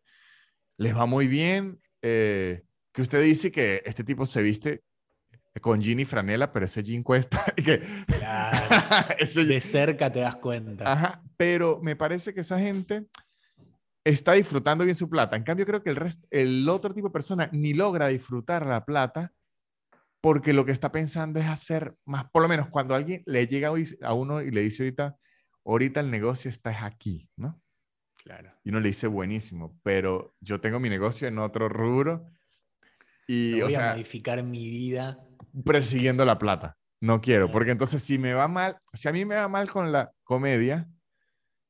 les va muy bien. Eh, que usted dice que este tipo se viste con jean y franela, pero ese jean cuesta. que, Claro, ese- de cerca te das cuenta. Ajá, pero me parece que esa gente está disfrutando bien su plata. En cambio, creo que el, resto, el otro tipo de persona ni logra disfrutar la plata porque lo que está pensando es hacer más, por lo menos cuando alguien le llega a uno y le dice ahorita, ahorita el negocio está es aquí, ¿no? Claro. Y uno le dice, buenísimo, pero yo tengo mi negocio en otro rubro y, No o voy a modificar mi vida. persiguiendo la plata. No quiero, porque entonces si me va mal, si a mí me va mal con la comedia,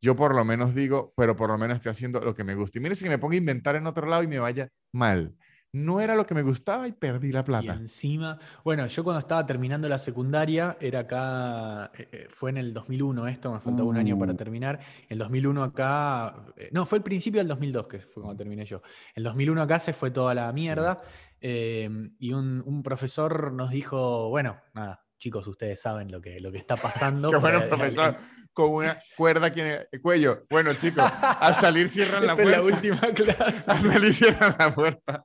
yo por lo menos digo, pero por lo menos estoy haciendo lo que me gusta. Y mire si me pongo a inventar en otro lado y me vaya mal. No era lo que me gustaba y perdí la Y plata. encima, bueno, yo cuando estaba terminando la secundaria, era acá, eh, eh, fue en el 2001 esto, me faltaba un año para Uh. terminar. El 2001 acá, eh, no, fue el principio del 2002 que fue cuando terminé yo. El 2001 acá se fue toda la mierda eh, y un, un profesor nos dijo, bueno, nada, chicos, ustedes saben lo que, lo que está pasando. Qué bueno, profesor. Con una cuerda aquí en el cuello. Bueno, chicos, al salir cierran la Esta es la puerta. última clase. Al salir cierran la puerta.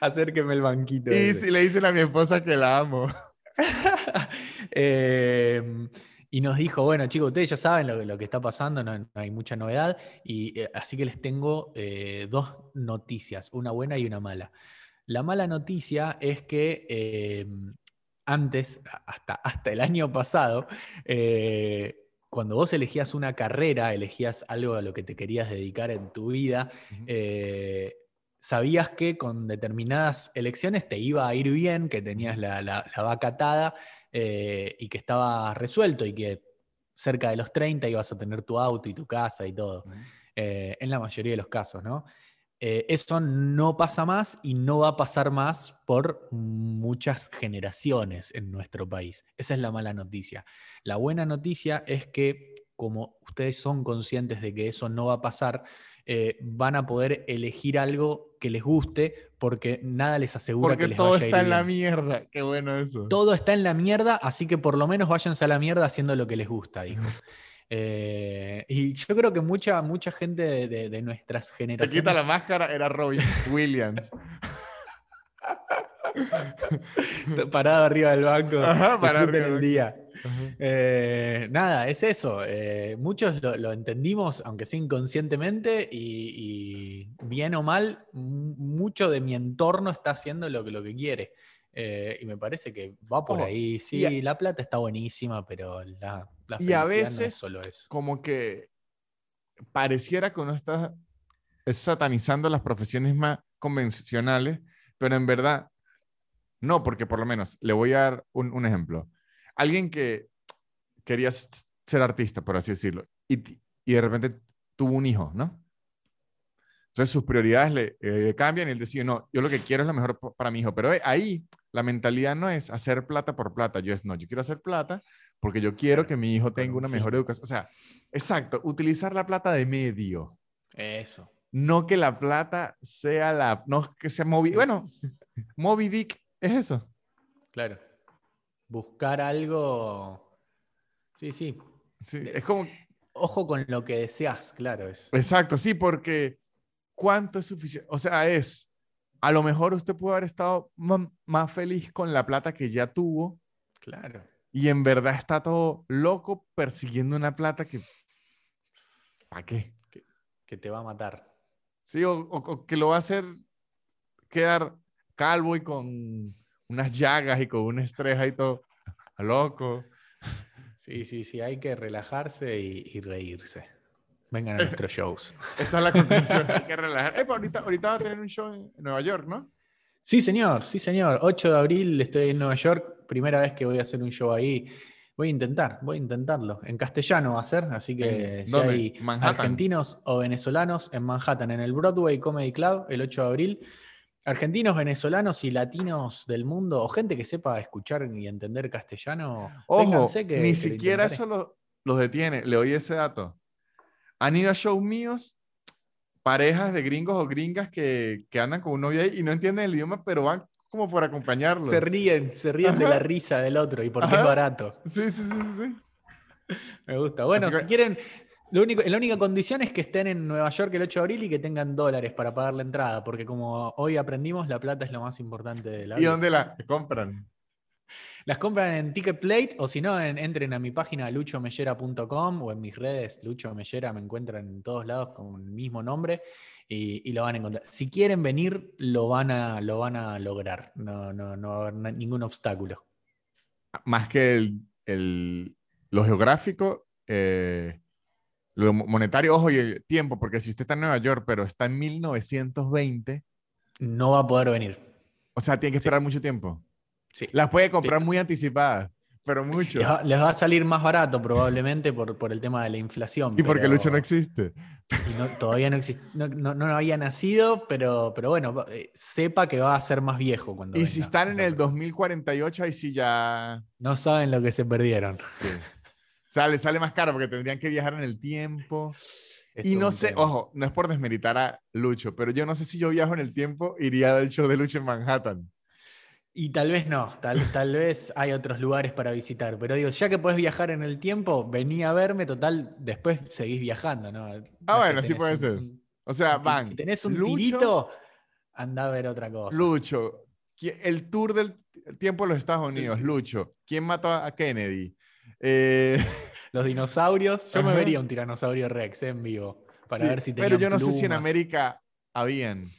Acérqueme el banquito. Y si le dicen a mi esposa que la amo. Eh, y nos dijo, bueno chicos, ustedes ya saben lo, lo que está pasando, no, no hay mucha novedad, y eh, así que les tengo eh, dos noticias, una buena y una mala. La mala noticia es que eh, antes, hasta, hasta el año pasado, eh, cuando vos elegías una carrera, elegías algo a lo que te querías dedicar en tu vida, eh, sabías que con determinadas elecciones te iba a ir bien, que tenías la, la- la vaca atada eh, y que estaba resuelto y que cerca de los 30 ibas a tener tu auto y tu casa y todo, eh, en la mayoría de los casos, ¿no? Eh, eso no pasa más y no va a pasar más por muchas generaciones en nuestro país. Esa es la mala noticia. La buena noticia es que como ustedes son conscientes de que eso no va a pasar, eh, van a poder elegir algo que les guste porque nada les asegura que les todo vaya a ir está en la mierda. Qué bueno eso. Todo está en la mierda, así que por lo menos váyanse a la mierda haciendo lo que les gusta, dijo. Eh, y yo creo que mucha, mucha gente de, de- de nuestras Te generaciones... quita la máscara, era Robin Williams. parado arriba del banco, Ajá, parado del el día. Eh, nada, es eso. eh, muchos lo, lo entendimos, aunque sea inconscientemente, y, y bien o mal, mucho de mi entorno está haciendo lo que, lo que quiere. Eh, y me parece que va por Ojo, ahí. Sí, a- la plata está buenísima, pero la, la Y a felicidad no veces- es solo eso. Como que pareciera que uno está satanizando las profesiones más convencionales, pero en verdad no, porque por lo menos le voy a dar un, un ejemplo. Alguien que quería ser artista, por así decirlo, y, y de repente tuvo un hijo, ¿no? Entonces sus prioridades le eh, cambian y él decide, no, yo lo que quiero es lo mejor para mi hijo, pero eh, ahí la mentalidad no es hacer plata por plata, yo es, no, yo quiero hacer plata porque yo quiero que mi hijo tenga un una mejor educación. O sea, exacto, utilizar la plata de medio, Eso. no que la plata sea la, no que sea Moby, bueno, Moby Dick es eso. Claro. Buscar algo. Sí, sí. Sí, De- es como, Ojo con lo que deseas, claro. Es. exacto, sí, porque ¿cuánto es suficiente? O sea, es, a lo mejor usted puede haber estado más feliz con la plata que ya tuvo Claro. y en verdad está todo loco persiguiendo una plata que, ¿para qué? Que te va a matar. Sí, o, o- o que lo va a hacer quedar calvo y con unas llagas y con un estrés ahí todo loco. Sí, sí, sí, hay que relajarse y, y reírse. Vengan a nuestros shows. Esa es la conclusión, hay que relajar. Eh, pues ahorita, ahorita va a tener un show en Nueva York, ¿no? Sí, señor, sí, señor. 8 de abril estoy en Nueva York. Primera vez que voy a hacer un show ahí. Voy a intentar, voy a intentarlo. En castellano va a ser, así que ¿En si dónde? hay Manhattan. argentinos o venezolanos en Manhattan, en el Broadway Comedy Club, el 8 de abril. Argentinos, venezolanos y latinos del mundo, o gente que sepa escuchar y entender castellano, Ojo, que- ni lo siquiera eso lo- los detiene. Le oí ese dato. Han ido a shows míos parejas de gringos o gringas que, que andan con un novio ahí y no entienden el idioma, pero van como por acompañarlo. Se ríen, se ríen de la risa del otro y porque Ajá. es barato. Sí, sí, sí, sí, sí. Me gusta. Bueno, si quieren, lo único, la única condición es que estén en Nueva York el 8 de abril y que tengan dólares para pagar la entrada, porque como hoy aprendimos, la plata es lo más importante de la vida. ¿Y dónde la compran? Las compran en Ticketplate o si no, entren a mi página luchomellera.com o en mis redes Lucho Mellera, me encuentran en todos lados con el mismo nombre y, lo van a encontrar. Si quieren venir, lo van a, lo van a lograr. No, no, no va a haber ningún obstáculo. Más que el, lo geográfico, eh, lo monetario, ojo, y el tiempo, porque si usted está en Nueva York, pero está en 1920... No va a poder venir. O sea, tiene que esperar mucho tiempo. Sí. Las puede comprar muy anticipadas, pero mucho. Les va, a salir más barato probablemente por, por el tema de la inflación. Y porque Lucho no existe. todavía no, existe, no, no, había nacido, pero, pero bueno, eh, sepa que va a ser más viejo cuando Y si están en el 2048, ahí sí ya... No saben lo que se perdieron. Sí. Sale, sale más caro porque tendrían que viajar en el tiempo. y no sé, ojo, no es por desmeritar a Lucho, pero yo no sé si yo viajo en el tiempo, iría al show de Lucho en Manhattan. Y tal vez no, tal, tal vez hay otros lugares para visitar, pero digo, ya que puedes viajar en el tiempo, vení a verme, total, después seguís viajando, ¿no? Ah, bueno, sí puede ser. O sea, van. Si tenés un tirito, anda a ver otra cosa. Lucho, el tour del tiempo de los Estados Unidos, Lucho, ¿quién mató a Kennedy? Eh, los dinosaurios. Yo me vería un tiranosaurio Rex en vivo para ver si Pero yo no sé si en América habían.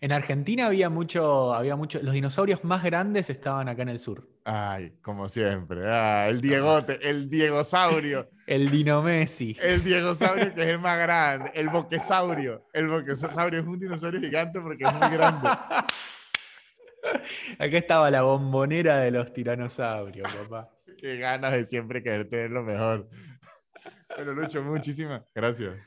En Argentina había mucho, había mucho. Los dinosaurios más grandes estaban acá en el sur. Ay, como siempre. Ah, el Diegote, el Diegosaurio. el Dino Messi. El Diegosaurio que es el más grande. El Boquesaurio. El Boquesaurio es un dinosaurio gigante porque es muy grande. Acá estaba la bombonera de los tiranosaurios, papá. Qué ganas de siempre querer tener lo mejor. Pero Lucho, muchísimas gracias.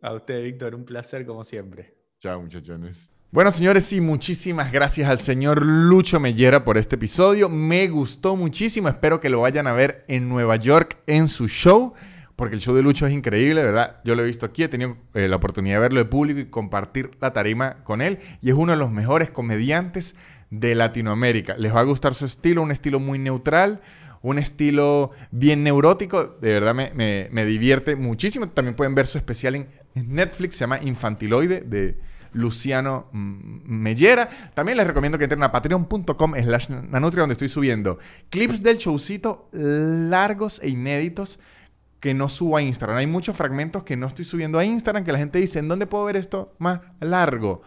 A usted, Víctor, un placer como siempre. Chao, muchachones. Bueno, señores, y muchísimas gracias al señor Lucho Mellera por este episodio. Me gustó muchísimo. Espero que lo vayan a ver en Nueva York en su show, porque el show de Lucho es increíble, ¿verdad? Yo lo he visto aquí, he tenido eh, la oportunidad de verlo de público y compartir la tarima con él. Y es uno de los mejores comediantes de Latinoamérica. Les va a gustar su estilo, un estilo muy neutral un estilo bien neurótico. De verdad me, divierte muchísimo. También pueden ver su especial en Netflix, se llama Infantiloide, de Luciano Mellera. También les recomiendo que entren a patreon.com slash nanutria, donde estoy subiendo clips del showcito largos e inéditos que no subo a Instagram. Hay muchos fragmentos que no estoy subiendo a Instagram que la gente dice, ¿en dónde puedo ver esto más largo?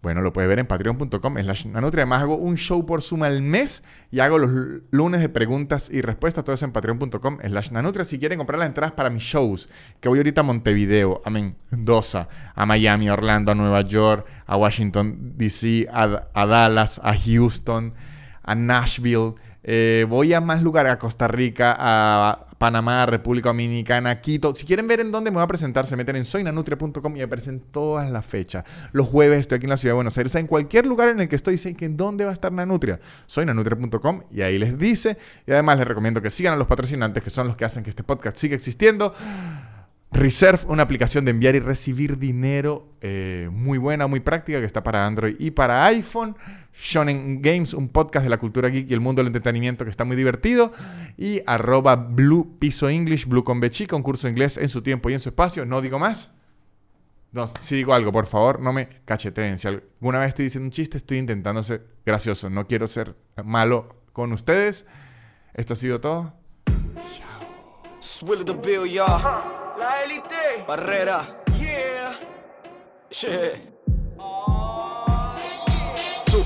Bueno, lo puede ver en patreon.com slash nanutria. Además hago un show por suma al mes y hago los lunes de preguntas y respuestas. Todo eso en patreon.com slash nanutria. Si quieren comprar las entradas para mis shows, que voy ahorita a Montevideo, a Mendoza, a Miami, a Orlando, a Nueva York, a Washington, D.C., a Dallas, a Houston, a Nashville. Eh, voy a más lugares, a Costa Rica, a Panamá, República Dominicana, Quito. Si quieren ver en dónde me voy a presentar, se meten en soynanutria.com y aparecen todas las fechas. Los jueves estoy aquí en la ciudad de Buenos Aires. En cualquier lugar en el que estoy, dicen que en dónde va a estar Nanutria. Soynanutria.com y ahí les dice. Y además les recomiendo que sigan a los patrocinantes, que son los que hacen que este podcast siga existiendo. Reserve, una aplicación de enviar y recibir dinero eh, muy buena, muy práctica, que está para Android y para iPhone. Shonen Games, un podcast de la cultura geek y el mundo del entretenimiento que está muy divertido. Y arroba Blue Piso English, Blue con un curso inglés en su tiempo y en su espacio. No digo más. No, si digo algo, por favor, no me cacheteen. Si alguna vez estoy diciendo un chiste, estoy intentando ser gracioso. No quiero ser malo con ustedes. Esto ha sido todo. Chao. La élite. Barrera. Yeah. Yeah.